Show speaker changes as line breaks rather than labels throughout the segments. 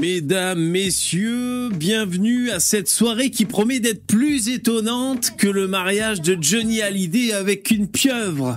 Mesdames, messieurs, bienvenue à cette soirée qui promet d'être plus étonnante que le mariage de Johnny Hallyday avec une pieuvre.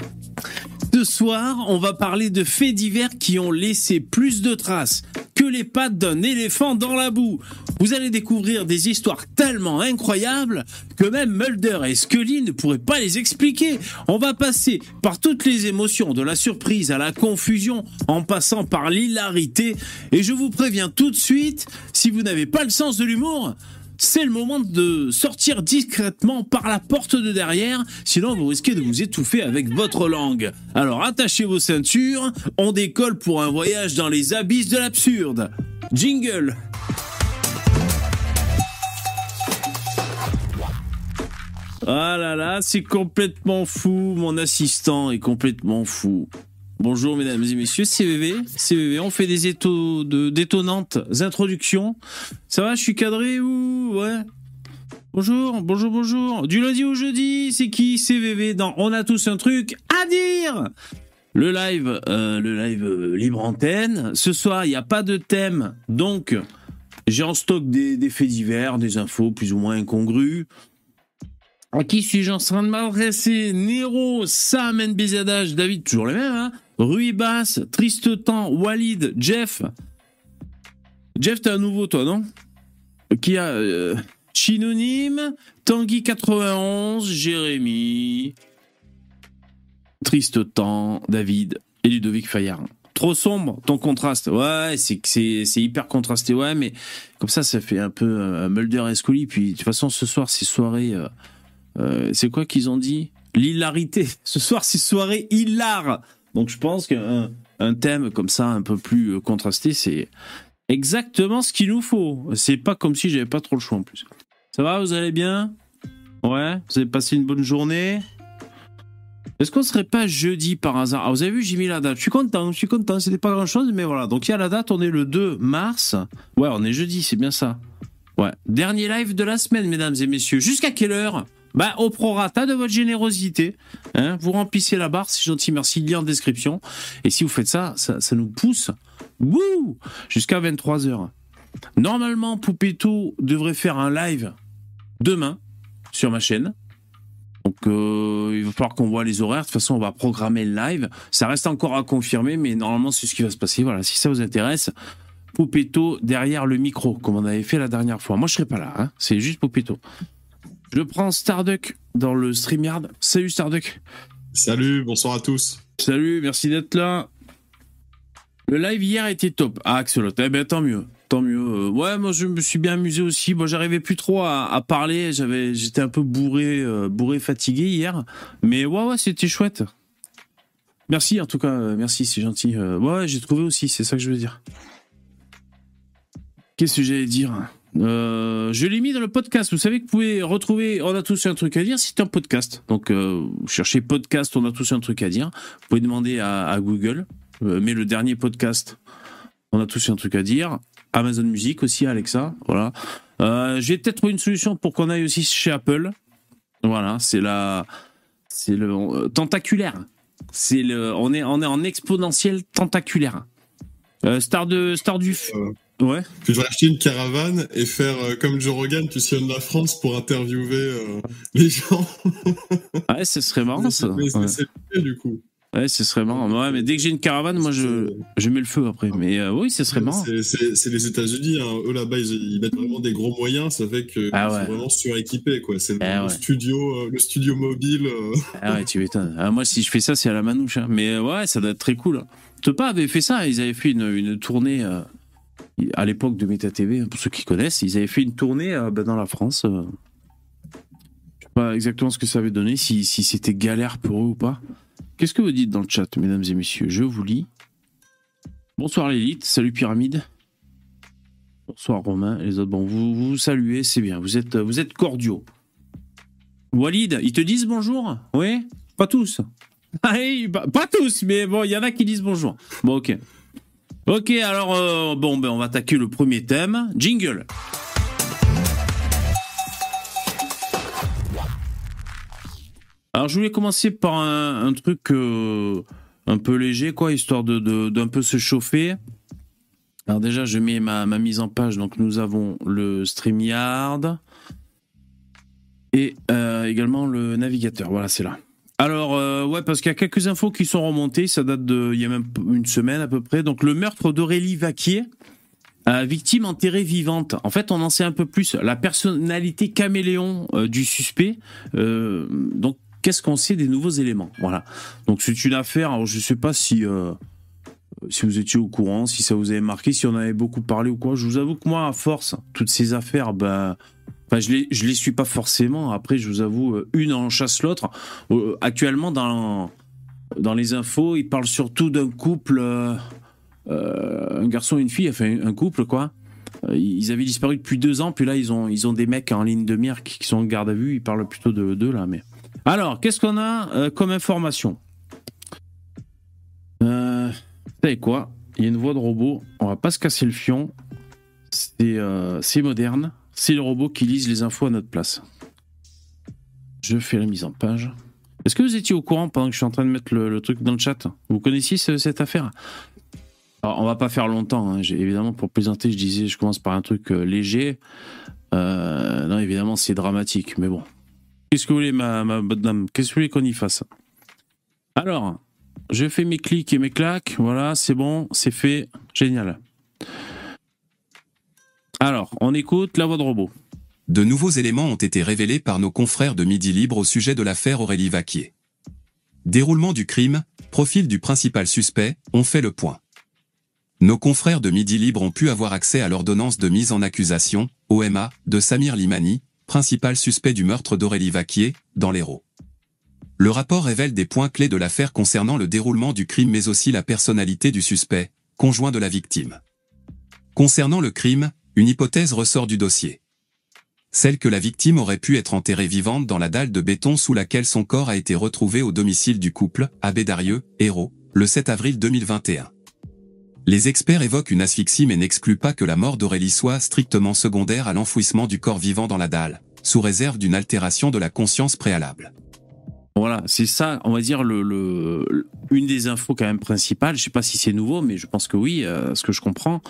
Ce soir, on va parler de faits divers qui ont laissé plus de traces que les pattes d'un éléphant dans la boue. Vous allez découvrir des histoires tellement incroyables que même Mulder et Scully ne pourraient pas les expliquer. On va passer par toutes les émotions, de la surprise à la confusion, en passant par l'hilarité. Et je vous préviens tout de suite, si vous n'avez pas le sens de l'humour, c'est le moment de sortir discrètement par la porte de derrière, sinon vous risquez de vous étouffer avec votre langue. Alors attachez vos ceintures, on décolle pour un voyage dans les abysses de l'absurde. Jingle Ah là là, c'est complètement fou, mon assistant est complètement fou. Bonjour mesdames et messieurs, CVV, CVV, on fait des éto de d'étonnantes introductions. Ça va, je suis cadré ou ouais? Bonjour, bonjour, bonjour. Du lundi au jeudi, c'est qui? CVV dans On a tous un truc à dire Le live, euh, le live euh, libre antenne. Ce soir, il n'y a pas de thème, donc j'ai en stock des faits divers, des infos plus ou moins incongrues. À qui suis-je en train de m'adresser? Nero, Sam, NBZH, David, toujours les mêmes, hein Rui Bass, Triste Temps, Walid, Jeff. Jeff, t'es un nouveau, toi, non? Qui a euh, Chinonyme, Tanguy 91, Jérémy, Triste Temps, David et Ludovic Fayard. Trop sombre, ton contraste. Ouais, c'est c'est hyper contrasté, ouais, mais comme ça, ça fait un peu euh, Mulder et Scully. Puis de toute façon, ce soir, c'est soirée. Euh, euh, c'est quoi qu'ils ont dit? L'hilarité. Ce soir, c'est soirée hilar. Donc je pense qu'un un thème comme ça, un peu plus euh, contrasté, c'est exactement ce qu'il nous faut. C'est pas comme si j'avais pas trop le choix en plus. Ça va, vous allez bien? Ouais, vous avez passé une bonne journée? Est-ce qu'on serait pas jeudi par hasard? Ah, Vous avez vu, j'ai mis la date. Je suis content, je suis content. C'était pas grand-chose, mais voilà. Donc il y a la date, on est le 2 mars. Ouais, on est jeudi, c'est bien ça. Ouais. Dernier live de la semaine, mesdames et messieurs. Jusqu'à quelle heure? Bah, au prorata de votre générosité. Hein, vous remplissez la barre, c'est gentil, merci, lien en description. Et si vous faites ça, ça, nous pousse jusqu'à 23h. Normalement, Poupetto devrait faire un live demain sur ma chaîne. Donc euh, il va falloir qu'on voit les horaires. De toute façon, on va programmer le live. Ça reste encore à confirmer, mais normalement, c'est ce qui va se passer. Voilà, si ça vous intéresse, Poupetto derrière le micro, comme on avait fait la dernière fois. Moi, je serai pas là. Hein. C'est juste Poupetto. Je prends Starduck dans le StreamYard. Salut Starduck.
Salut, bonsoir à tous.
Salut, merci d'être là. Le live hier était top. Ah, Axolot. Eh ben, tant mieux. Tant mieux. Euh, ouais, moi, je me suis bien amusé aussi. Moi, j'arrivais plus trop à, parler. J'avais, j'étais un peu bourré, euh, bourré, fatigué hier. Mais ouais, ouais, c'était chouette. Merci, en tout cas. Euh, merci, c'est gentil. ouais, j'ai trouvé aussi. C'est ça que je veux dire. Qu'est-ce que j'allais dire? Euh, je l'ai mis dans le podcast. Vous savez que vous pouvez retrouver On a tous un truc à dire. C'est un podcast. Donc, euh, cherchez podcast On a tous un truc à dire. Vous pouvez demander à, Google. Euh, mais le dernier podcast, On a tous un truc à dire. Amazon Music aussi, Alexa. Voilà. Euh, J'ai peut-être une solution pour qu'on aille aussi chez Apple. Voilà, c'est la, c'est le tentaculaire. C'est le, on est, on est en exponentiel tentaculaire. Star de, star du. Ouais.
Tu devrais acheter une caravane et faire euh, comme Joe Rogan, tu sillonnes la France pour interviewer euh, les gens.
ouais, ce serait marrant ça.
c'est du coup.
Ouais, ce serait marrant. Ouais, mais dès que j'ai une caravane, moi, je, je mets le feu après. Mais euh, oui, ce serait marrant.
C'est les États-Unis. Hein. Eux, là-bas, ils, mettent vraiment des gros moyens. Ça fait qu'ils ah sont vraiment suréquipés. C'est ah le, studio, le studio mobile.
Ah ouais, tu m'étonnes. Ah, moi, si je fais ça, c'est à la manouche. Hein. Mais ouais, ça doit être très cool. Topa avait fait ça. Ils avaient fait une, une tournée à l'époque de Meta TV, pour ceux qui connaissent, ils avaient fait une tournée euh, ben, dans la France. Euh. Je sais pas exactement ce que ça avait donné, si, c'était galère pour eux ou pas. Qu'est-ce que vous dites dans le chat, mesdames et messieurs? Je vous lis. Bonsoir l'élite, salut Pyramide. Bonsoir Romain et les autres. Bon, vous vous saluez, c'est bien, vous êtes, vous êtes cordiaux. Walid, ils te disent bonjour? Oui? Pas tous? Ah, pas tous, mais bon, il y en a qui disent bonjour. Bon, ok. Ok, alors, euh, bon, ben, on va attaquer le premier thème. Jingle. Alors, je voulais commencer par un, truc euh, un peu léger, quoi, histoire de d'un peu se chauffer. Alors déjà, je mets ma, mise en page. Donc nous avons le StreamYard et euh, également le navigateur. Voilà, c'est là. Alors, euh, ouais, parce qu'il y a quelques infos qui sont remontées. Ça date de, il y a même une semaine à peu près. Donc le meurtre d'Aurélie Vaquier. Euh, victime enterrée vivante. En fait, on en sait un peu plus. La personnalité caméléon du suspect. donc, qu'est-ce qu'on sait des nouveaux éléments? Voilà. Donc, c'est une affaire. Alors, je ne sais pas si si vous étiez au courant, si ça vous avait marqué, si on avait beaucoup parlé ou quoi. Je vous avoue que moi, à force, toutes ces affaires, je les, les suis pas forcément. Après, je vous avoue, euh, une en chasse l'autre. Euh, actuellement, dans, dans les infos, ils parlent surtout d'un couple, euh, un garçon et une fille, enfin un couple, quoi. Ils avaient disparu depuis deux ans, puis là, ils ont, ils ont des mecs en ligne de mire qui, sont en garde à vue. Ils parlent plutôt de deux, là. Mais... Alors, qu'est-ce qu'on a comme information? Vous savez quoi? Il y a une voix de robot. On va pas se casser le fion. Euh, c'est moderne. C'est le robot qui lise les infos à notre place. Je fais la mise en page. Est-ce que vous étiez au courant pendant que je suis en train de mettre le, truc dans le chat? Vous connaissiez cette affaire? Alors, on va pas faire longtemps. Hein. Évidemment, pour présenter, je disais, je commence par un truc euh, léger. Euh, non, évidemment, c'est dramatique, mais bon. Qu'est-ce que vous voulez, ma, ma bonne dame? Qu'est-ce que vous voulez qu'on y fasse? Alors, je fais mes clics et mes claques. Voilà, c'est bon, c'est fait. Génial. Alors, on écoute la voix de robot.
De nouveaux éléments ont été révélés par nos confrères de Midi Libre au sujet de l'affaire Aurélie Vaquier. Déroulement du crime, profil du principal suspect, ont fait le point. Nos confrères de Midi Libre ont pu avoir accès à l'ordonnance de mise en accusation, OMA, de Samir Limani, principal suspect du meurtre d'Aurélie Vaquier, dans l'Hérault. Le rapport révèle des points clés de l'affaire concernant le déroulement du crime mais aussi la personnalité du suspect, conjoint de la victime. Concernant le crime, une hypothèse ressort du dossier. Celle que la victime aurait pu être enterrée vivante dans la dalle de béton sous laquelle son corps a été retrouvé au domicile du couple, à Bédarieux, Hérault, le 7 avril 2021. Les experts évoquent une asphyxie mais n'excluent pas que la mort d'Aurélie soit strictement secondaire à l'enfouissement du corps vivant dans la dalle, sous réserve d'une altération de la conscience préalable.
Voilà, c'est ça, on va dire, le, une des infos quand même principales. Je sais pas si c'est nouveau, mais je pense que oui, euh, ce que je comprends,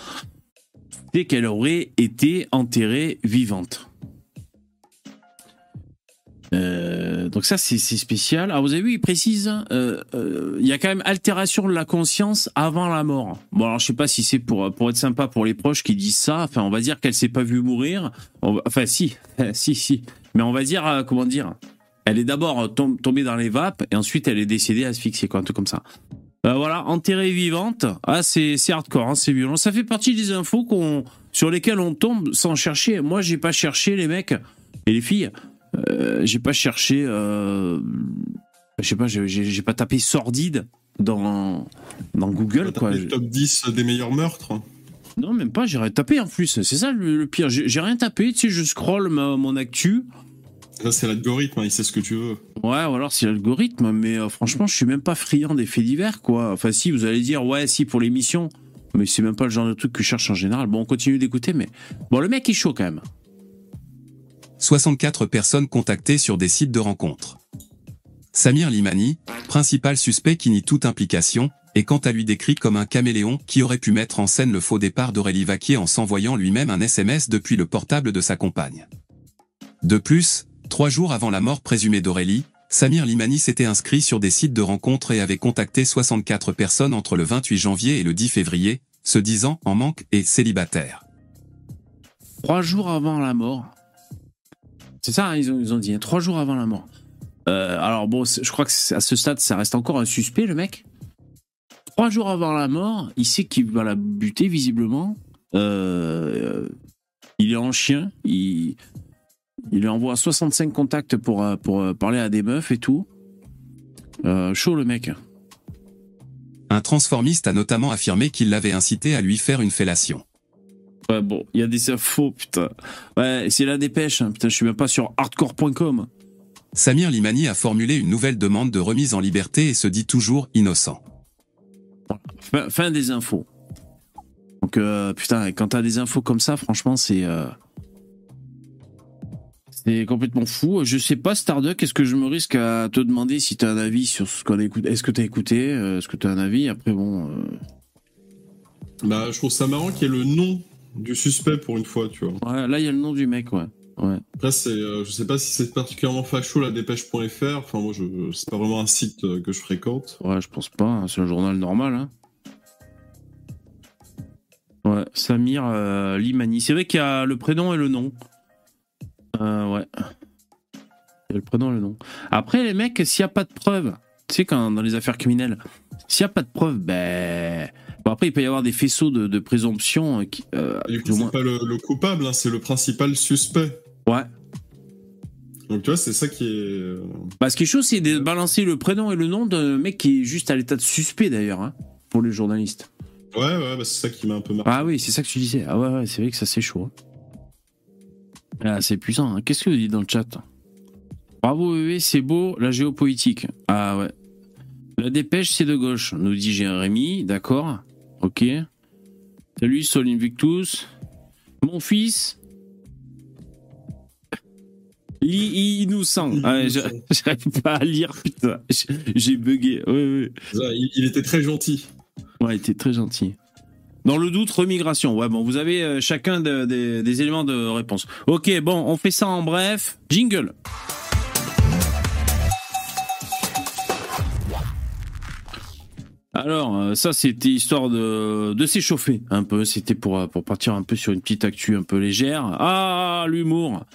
c'est qu'elle aurait été enterrée vivante. Euh, donc ça, c'est spécial. Alors vous avez vu, il précise, euh, il y a quand même altération de la conscience avant la mort. Bon, alors je sais pas si c'est pour pour être sympa pour les proches qui disent ça. Enfin, on va dire qu'elle s'est pas vue mourir. enfin, si, si, si. Mais on va dire, comment dire elle est d'abord tombée dans les vapes et ensuite elle est décédée asphyxiée, quoi, un truc comme ça. Euh, voilà, enterrée vivante. Ah, c'est hardcore, hein, c'est violent. Ça fait partie des infos qu'on sur lesquelles on tombe sans chercher. Moi, j'ai pas cherché les mecs et les filles. Euh, j'ai pas cherché. Euh, je sais pas, j'ai pas tapé sordide dans dans Google. Quoi.
Le top 10 des meilleurs meurtres.
Non, même pas. J'ai rien tapé en plus. C'est ça le, pire. J'ai rien tapé. Tu sais, je scroll mon actu.
Là, c'est l'algorithme, hein, il sait ce que tu veux.
Ouais, ou alors c'est l'algorithme, mais euh, franchement, je suis même pas friand des faits divers, quoi. Enfin, si, vous allez dire, ouais, si, pour l'émission, mais c'est même pas le genre de truc que je cherche en général. Bon, on continue d'écouter, mais. Bon, le mec est chaud quand même.
64 personnes contactées sur des sites de rencontres. Samir Limani, principal suspect qui nie toute implication, est quant à lui décrit comme un caméléon qui aurait pu mettre en scène le faux départ d'Aurélie Vaquier en s'envoyant lui-même un SMS depuis le portable de sa compagne. De plus, Trois jours avant la mort présumée d'Aurélie, Samir Limani s'était inscrit sur des sites de rencontres et avait contacté 64 personnes entre le 28 janvier et le 10 février, se disant en manque et célibataire.
Trois jours avant la mort. C'est ça, hein, ils, ont, dit, hein, trois jours avant la mort. Euh, alors bon, je crois que à ce stade, ça reste encore un suspect, le mec. Trois jours avant la mort, il sait qu'il va la buter, visiblement. Euh, il est en chien, il, il lui envoie 65 contacts pour, euh, pour euh, parler à des meufs et tout. Euh, chaud le mec.
Un transformiste a notamment affirmé qu'il l'avait incité à lui faire une fellation.
Ouais, bon, il y a des infos, putain. Ouais, c'est la dépêche, hein. putain, je suis même pas sur hardcore.com.
Samir Limani a formulé une nouvelle demande de remise en liberté et se dit toujours innocent.
Fin, des infos. Donc, putain, quand t'as des infos comme ça, franchement, c'est. C'est complètement fou. Je sais pas, Starduck, est-ce que je me risque à te demander si tu as un avis sur ce qu'on a écouté Est-ce que tu as écouté euh, Est-ce que tu as un avis? Après, bon. Euh,
Bah, je trouve ça marrant qu'il y ait le nom du suspect pour une fois, tu vois.
Ouais, là, il y a le nom du mec, ouais. ouais.
Après, c'est, euh, je sais pas si c'est particulièrement facho, la dépêche.fr. Enfin, moi, je, c'est pas vraiment un site euh, que je fréquente.
Ouais, je pense pas. Hein. C'est un journal normal, hein. Ouais, Samir euh, Limani. C'est vrai qu'il y a le prénom et le nom. Euh, ouais. Il y a le prénom et le nom. Après, les mecs, s'il n'y a pas de preuves, tu sais, quand dans les affaires criminelles, s'il n'y a pas de preuves, ben. Bon, après, il peut y avoir des faisceaux de, présomption. Qui,
euh, c'est pas le, coupable, hein, c'est le principal suspect.
Ouais.
Donc, tu vois, c'est ça qui est.
Bah, ce qui est chaud, c'est de balancer le prénom et le nom d'un mec qui est juste à l'état de suspect, d'ailleurs, hein, pour les journalistes.
Ouais, ouais, bah, c'est ça qui m'a un peu marqué.
Ah oui, c'est ça que tu disais. Ah ouais, ouais c'est vrai que ça c'est chaud. Hein. Ah, c'est puissant. Hein. Qu'est-ce que vous dites dans le chat Bravo, oui, c'est beau, la géopolitique. Ah ouais. La dépêche, c'est de gauche, nous dit Jérémy. D'accord. Ok. Salut, Sol Invictus. Mon fils. Lit innocent. Ah, J'arrive pas à lire, putain. J'ai bugué. Ouais,
ouais. Il était très gentil.
Ouais, il était très gentil. Dans le doute, remigration. Ouais, bon, vous avez euh, chacun des éléments de réponse. Ok, bon, on fait ça en bref. Jingle. Alors, euh, ça, c'était histoire de, de s'échauffer un peu. C'était pour, euh, pour partir un peu sur une petite actu un peu légère. Ah, l'humour.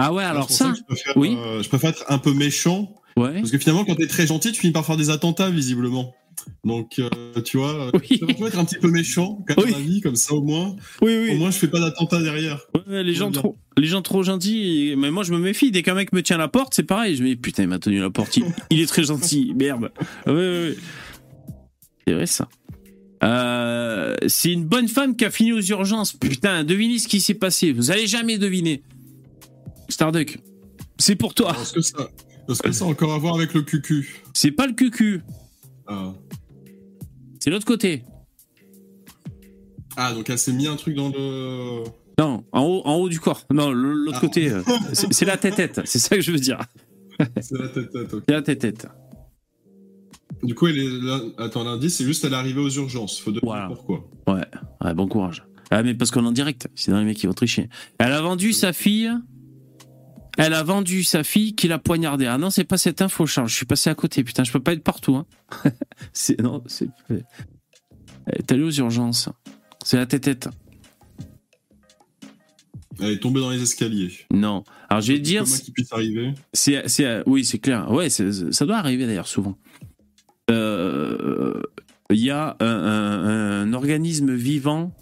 Ah ouais, alors ça. oui.
je préfère être un peu méchant parce que finalement, quand t'es très gentil, tu finis par faire des attentats, visiblement. Donc, euh, tu vois, oui. tu être un petit peu méchant, quand oui. vie, comme ça au moins.
Oui, oui.
Au moins, je fais pas d'attentat derrière.
les gens trop, les gens trop gentils. Mais moi, je me méfie. Dès qu'un mec me tient la porte, c'est pareil. Je me dis, putain, il m'a tenu la porte. Il, est très gentil. Merde. Oui, oui, oui. C'est vrai, ça. Euh, c'est une bonne femme qui a fini aux urgences. Putain, devinez ce qui s'est passé. Vous allez jamais deviner. Starduck. C'est pour toi.
Est-ce que ça, est-ce que ça a encore à voir avec le cucu
C'est pas le cucu. Ah. C'est l'autre côté.
Ah, donc elle s'est mis un truc dans le.
Non, en haut, en haut du corps. Non, l'autre ah. côté. Euh, c'est la tête-tête. C'est ça que je veux dire.
C'est la tête-tête, ok.
C'est la tête-tête.
Du coup, elle est là... attends, l'indice, c'est juste elle est arrivée aux urgences. Faut deviner pourquoi.
Ouais. ouais, bon courage. Ah, mais parce qu'on est en direct. C'est dans les mecs qui vont tricher. Elle a vendu sa fille elle a vendu sa fille qui l'a poignardée. Ah non, c'est pas cette info, Charles. Je suis passé à côté. Putain, je peux pas être partout. Hein. c'est non, c'est. Elle est allée aux urgences. C'est la tête-tête.
Elle est tombée dans les escaliers.
Non. Alors je vais dire.
Comment qu'il puisse arriver
C'est, c'est, oui, c'est clair. Ouais, ça doit arriver d'ailleurs souvent. Euh, il y a un organisme vivant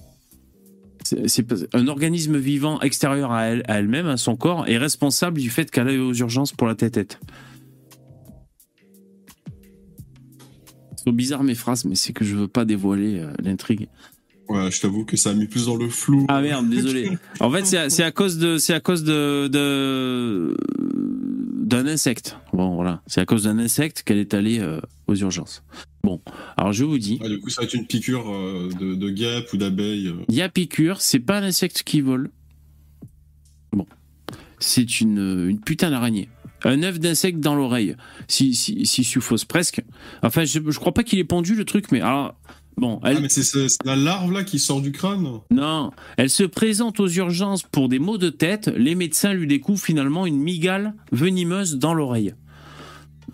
c'est un organisme vivant extérieur à elle, à elle-même, à son corps, est responsable du fait qu'elle aille aux urgences pour la tête-tête. C'est bizarre mes phrases, mais c'est que je veux pas dévoiler euh, l'intrigue.
Ouais, je t'avoue que ça a mis plus dans le flou.
Ah merde, désolé. En fait, c'est à, cause de, c'est à cause de, d'un insecte. Bon, voilà, c'est à cause d'un insecte qu'elle est allée euh, aux urgences. Bon, alors je vous dis.
Ah, du coup, ça va être une piqûre euh, de, guêpe ou d'abeille.
Il y a piqûre, c'est pas un insecte qui vole. Bon, c'est une, une putain d'araignée. Un œuf d'insecte dans l'oreille. Si, si, si fausse presque. Enfin, je, je crois pas qu'il est pendu le truc, mais alors. Bon,
elle... Ah, mais c'est la larve là qui sort du crâne?
Non, elle se présente aux urgences pour des maux de tête. Les médecins lui découvrent finalement une migale venimeuse dans l'oreille.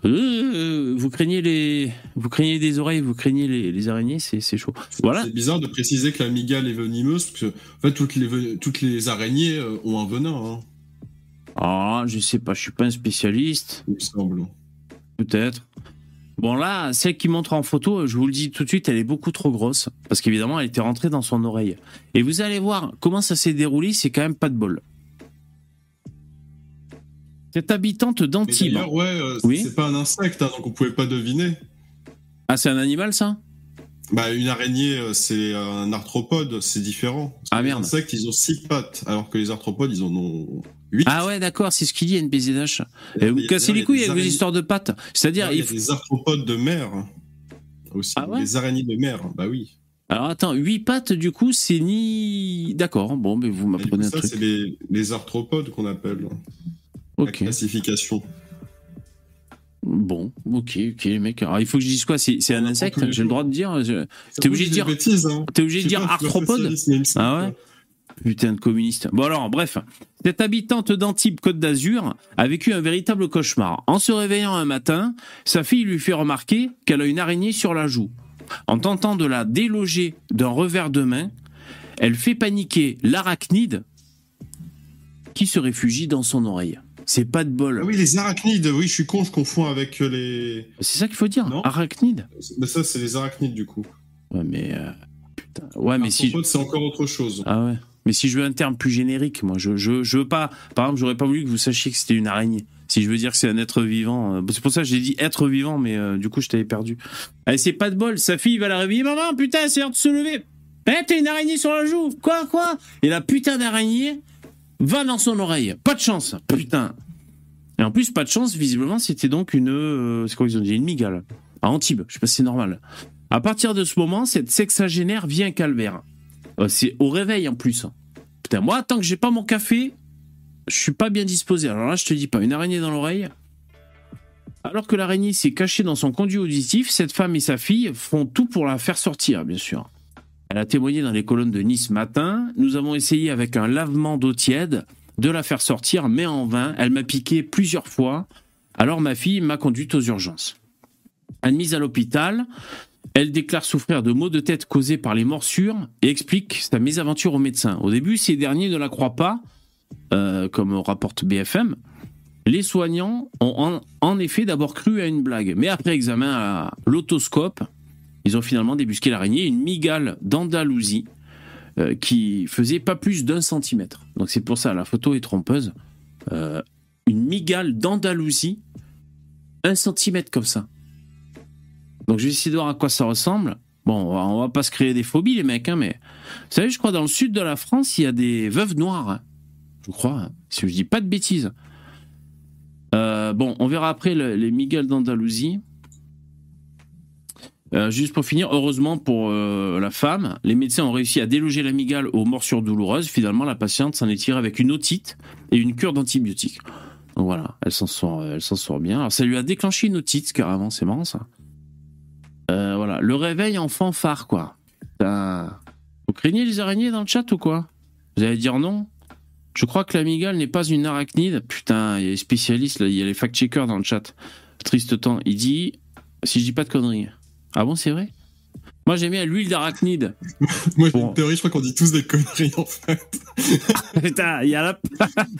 Euh, vous craignez les, vous craignez des oreilles, vous craignez les, araignées, c'est, chaud. Voilà.
C'est bizarre de préciser que la migale est venimeuse parce que en fait toutes les toutes les araignées euh, ont un venin. Hein.
Ah, je sais pas, je suis pas un spécialiste.
Il me semble.
Peut-être. Bon là, celle qui montre en photo, je vous le dis tout de suite, elle est beaucoup trop grosse parce qu'évidemment, elle était rentrée dans son oreille. Et vous allez voir comment ça s'est déroulé, c'est quand même pas de bol. Cette habitante d'Antibes.
Ouais, euh, oui c'est pas un insecte, hein, donc on pouvait pas deviner.
Ah, c'est un animal, ça?
Bah, une araignée, euh, c'est un arthropode, c'est différent.
ah merde.
Les insectes, ils ont six pattes, alors que les arthropodes, ils en ont huit.
Ah ouais, d'accord, c'est ce qu'il dit NBZH. Vous cassez les couilles avec vos histoires de pattes. C'est-à-dire.
Il y a des arthropodes de mer aussi. Ah des araignées de mer, bah oui.
Alors attends, huit pattes, du coup, c'est ni. D'accord, bon, mais vous m'apprenez un
truc. Ça, c'est les, les arthropodes qu'on appelle. La classification.
Bon, ok, ok, mec. Alors il faut que je dise quoi C'est un insecte J'ai le droit de dire T'es obligé de dire. Hein. T'es obligé de dire arthropode Ah ouais Putain de communiste. Bon alors, bref. Cette habitante d'Antibes Côte d'Azur a vécu un véritable cauchemar. En se réveillant un matin, sa fille lui fait remarquer qu'elle a une araignée sur la joue. En tentant de la déloger d'un revers de main, elle fait paniquer l'arachnide qui se réfugie dans son oreille. C'est pas de bol.
Ah oui, les arachnides, oui, je suis con, je confonds avec euh, les.
C'est ça qu'il faut dire, arachnides
Mais ça, c'est les arachnides du coup.
Ouais, mais. Euh, putain. Ouais, mais si.
c'est encore autre chose.
Ah ouais. Mais si je veux un terme plus générique, moi, je, je, je veux pas. Par exemple, j'aurais pas voulu que vous sachiez que c'était une araignée. Si je veux dire que c'est un être vivant, euh, c'est pour ça que j'ai dit être vivant, mais du coup, je t'avais perdu. Allez, c'est pas de bol. Sa fille va la réveiller. Maman, putain, c'est l'heure de se lever. Eh, t'as une araignée sur la joue. Quoi, quoi? Et la putain d'araignée va dans son oreille. Pas de chance, putain. Et en plus, pas de chance, visiblement, c'était donc une. Euh, c'est quoi ils ont dit Une migale. À Antibes, je sais pas si c'est normal. À partir de ce moment, cette sexagénaire vient calvaire. Euh, c'est au réveil en plus. Putain, moi, tant que j'ai pas mon café, je suis pas bien disposé. Alors là, je te dis pas, une araignée dans l'oreille. Alors que l'araignée s'est cachée dans son conduit auditif, cette femme et sa fille font tout pour la faire sortir, bien sûr. Elle a témoigné dans les colonnes de Nice matin. Nous avons essayé avec un lavement d'eau tiède de la faire sortir, mais en vain. Elle m'a piqué plusieurs fois. Alors ma fille m'a conduite aux urgences. Admise à l'hôpital, elle déclare souffrir de maux de tête causés par les morsures et explique sa mésaventure au médecin. Au début, ces derniers ne la croient pas, euh, comme rapporte BFM. Les soignants ont en, en effet d'abord cru à une blague, mais après examen à l'autoscope, ils ont finalement débusqué l'araignée, une migale d'Andalousie, euh, qui faisait pas plus d'un centimètre. Donc c'est pour ça, la photo est trompeuse. Euh, une migale d'Andalousie, un centimètre comme ça. Donc je vais essayer de voir à quoi ça ressemble. Bon, on va, pas se créer des phobies, les mecs, hein, mais. Vous savez, je crois dans le sud de la France, il y a des veuves noires. Hein. Je crois, hein, si je dis pas de bêtises. Euh, bon, on verra après les migales d'Andalousie. Euh, juste pour finir, heureusement pour euh, la femme, les médecins ont réussi à déloger l'amygale aux morsures douloureuses. Finalement, la patiente s'en est tirée avec une otite et une cure d'antibiotiques. Voilà, elle s'en sort, elle s'en sort bien. Alors ça lui a déclenché une otite carrément, c'est marrant ça. Euh, voilà, le réveil en fanfare quoi. Vous craignez les araignées dans le chat ou quoi? Vous allez dire non? Je crois que l'amygale n'est pas une arachnide. Putain, il y a les spécialistes il y a les fact-checkers dans le chat. Triste temps. Il dit, si je dis pas de conneries. Ah bon, c'est vrai? Moi, j'ai mis à l'huile d'arachnide.
Moi, j'ai une théorie, je crois qu'on dit tous des conneries, en fait.
Putain, il y a la...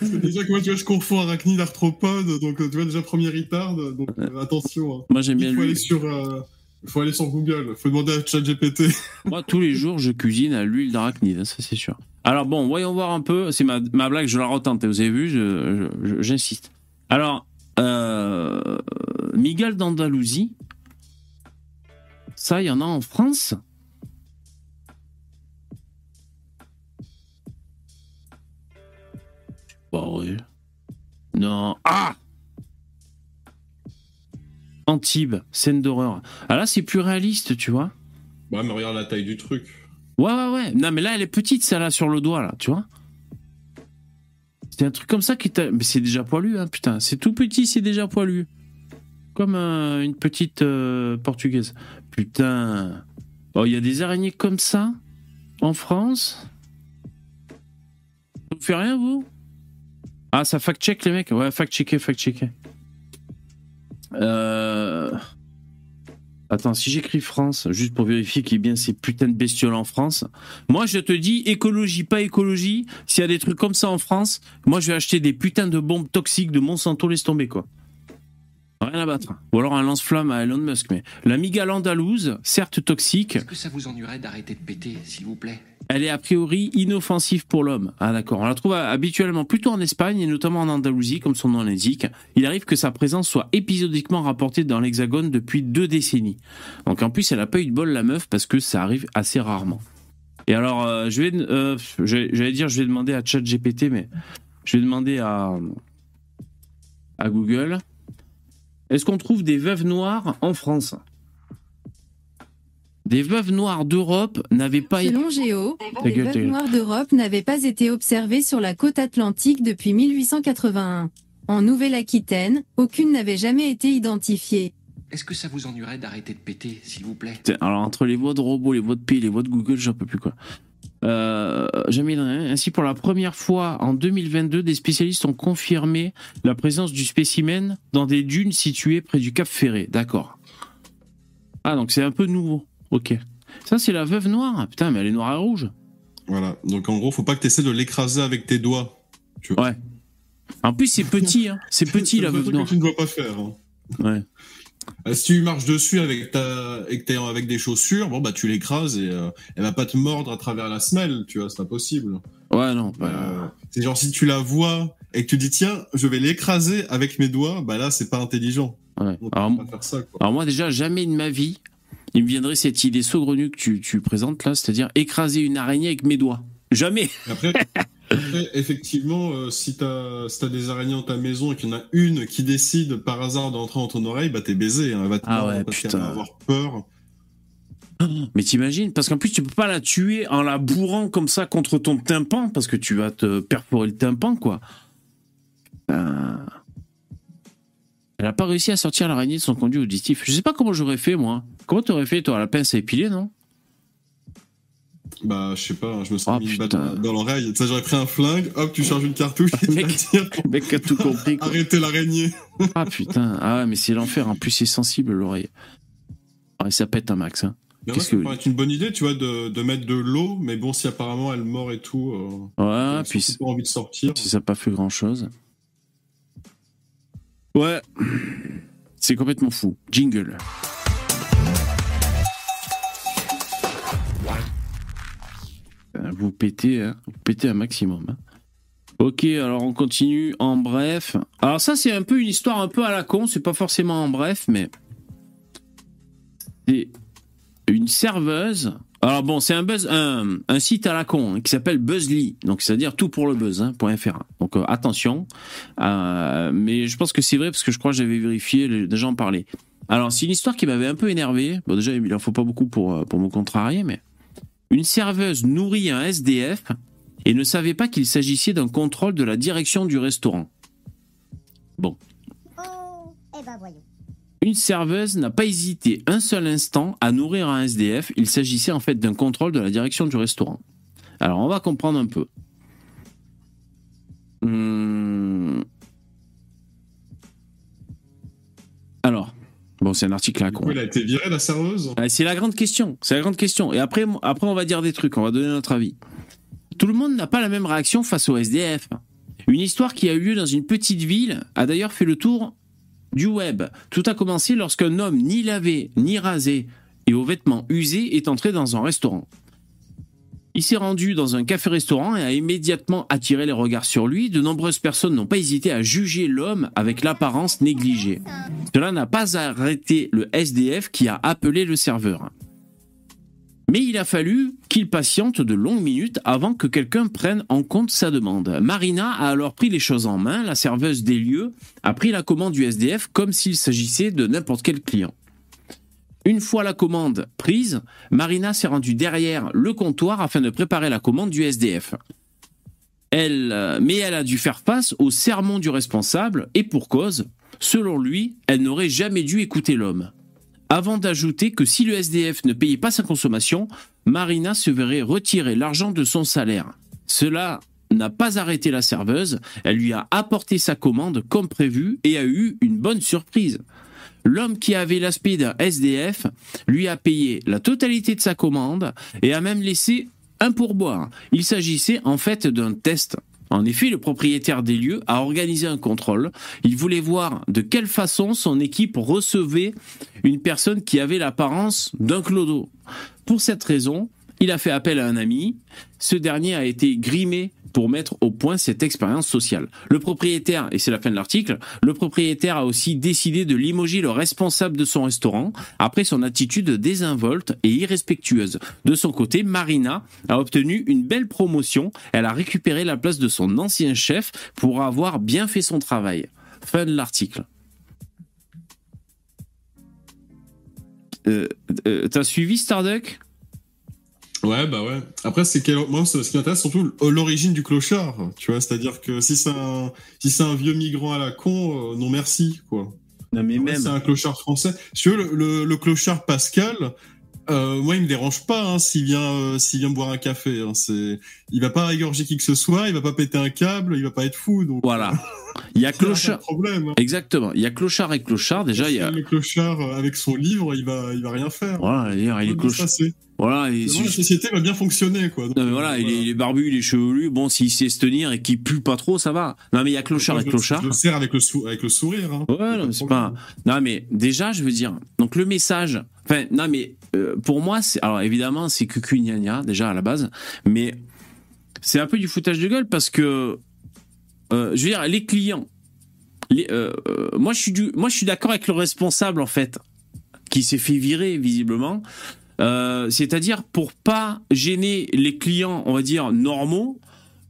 déjà que moi, tu vois, je confonds arachnide, arthropode, donc tu vois, déjà, premier retard, donc euh, attention. Hein.
Moi, j'aime bien
Il faut aller sur... Euh, faut aller sur Google, faut demander à ChatGPT.
Moi, tous les jours, je cuisine à l'huile d'arachnide, hein, ça c'est sûr. Alors bon, voyons voir un peu. C'est ma, ma blague, je la retente. Vous avez vu, j'insiste. Alors, euh, Miguel d'Andalousie, ça, il y en a en France Bah oui. Non. Ah Antibes, scène d'horreur. Ah là, c'est plus réaliste, tu vois.
Ouais, mais regarde la taille du truc.
Ouais, ouais, ouais. Non, mais là, elle est petite, celle-là, sur le doigt, là, tu vois. C'est un truc comme ça qui t'a. Mais c'est déjà poilu, hein, putain. C'est tout petit, c'est déjà poilu. Comme une petite euh, portugaise. Putain. Oh, il y a des araignées comme ça en France? Vous faites rien, vous? Ah, ça fact-check, les mecs? Ouais, fact-checker, fact-checker. Euh... Attends, si j'écris France, juste pour vérifier qu'il y ait bien ces putains de bestioles en France, moi je te dis écologie, pas écologie, s'il y a des trucs comme ça en France, moi je vais acheter des putains de bombes toxiques de Monsanto, laisse tomber quoi. Rien à battre. Ou alors un lance-flamme à Elon Musk. Mais la migale andalouse, certes toxique.
Est-ce que ça vous ennuierait d'arrêter de péter, s'il vous plaît?
Elle est a priori inoffensive pour l'homme. Ah d'accord. On la trouve habituellement plutôt en Espagne et notamment en Andalousie, comme son nom l'indique. Il arrive que sa présence soit épisodiquement rapportée dans l'Hexagone depuis deux décennies. Donc en plus, elle a pas eu de bol la meuf parce que ça arrive assez rarement. Et alors, euh, je vais, euh, j'allais dire, je vais demander à ChatGPT, mais je vais demander à à Google. Est-ce qu'on trouve des veuves noires en France? Des veuves noires d'Europe n'avaient pas
été... Selon Géo, les veuves noires d'Europe n'avaient pas été observées sur la côte atlantique depuis 1881. En Nouvelle-Aquitaine, aucune n'avait jamais été identifiée.
Est-ce que ça vous ennuierait d'arrêter de péter, s'il vous plaît?
Alors, entre les voix de robots, les voix de P, les voix de Google, j'en peux plus quoi. Euh, jamais ainsi pour la première fois en 2022, des spécialistes ont confirmé la présence du spécimen dans des dunes situées près du Cap Ferré. D'accord. Ah donc c'est un peu nouveau. Ok. Ça c'est la veuve noire. Putain mais elle est noire et rouge.
Voilà. Donc en gros faut pas que tu essaies de l'écraser avec tes doigts.
Ouais. En plus c'est petit. Hein. C'est petit la veuve noire.
Que tu ne dois pas faire. Hein.
Ouais.
Euh, si tu marches dessus avec ta et que t'es avec des chaussures, bon bah tu l'écrases et euh, elle va pas te mordre à travers la semelle, tu vois, c'est pas possible.
Ouais non. Bah...
Euh, c'est genre si tu la vois et que tu dis tiens, je vais l'écraser avec mes doigts, bah là c'est pas intelligent.
Ouais. Alors, faire ça, quoi. alors, moi déjà jamais de ma vie il me viendrait cette idée saugrenue que tu, tu présentes là, c'est-à-dire écraser une araignée avec mes doigts. Jamais.
Après, effectivement, euh, si t'as si as des araignées dans ta maison et qu'il y en a une qui décide par hasard d'entrer dans ton oreille, bah t'es baisé. Hein, elle va te
ah ouais, parce qu'elle va
avoir peur.
Mais t'imagines Parce qu'en plus, tu peux pas la tuer en la bourrant comme ça contre ton tympan, parce que tu vas te perforer le tympan, quoi. Euh... Elle a pas réussi à sortir l'araignée de son conduit auditif. Je sais pas comment j'aurais fait, moi. Comment t'aurais fait, toi La pince à épiler, non?
Bah, je sais pas, je me sens oh, mis dans, l'oreille. Ça, j'aurais pris un flingue, hop, tu charges une cartouche et
mec, le mec a tout compris.
Arrêtez l'araignée.
ah putain, ah mais c'est l'enfer. En plus, c'est sensible l'oreille. Ah, ça pète un max. Hein.
Mais ça pourrait être une bonne idée, tu vois, de, de mettre de l'eau, mais bon, si apparemment elle mord et tout.
Euh, ouais, puis.
pas envie de sortir.
Si ça n'a pas fait grand chose. Ouais. C'est complètement fou. Jingle. Vous pétez, hein. vous pétez un maximum. Hein. Ok, alors on continue en bref. Alors ça c'est un peu une histoire un peu à la con, c'est pas forcément en bref, mais c'est une serveuse. Alors bon, c'est un buzz, un, site à la con hein, qui s'appelle Buzzly, donc c'est-à-dire tout pour le buzz.fr. donc euh, attention, euh, mais je pense que c'est vrai parce que je crois que j'avais vérifié, déjà en parlais. Alors c'est une histoire qui m'avait un peu énervé. Bon déjà il en faut pas beaucoup pour euh, pour me contrarier, mais une serveuse nourrit un SDF et ne savait pas qu'il s'agissait d'un contrôle de la direction du restaurant. Bon. Oh, eh ben Une serveuse n'a pas hésité un seul instant à nourrir un SDF. Il s'agissait en fait d'un contrôle de la direction du restaurant. Alors on va comprendre un peu. Hum... Alors, Bon, c'est un article à con.
Elle a été virée, la serveuse
ah, C'est la grande question. C'est la grande question. Et après, après, on va dire des trucs, on va donner notre avis. Tout le monde n'a pas la même réaction face au SDF. Une histoire qui a eu lieu dans une petite ville a d'ailleurs fait le tour du web. Tout a commencé lorsqu'un homme ni lavé, ni rasé et aux vêtements usés est entré dans un restaurant. Il s'est rendu dans un café-restaurant et a immédiatement attiré les regards sur lui. De nombreuses personnes n'ont pas hésité à juger l'homme avec l'apparence négligée. Cela n'a pas arrêté le SDF qui a appelé le serveur. Mais il a fallu qu'il patiente de longues minutes avant que quelqu'un prenne en compte sa demande. Marina a alors pris les choses en main, la serveuse des lieux a pris la commande du SDF comme s'il s'agissait de n'importe quel client. Une fois la commande prise, Marina s'est rendue derrière le comptoir afin de préparer la commande du SDF. Elle, euh, mais elle a dû faire face au sermon du responsable et pour cause, selon lui, elle n'aurait jamais dû écouter l'homme. Avant d'ajouter que si le SDF ne payait pas sa consommation, Marina se verrait retirer l'argent de son salaire. Cela n'a pas arrêté la serveuse, elle lui a apporté sa commande comme prévu et a eu une bonne surprise. L'homme qui avait l'aspect d'un SDF lui a payé la totalité de sa commande et a même laissé un pourboire. Il s'agissait en fait d'un test. En effet, le propriétaire des lieux a organisé un contrôle. Il voulait voir de quelle façon son équipe recevait une personne qui avait l'apparence d'un clodo. Pour cette raison, il a fait appel à un ami. Ce dernier a été grimé pour mettre au point cette expérience sociale. Le propriétaire, et c'est la fin de l'article, le propriétaire a aussi décidé de limoger le responsable de son restaurant après son attitude désinvolte et irrespectueuse. De son côté, Marina a obtenu une belle promotion. Elle a récupéré la place de son ancien chef pour avoir bien fait son travail. Fin de l'article. Euh, euh, T'as suivi Starduck?
Ouais, bah ouais. Après, c'est quel... moi, ce qui m'intéresse surtout l'origine du clochard. Tu vois, c'est-à-dire que si c'est un, si c'est un vieux migrant à la con, euh, non merci, quoi.
Non, mais même.
C'est un clochard français. Si tu veux, le, le, clochard Pascal, euh, moi, il me dérange pas hein, s'il vient, euh, s'il vient boire un café. Hein, c'est, il va pas égorger qui que ce soit, il va pas péter un câble, il va pas être fou. Donc
voilà. Il y a clochard.
problème. Hein.
Exactement. Il y a clochard et clochard. Déjà, il y a.
Le clochard euh, avec son livre, il va, il va rien faire.
Voilà. Il est clochard. Voilà,
et la société va bien fonctionner, quoi.
non, mais voilà, Il, est, barbu, il est chevelu. Bon, s'il sait se tenir et qu'il pue pas trop, ça va. Non, mais il y a clochard et clochard.
Je le sers avec le, avec le sourire. Hein.
Ouais, non, c'est pas. Non, mais déjà, je veux dire. Donc, le message. Enfin, non, mais euh, pour moi, c'est. Alors, évidemment, c'est cucugnagna, déjà, à la base. Mais c'est un peu du foutage de gueule parce que. Euh, je veux dire, les clients. Les, euh, moi, je suis, du, moi, je suis d'accord avec le responsable, en fait, qui s'est fait virer, visiblement. Euh, c'est-à-dire pour pas gêner les clients, on va dire normaux.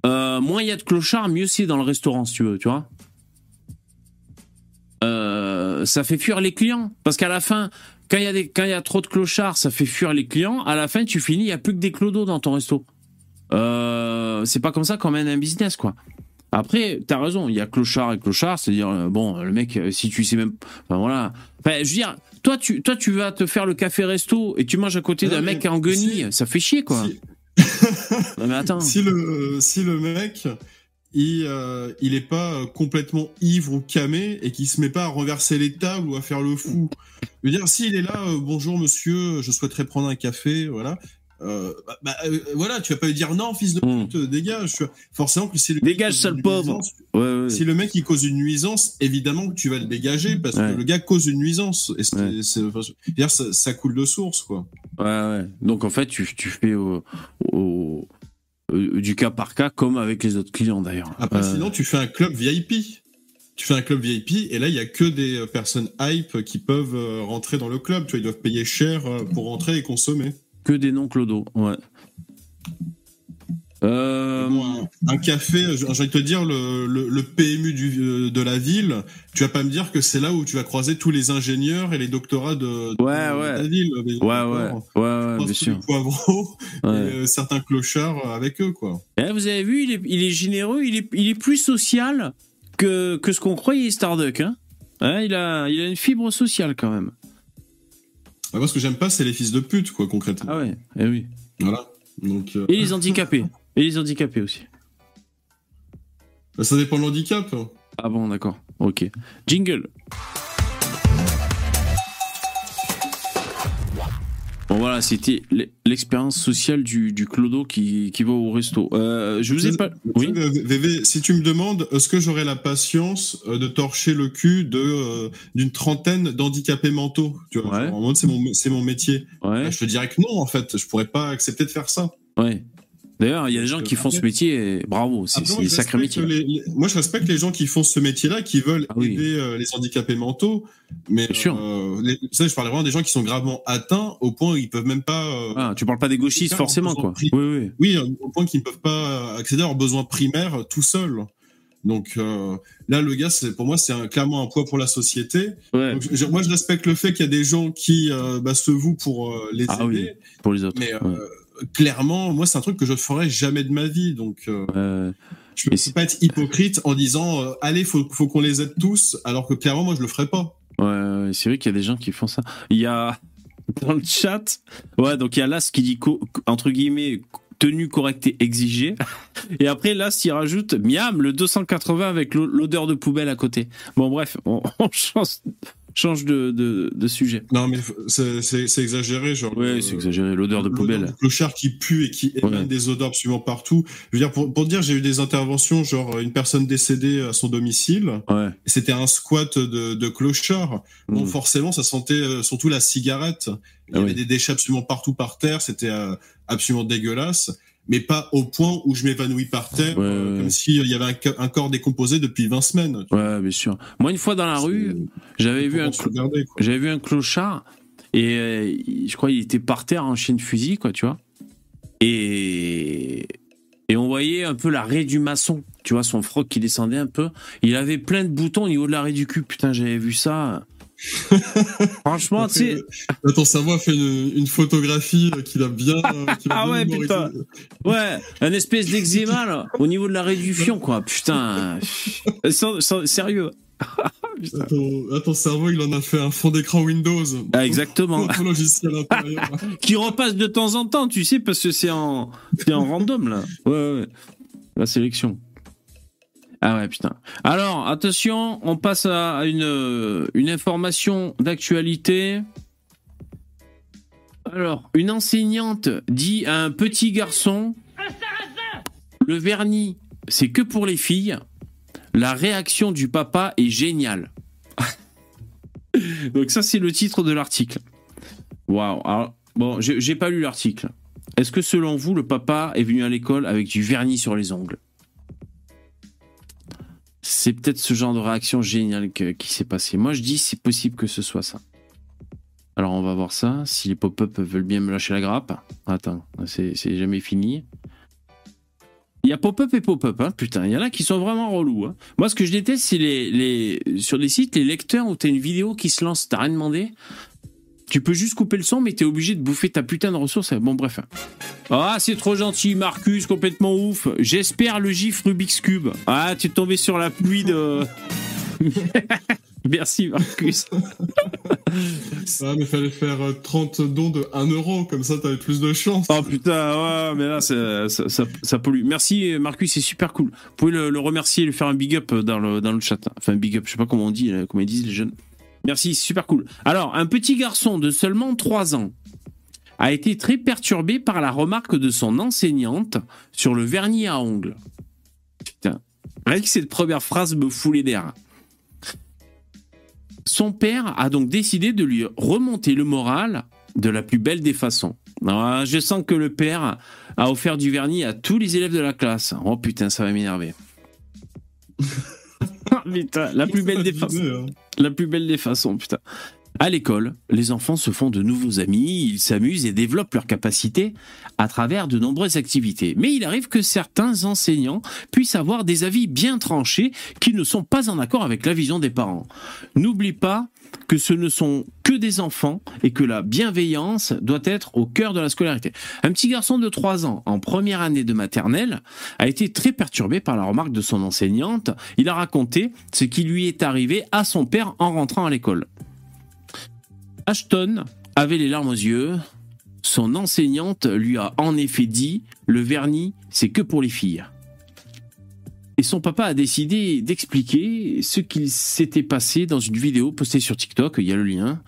Euh, moins il y a de clochards, mieux c'est dans le restaurant, si tu veux, tu vois. Euh, ça fait fuir les clients parce qu'à la fin, quand il y y a trop de clochards, ça fait fuir les clients. À la fin, tu finis, il y a plus que des clodos dans ton resto. c'est pas comme ça qu'on mène un business, quoi. Après, t'as raison, il y a clochard et clochard, c'est-à-dire, bon, le mec, si tu sais même. Enfin, voilà. Je veux dire, toi, tu, toi, tu vas te faire le café resto et tu manges à côté d'un mec en guenille. Ça fait chier, quoi. non, mais attends.
Si le, si le mec, il, euh, il est pas complètement ivre ou camé et qu'il se met pas à renverser les tables ou à faire le fou. Je veux dire, s'il est là, euh, bonjour monsieur, je souhaiterais prendre un café, voilà. Euh, bah, bah euh, voilà, tu vas pas lui dire non, fils de hmm. pute, dégage. Forcément que si le
dégage, sale pauvre.
Si le mec il cause une nuisance, évidemment que tu vas le dégager parce que le gars cause une nuisance. Et c'est, ça, coule de source, quoi.
Ouais, ouais. Donc en fait, tu, tu fais au, au, du cas par cas comme avec les autres clients d'ailleurs.
Après, euh. sinon, tu fais un club VIP tu fais un club VIP et là il y a que des personnes hype qui peuvent rentrer dans le club. Tu vois, ils doivent payer cher pour rentrer et consommer.
Que des noms clodo, ouais.
Euh... Un, café, de te dire, le, le, PMU du, euh, de la ville, tu vas pas me dire que c'est là où tu vas croiser tous les ingénieurs et les doctorats de,
de, la
ville.
Ouais, ouais, ouais, ouais, bien sûr.
Poivreaux et euh, certains clochards avec eux, quoi.
Et eh, vous avez vu, il est, il est généreux, il est, il est plus social que, que ce qu'on croyait Starduck, hein. hein il, a, il a une fibre sociale quand même.
Bah, moi, ce que j'aime pas, c'est les fils de pute, quoi, concrètement.
Ah ouais, eh oui.
Voilà. Donc, euh,
Et les handicapés. Et les handicapés aussi.
Bah, ça dépend de l'handicap.
Ah bon, d'accord. Ok. Jingle. Bon voilà, c'était l'expérience sociale du, du clodo qui, qui va au resto. Euh, je vous ai pas. Oui.
VV, si tu me demandes, est-ce que j'aurais la patience euh, de torcher le cul de euh, d'une trentaine d'handicapés mentaux? Tu vois, ouais. c'est mon c'est mon métier. Ouais. Je te dirais que non, en fait, je pourrais pas accepter de faire ça.
Ouais. D'ailleurs, il y a des gens qui font ce métier et bravo, c'est un sacré métier.
moi, je respecte les gens qui font ce métier-là, qui veulent ah aider euh, les handicapés mentaux. Mais euh, les, ça, je parle vraiment des gens qui sont gravement atteints au point où ils peuvent même pas. Euh,
ah, tu parles pas des gauchistes forcément, quoi. Oui, oui.
Oui, au point qu'ils ne peuvent pas accéder à leurs besoins primaires tout seuls. Donc là, le gars, c'est pour moi, c'est clairement un poids pour la société. moi, je respecte le fait qu'il y a des gens qui bah, se vouent pour les ah, aider. Oui,
pour les autres.
Mais clairement, moi, c'est un truc que je ne ferais jamais de ma vie. Donc, euh, je ne peux pas être hypocrite en disant euh, allez, faut, faut qu'on les aide tous, alors que clairement, moi, je le ferais pas.
Ouais, c'est vrai qu'il y a des gens qui font ça. Il y a dans le chat, ouais, donc il y a Las qui dit entre guillemets tenue correcte et exigée. Et après, là, s'il rajoute miam, le 280 avec l'odeur de poubelle à côté. Bon, bref, on, on change, change de, de, de, sujet.
Non, mais c'est exagéré, genre.
Ouais, c'est exagéré, l'odeur de poubelle. Le
clochard qui pue et qui émane des odeurs absolument partout. Je veux dire, pour, pour dire, j'ai eu des interventions, genre une personne décédée à son domicile.
Ouais.
C'était un squat de, de clochard. Bon, mm. forcément, ça sentait euh, surtout la cigarette. Il y ah avait des déchets absolument partout par terre. C'était euh, absolument dégueulasse mais pas au point où je m'évanouis par terre, euh, comme s'il y avait un, corps décomposé depuis 20 semaines.
Ouais, bien sûr. Moi, une fois dans la rue, j'avais vu, un j'avais vu un clochard, et euh, je crois qu'il était par terre en chien de fusil, quoi, tu vois. Et... et on voyait un peu la raie du maçon, tu vois, son froc qui descendait un peu. Il avait plein de boutons au niveau de la raie du cul. Putain, j'avais vu ça. Franchement, tu sais.
Ton cerveau a fait une, une photographie qu'il a bien. a
Ah
bien
ouais, putain. Ouais, un espèce d'eczéma, là, au niveau de la réduction, quoi. Putain. Sans- sans- sérieux. Putain.
Ton, cerveau, il en a fait un fond d'écran Windows.
Ah, exactement.
Logiciel intérieur.
Qui repasse de temps en temps, tu sais, parce que c'est en, c'est en random, là. Ouais, ouais, ouais. La sélection. Ah ouais, putain. Alors, attention, on passe à euh, une information d'actualité. Alors, une enseignante dit à un petit garçon Le vernis, c'est que pour les filles. La réaction du papa est géniale. Donc, ça, c'est le titre de l'article. Waouh. Bon, j'ai pas lu l'article. Est-ce que selon vous, le papa est venu à l'école avec du vernis sur les ongles? C'est peut-être ce genre de réaction géniale qui s'est passé. Moi, je dis c'est possible que ce soit ça. Alors, on va voir ça. Si les pop-up veulent bien me lâcher la grappe. Attends, c'est jamais fini. Il y a pop-up et pop-up, hein, putain. Il y en a qui sont vraiment relous. hein. Moi, ce que je déteste, c'est les, les, sur les sites, les lecteurs où t'as une vidéo qui se lance, t'as rien demandé. Tu peux juste couper le son, mais t'es obligé de bouffer ta putain de ressources. Bon, bref. Ah, c'est trop gentil, Marcus, complètement ouf. J'espère le gif Rubik's Cube. Ah, tu es tombé sur la pluie de. Merci, Marcus.
Ah, mais fallait faire euh, 30 dons de 1 euro, comme ça t'avais plus de chance.
Oh putain, ouais, mais là, ça, ça, ça- ça pollue. Merci, Marcus, c'est super cool. Vous pouvez le, le remercier et lui faire un big up dans le, dans le chat. Enfin, un big up, je sais pas comment on dit, là, comment ils disent les jeunes. Merci, super cool. Alors, un petit garçon de seulement 3 ans a été très perturbé par la remarque de son enseignante sur le vernis à ongles. Putain, rien que cette première phrase me les nerfs. Son père a donc décidé de lui remonter le moral de la plus belle des façons. Ah, je sens que le père a offert du vernis à tous les élèves de la classe. Oh putain, ça va m'énerver. La plus belle des façons. La plus belle des façons, putain. À l'école, les enfants se font de nouveaux amis, ils s'amusent et développent leurs capacités à travers de nombreuses activités. Mais il arrive que certains enseignants puissent avoir des avis bien tranchés qui ne sont pas en accord avec la vision des parents. N'oublie pas que ce ne sont que des enfants et que la bienveillance doit être au cœur de la scolarité. Un petit garçon de 3 ans en première année de maternelle a été très perturbé par la remarque de son enseignante. Il a raconté ce qui lui est arrivé à son père en rentrant à l'école. Ashton avait les larmes aux yeux. Son enseignante lui a en effet dit Le vernis, c'est que pour les filles. Et son papa a décidé d'expliquer ce qu'il s'était passé dans une vidéo postée sur TikTok, il y a le lien.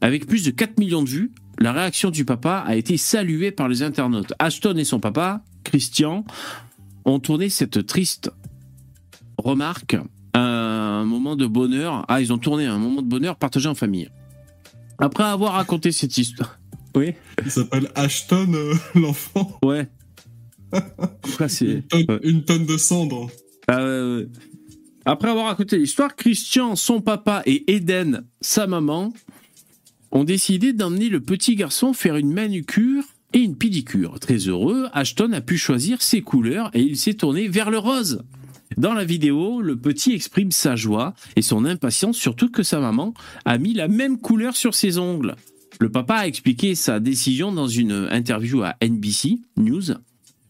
Avec plus de 4 millions de vues, la réaction du papa a été saluée par les internautes. Ashton et son papa, Christian, ont tourné cette triste remarque à un moment de bonheur. Ah, ils ont tourné un moment de bonheur partagé en famille. Après avoir raconté cette histoire. Oui,
Il s'appelle Ashton, euh, l'enfant.
ouais. Après.
Une, tonne-
ouais.
une tonne de cendres.
Ah. Après avoir raconté l'histoire, Christian, son papa et Eden, sa maman, ont décidé d'emmener le petit garçon faire une manucure et une pédicure. Très heureux, Ashton a pu choisir ses couleurs et il s'est tourné vers le rose. Dans la vidéo, le petit exprime sa joie et son impatience, surtout que sa maman a mis la même couleur sur ses ongles. Le papa a expliqué sa décision dans une interview à NBC News.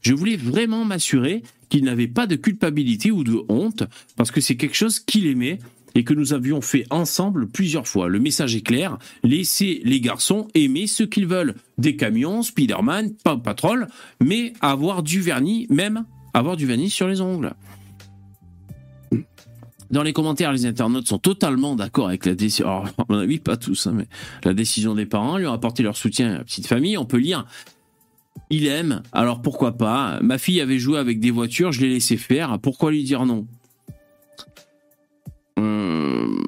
Je voulais vraiment m'assurer qu'il n'avait pas de culpabilité ou de honte parce que c'est quelque chose qu'il aimait et que nous avions fait ensemble plusieurs fois. Le message est clair, laissez les garçons aimer ce qu'ils veulent. Des camions, Spider-Man, Paw Patrol, mais avoir du vernis, même avoir du vernis sur les ongles. Dans les commentaires, les internautes sont totalement d'accord avec la décision. Alors, à mon avis, pas tous, hein, mais la décision des parents lui ont apporté leur soutien à la petite famille. On peut lire il aime, alors pourquoi pas Ma fille avait joué avec des voitures, je l'ai laissé faire, pourquoi lui dire non? Hum,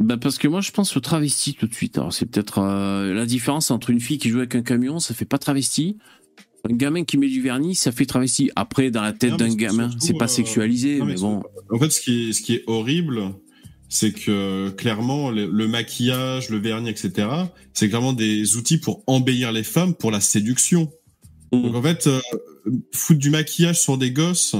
bah parce que moi je pense au travesti tout de suite. Alors c'est peut-être euh, la différence entre une fille qui joue avec un camion, ça fait pas travesti. Un gamin qui met du vernis, ça fait travesti. Après, dans la tête d'un gamin, c'est pas
euh,
sexualisé,
non,
mais
mais
bon.
En fait, ce qui est, ce qui est horrible, c'est que clairement, le, le maquillage, le vernis, etc., c'est clairement des outils pour embellir les femmes pour la séduction. Donc en fait, euh, foutre du maquillage sur des gosses,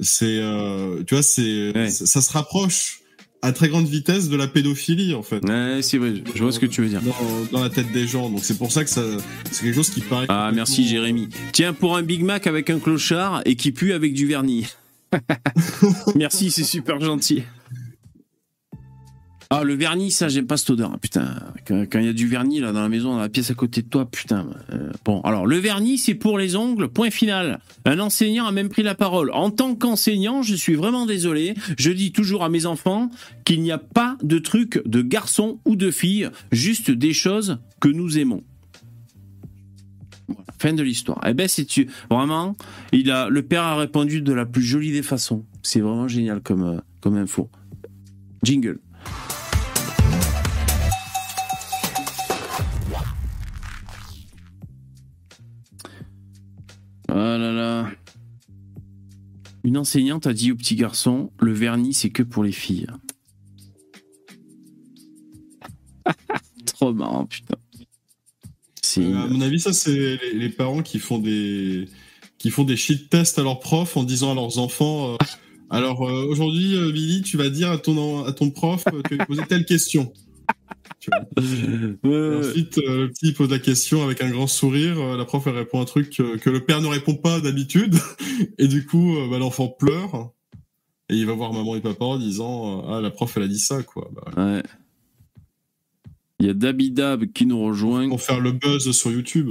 c'est, euh, tu vois, c'est,
Ouais.
ça, ça se rapproche à très grande vitesse de la pédophilie en fait.
Ouais, c'est vrai, je vois ce que tu veux dire.
Dans, dans la tête des gens. Donc c'est pour ça que ça, c'est quelque chose qui paraît.
Ah, merci Jérémy. Tiens, pour un Big Mac avec un clochard et qui pue avec du vernis. merci, c'est super gentil. Ah, le vernis, ça, j'aime pas cette odeur. hein, Putain, quand il y a du vernis là dans la maison, dans la pièce à côté de toi, putain. euh, bon, alors le vernis, c'est pour les ongles. Point final. Un enseignant a même pris la parole. En tant qu'enseignant, je suis vraiment désolé. Je dis toujours à mes enfants qu'il n'y a pas de truc de garçon ou de fille, juste des choses que nous aimons. Fin de l'histoire. Eh ben, c'est tu vraiment. Il a le père a répondu de la plus jolie des façons. C'est vraiment génial comme euh, comme info. Jingle. Oh là là. Une enseignante a dit au petit garçon le vernis, c'est que pour les filles. Trop marrant, putain.
Euh, à mon avis, ça c'est les, les parents qui font des qui font des shit tests à leurs profs en disant à leurs enfants. euh, alors euh, aujourd'hui, Billy, tu vas dire à ton à ton prof que tu posé telle question. Tu vois.
Ouais,
Et
ouais.
ensuite, euh, le petit pose la question avec un grand sourire. euh, la prof elle répond un truc euh, que le père ne répond pas d'habitude, et du coup, euh, bah, l'enfant pleure. Et il va voir maman et papa en disant euh, ah la prof elle a dit ça quoi. Bah,
Ouais. Il y a Dabidab qui nous rejoint.
pour faire le buzz sur YouTube.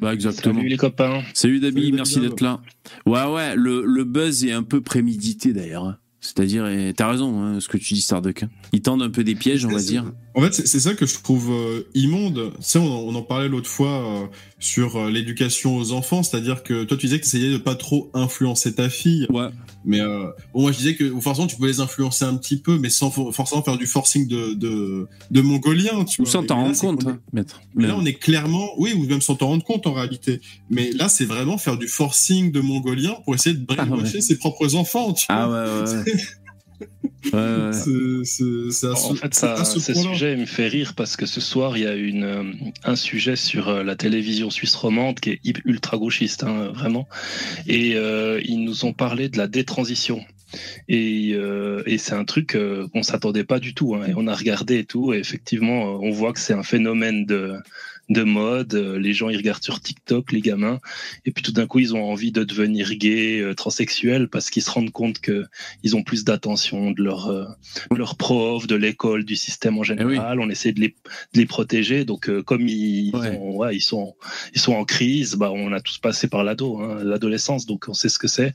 Bah exactement.
Salut les copains.
Salut Dabi,
Salut,
merci d'être là. Ouais, ouais, le, le buzz est un peu prémédité d'ailleurs. C'est-à-dire, et t'as raison, hein, ce que tu dis, Starduck. hein. Ils tendent un peu des pièges, on va dire.
En fait, c'est ça que je trouve euh, immonde. Tu sais, on, en- on en parlait l'autre fois euh, sur euh, l'éducation aux enfants, c'est-à-dire que toi, tu disais que tu essayais de pas trop influencer ta fille.
Ouais.
Mais euh, bon, moi, je disais que forcément, tu peux les influencer un petit peu, mais sans for- forcément faire du forcing de, de, de mongolien. Tu
Ou sans t'en rendre compte, hein, maître.
Mais là, on est clairement, oui, ou même sans t'en rendre compte en réalité. Mais là, c'est vraiment faire du forcing de mongolien pour essayer de brainwasher ses propres enfants. Tu
Ah
vois.
ouais, ouais, ouais. Ouais, ouais.
C'est-
En fait,
à ce
sujet me fait rire parce que ce soir, il y a une, euh, un sujet sur euh, la télévision suisse romande qui est ultra gauchiste, hein, vraiment. Et euh, ils nous ont parlé de la détransition. Et, euh, et c'est un truc qu'on s'attendait pas du tout. Hein. Et on a regardé et tout. Et effectivement, on voit que c'est un phénomène de, de mode. Euh, Les gens, ils regardent sur TikTok, les gamins. Et puis tout d'un coup, ils ont envie de devenir gays, euh, transsexuels, parce qu'ils se rendent compte que ils ont plus d'attention de leur, euh, de leurs profs, de l'école, du système en général. On essaie de les, de les protéger. Donc, euh, comme ils,
Ouais.
sont, ouais, ils sont, ils sont en crise, bah, on a tous passé par l'ado, hein, l'adolescence, donc on sait ce que c'est.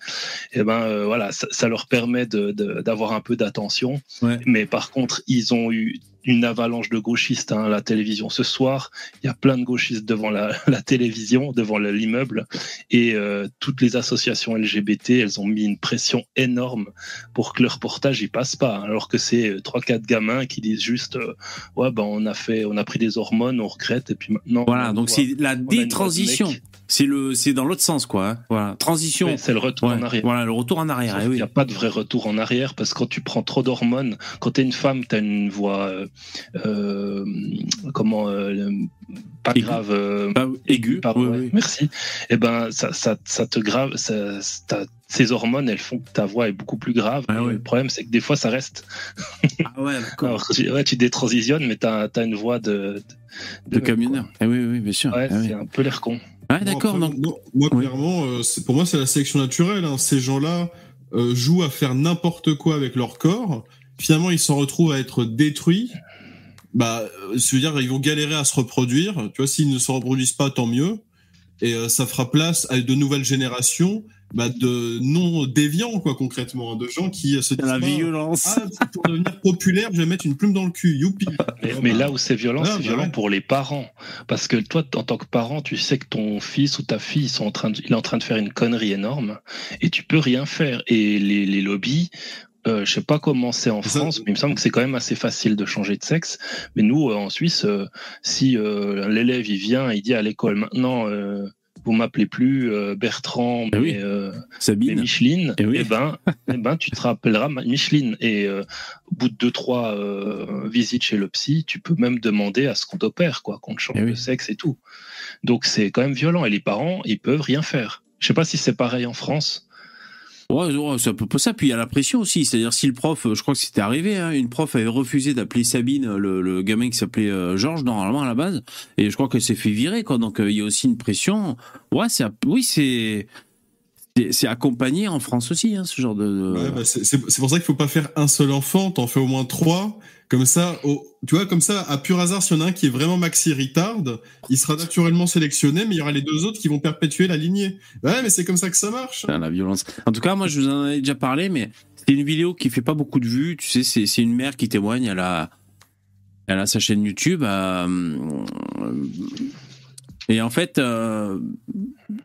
Et ben, euh, voilà, ça, ça leur permet de- de- d'avoir un peu d'attention.
Ouais.
Mais par contre, ils ont eu une avalanche de gauchistes hein, à la télévision ce soir. Il y a plein de gauchistes devant la, la télévision, devant le- l'immeuble, et euh, toutes les associations LGBT, elles ont mis une pression énorme pour que le reportage y passe pas, hein, alors que c'est euh, trois quatre gamins qui disent juste euh, ouais ben on a fait, on a pris des hormones, on regrette, et puis maintenant
Voilà,
on
donc c'est la détransition. C'est le, c'est dans l'autre sens, quoi. hein. Voilà, transition.
C'est le retour
Ouais,
en arrière.
Voilà, le retour en arrière. Eh oui.
n'y a pas de vrai retour en arrière parce que quand tu prends trop d'hormones, quand tu es une femme, tu as une voix comment euh, pas grave euh,
Bah, aigu.
pardon,
oui,
ouais,
oui.
merci. Et ben ça, ça, ça te grave, ça, ça- ces hormones, elles font que ta voix est beaucoup plus grave.
Ah ouais.
Le problème, c'est que des fois, ça reste.
Ah ouais, d'accord.
Alors, tu- ouais, tu détransitionnes, mais tu as, une voix de
De camionneur. Eh oui, oui, bien sûr.
Ouais,
Ah oui.
c'est un peu l'air con.
Ah, d'accord. Donc,
non, moi,
Oui.
clairement, euh, pour moi, c'est la sélection naturelle. hein. Ces gens-là euh, jouent à faire n'importe quoi avec leur corps. Finalement, ils s'en retrouvent à être détruits. Bah, euh, je veux dire, ils vont galérer à se reproduire. Tu vois, s'ils ne se reproduisent pas, tant mieux. Et euh, ça fera place à de nouvelles générations bah, de non déviants, quoi, concrètement, hein, de gens qui euh, se disent
la
pas,
violence.
ah, pour devenir populaire, je vais mettre une plume dans le cul. Youpi.
Mais, mais là où c'est violent,
Ah,
c'est
bah
violent
ouais.
pour les parents. Parce que toi, en tant que parent, tu sais que ton fils ou ta fille ils sont en train de, il est en train de faire une connerie énorme et tu peux rien faire. Et les, les lobbies, euh, je sais pas comment c'est en
ça.
France, mais il me semble que c'est quand même assez facile de changer de sexe. Mais nous, euh, en Suisse, euh, si euh, l'élève il vient, il dit à l'école maintenant, euh, vous m'appelez plus euh, Bertrand,
Eh
mais,
oui.
euh, mais
Sabine.
Micheline,
Eh oui.
eh ben, eh ben, tu te rappelleras Micheline. Et euh, au bout de deux, trois euh, visites chez le psy, tu peux même demander à ce qu'on t'opère, quoi, qu'on te change
Eh oui.
de sexe et tout. Donc c'est quand même violent. Et les parents, ils peuvent rien faire. Je sais pas si c'est pareil en France.
Ouais, c'est un peu ça. Puis il y a la pression aussi. C'est-à-dire, si le prof, je crois que c'était arrivé, hein, une prof avait refusé d'appeler Sabine, le, le gamin qui s'appelait euh, Georges, normalement, à la base. Et je crois qu'elle s'est fait virer, quoi. Donc, euh, il y a aussi une pression. Ouais, c'est, oui, c'est, c'est- accompagné en France aussi, hein, ce genre de.
Ouais, bah, c'est pour ça qu'il faut pas faire un seul enfant, t'en fais au moins trois. Comme ça, tu vois, comme ça, à pur hasard, s'il y a un qui est vraiment maxi retard, il sera naturellement sélectionné, mais il y aura les deux autres qui vont perpétuer la lignée. Ouais, mais c'est comme ça que ça marche.
Putain, la violence. En tout cas, moi, je vous en avais déjà parlé, mais c'est une vidéo qui fait pas beaucoup de vues. Tu sais, c'est une mère qui témoigne. Elle a, elle a sa chaîne YouTube. euh, et en fait, euh,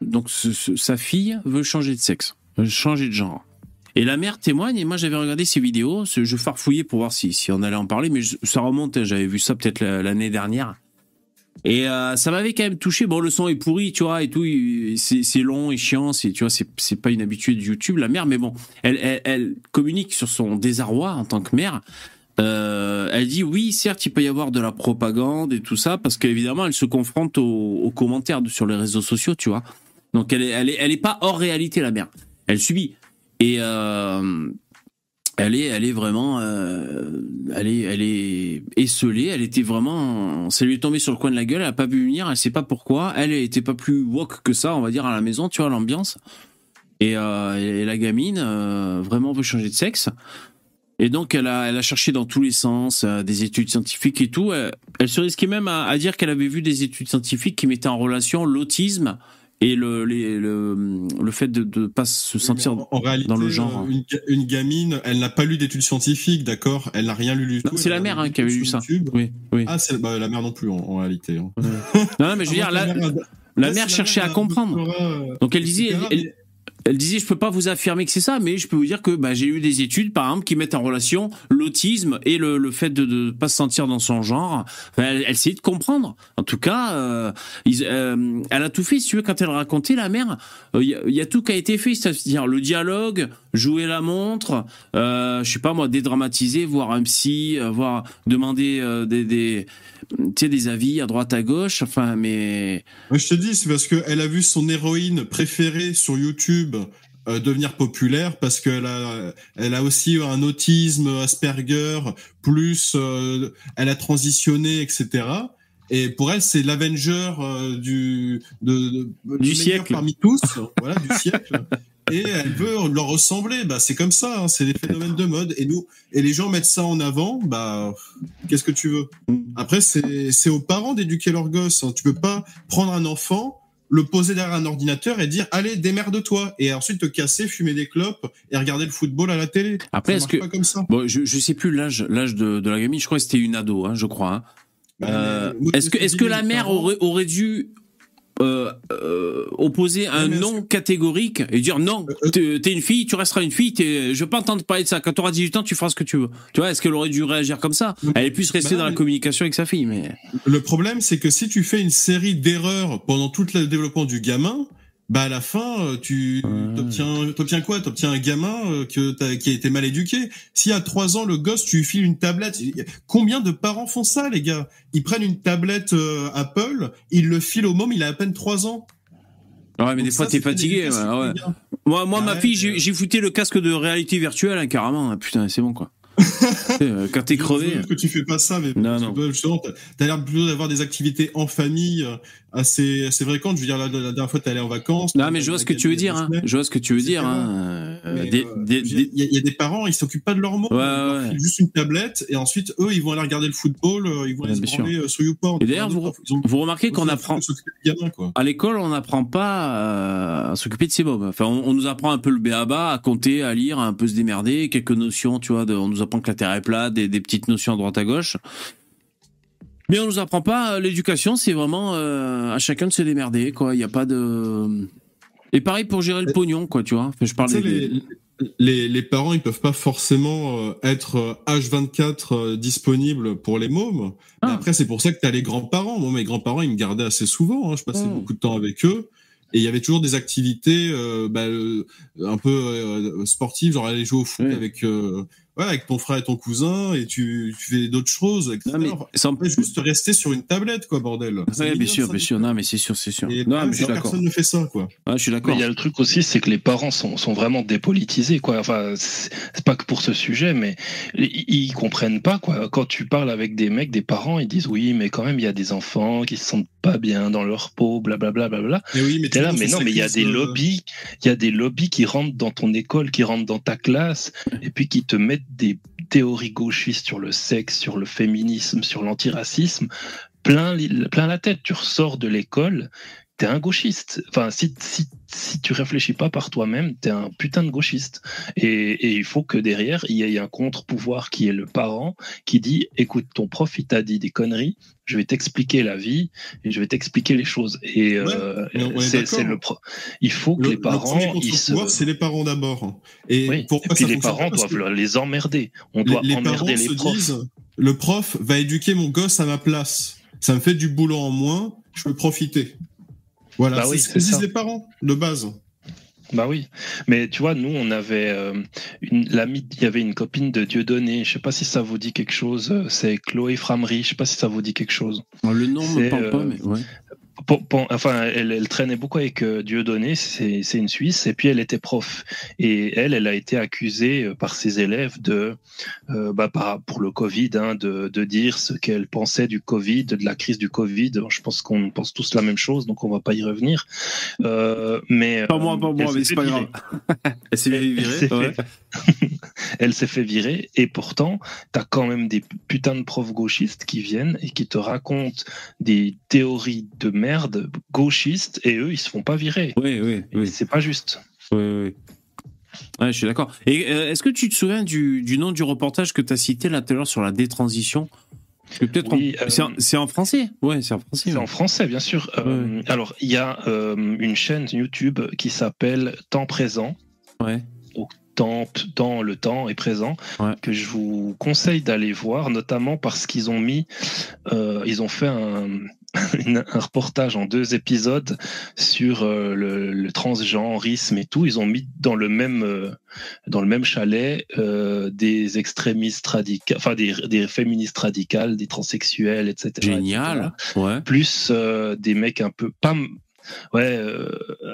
donc sa fille veut changer de sexe, changer de genre. Et la mère témoigne. Et moi, j'avais regardé ces vidéos. Je farfouillais pour voir si, si on allait en parler, mais ça remonte. hein, J'avais vu ça peut-être la- l'année dernière. Et euh, ça m'avait quand même touché. Bon, le son est pourri, tu vois, et tout. C'est long et chiant. C'est, tu vois, c'est pas une habituée de YouTube, la mère. Mais bon, elle, elle, communique sur son désarroi en tant que mère. Euh, elle dit oui, certes, il peut y avoir de la propagande et tout ça, parce qu'évidemment, elle se confronte aux, commentaires sur les réseaux sociaux, tu vois. Donc, elle est, elle est, elle est pas hors réalité, la mère. Elle subit. Et euh, elle est, elle est vraiment, euh, elle est, elle est esselée. Elle était vraiment, ça lui est tombé sur le coin de la gueule. Elle a pas pu venir. Elle sait pas pourquoi. Elle était pas plus woke que ça, on va dire à la maison. Tu vois l'ambiance. Et, euh, la gamine vraiment veut changer de sexe. Et donc elle a, elle a cherché dans tous les sens des études scientifiques et tout. Elle, se risquait même à dire qu'elle avait vu des études scientifiques qui mettaient en relation l'autisme et le, les- le, le fait de ne pas se sentir
en, en réalité,
dans le genre.
euh, Une, ga- une gamine, elle n'a pas lu d'études scientifiques, d'accord? Elle n'a rien lu du tout.
c'est la mère hein, qui avait lu ça.
YouTube.
Oui, oui.
Ah, c'est bah, la mère non plus en, en réalité. hein.
Non, mais je veux dire,
Ah,
la,
mère a-
la
là,
mère cherchait à comprendre.
euh,
Donc elle disait, elle, elle disait, je peux pas vous affirmer que c'est ça, mais je peux vous dire que bah, j'ai eu des études, par exemple, qui mettent en relation l'autisme et le, le fait de ne pas se sentir dans son genre. Enfin, elle, elle essayait de comprendre. En tout cas, euh, euh, elle a tout fait. Si tu veux, quand elle racontait la mère, euh, il il y a tout qui a été fait, c'est-à-dire le dialogue, jouer la montre, euh, je sais pas moi, dédramatiser, voir un psy, euh, voir demander euh, des, des, des avis à droite à gauche. Enfin, mais
je te dis, c'est parce qu'elle a vu son héroïne préférée sur YouTube euh, devenir populaire parce qu'elle a, elle a aussi un autisme Asperger, plus euh, elle a transitionné, etc. Et pour elle, c'est l'Avenger euh, du, de, de- le meilleur
siècle.
parmi tous, voilà, du siècle. Et elle veut leur ressembler. Bah, c'est comme ça, hein, c'est des phénomènes de mode. Et nous, et les gens mettent ça en avant. Bah, qu'est-ce que tu veux? Après, c'est c'est aux parents d'éduquer leurs gosses. hein. Tu peux pas prendre un enfant, le poser derrière un ordinateur et dire allez démerde-toi et ensuite te casser, fumer des clopes et regarder le football à la télé.
Après, est-ce que
pas comme ça
Bon, je, je sais plus l'âge, l'âge de, de la gamine. Je crois que c'était une ado, hein, je crois. hein.
Bah,
Euh, est-ce que,
je
est-ce
dis,
que la mère aurait, aurait dû euh, euh, opposer un
mais
non catégorique et dire non,
Euh,
t'es t'es une fille, tu resteras une fille. t'es- Je veux pas entendre parler de ça. Quand tu auras 18 ans, tu feras ce que tu veux. Tu vois, est-ce qu'elle aurait dû réagir comme ça? Elle est plus restée
Bah,
dans la communication avec sa fille, mais
Le problème, c'est que si tu fais une série d'erreurs pendant tout le développement du gamin, bah à la fin, euh, tu
Ouais.
t'obtiens, t'obtiens quoi? T'obtiens un gamin euh, que t'as- qui a été mal éduqué. Si à trois ans le gosse, tu lui files une tablette, combien de parents font ça, les gars? Ils prennent une tablette euh, Apple, ils le filent au môme, il a à peine trois ans.
ouais, mais
Donc
des fois t'es fatigué. ouais, ouais. Moi, moi, ma
Ouais,
fille, j'ai j'ai foutu le casque de réalité virtuelle, hein, carrément. hein. Putain, c'est bon quoi. Quand t'es crevé.
que tu fais pas ça, mais
Non, non.
que, justement, t'as- t'as l'air plutôt d'avoir des activités en famille euh, assez assez fréquentes. Je veux dire, la, la- dernière fois, allé en vacances.
Non, mais je vois ce que tu veux dire. Hein. Je vois ce que tu veux
etc.
dire. Hein. Euh,
euh, Il y, a- il y a des parents, ils s'occupent pas de leurs mots.
Ouais,
ils
ouais.
filent juste une tablette et ensuite eux, ils vont aller regarder le football, euh, ils vont aller
Ouais,
se branler euh, sur YouPorn.
Et d'ailleurs,
Ils
vous,
ont- ils ont-
vous remarquez qu'on
ils ont
apprend
gamin, quoi.
à l'école, on n'apprend pas euh, à s'occuper de ses mômes. Enfin, on, on nous apprend un peu le béaba, à compter, à lire, à un peu se démerder, quelques notions, tu vois. de- on nous apprend que la terre est plate, des, des petites notions à droite à gauche. Mais on nous apprend pas euh, l'éducation, c'est vraiment euh, à chacun de se démerder, quoi. Il n'y a pas de. Et pareil pour gérer le pognon, quoi, tu vois. Enfin, je parle des-
les, les, les parents, ils peuvent pas forcément euh, être euh, H24 euh, disponibles pour les mômes. Mais
Ah.
après, c'est pour ça que tu as les grands-parents. Moi, mes grands-parents, ils me gardaient assez souvent. hein. Je passais
Mm.
beaucoup de temps avec eux. Et il y avait toujours des activités euh, bah, euh, un peu euh, sportives, genre aller jouer au foot
Oui.
avec ouais, avec ton frère et ton cousin et tu, tu fais d'autres choses, etc.
Non, mais
Enfin,
sans-
pas juste rester sur une tablette, quoi, bordel.
Ouais, bien sûr, bien sûr. Non, mais c'est sûr, c'est sûr.
Et
Non, mais je suis d'accord.
personne ne fait ça, quoi.
Ouais, je suis d'accord.
il y a le truc aussi, c'est que les parents sont, sont vraiment dépolitisés, quoi. Enfin, c'est pas que pour ce sujet, mais ils, ils comprennent pas, quoi. Quand tu parles avec des mecs, des parents, ils disent oui, mais quand même, il y a des enfants qui se sentent pas bien dans leur peau, blablabla, blablabla.
Mais oui, mais
T'es
tout
là, mais non, mais il y a des lobbies, il y a des lobbies qui rentrent dans ton école, qui rentrent dans ta classe, et puis qui te mettent des théories gauchistes sur le sexe, sur le féminisme, sur l'antiracisme, plein, plein la tête. Tu ressors de l'école, t'es un gauchiste. Enfin, si, si, si tu réfléchis pas par toi-même, t'es un putain de gauchiste. Et, et il faut que derrière, il y ait un contre-pouvoir qui est le parent qui dit, écoute, ton prof, il t'a dit des conneries, je vais t'expliquer la vie et je vais t'expliquer les choses. Et euh, c'est le pro- Il faut que
Le,
les
le
parents,
premier
ils se...
c'est les parents d'abord. Et
Oui. Et
pourquoi
puis
ça
les parents doivent
que
les emmerder. On
les,
doit
les parents
emmerder les profs.
disent, le prof va éduquer mon gosse à ma place. Ça me fait du boulot en moins, je peux profiter. Voilà,
Bah
c'est
oui,
ce que disent
ça.
les parents, de base.
Bah oui, mais tu vois, nous on avait euh, une il y avait une copine de Dieudonné. Je sais pas si ça vous dit quelque chose. euh, C'est Chloé Framery. Je sais pas si ça vous dit quelque chose.
Le nom me
C'est,
parle pas,
euh,
mais ouais.
Pour- pour- enfin, elle, elle traînait beaucoup avec euh, Dieudonné. C'est c'est une Suisse et puis elle était prof. Et elle, elle a été accusée euh, par ses élèves de, euh, bah, par, pour le Covid, hein, de, de dire ce qu'elle pensait du Covid, de la crise du Covid. Je pense qu'on pense tous la même chose, donc on va pas y revenir. Euh, mais
Pas moi, pas moi, mais c'est pas grave. Elle s'est
Elle-
virée,
elle s'est fait- virer et pourtant t'as quand même des putains de profs gauchistes qui viennent et qui te racontent des théories de merde gauchistes et eux ils se font pas virer.
Oui, oui, oui.
C'est pas juste.
oui, oui. Ouais, je suis d'accord. Et euh, est-ce que tu te souviens du, du nom du reportage que tu as cité là tout à l'heure sur la détransition?
Oui,
en-
euh,
c'est en, français Ouais, c'est en français.
C'est
ouais.
en français bien sûr. Euh, Alors il y a euh, une chaîne YouTube qui s'appelle Temps présent.
Ouais.
Temps, le temps est présent,
Ouais.
que je vous conseille d'aller voir, notamment parce qu'ils ont mis, euh, ils ont fait un, reportage en deux épisodes sur euh, le, le transgenrisme et tout. Ils ont mis dans le même, euh, dans le même chalet des extrémistes radicaux, enfin des, des féministes radicales, des transsexuels, etc.
Génial.
etc
Ouais.
plus des mecs un peu pas ouais euh,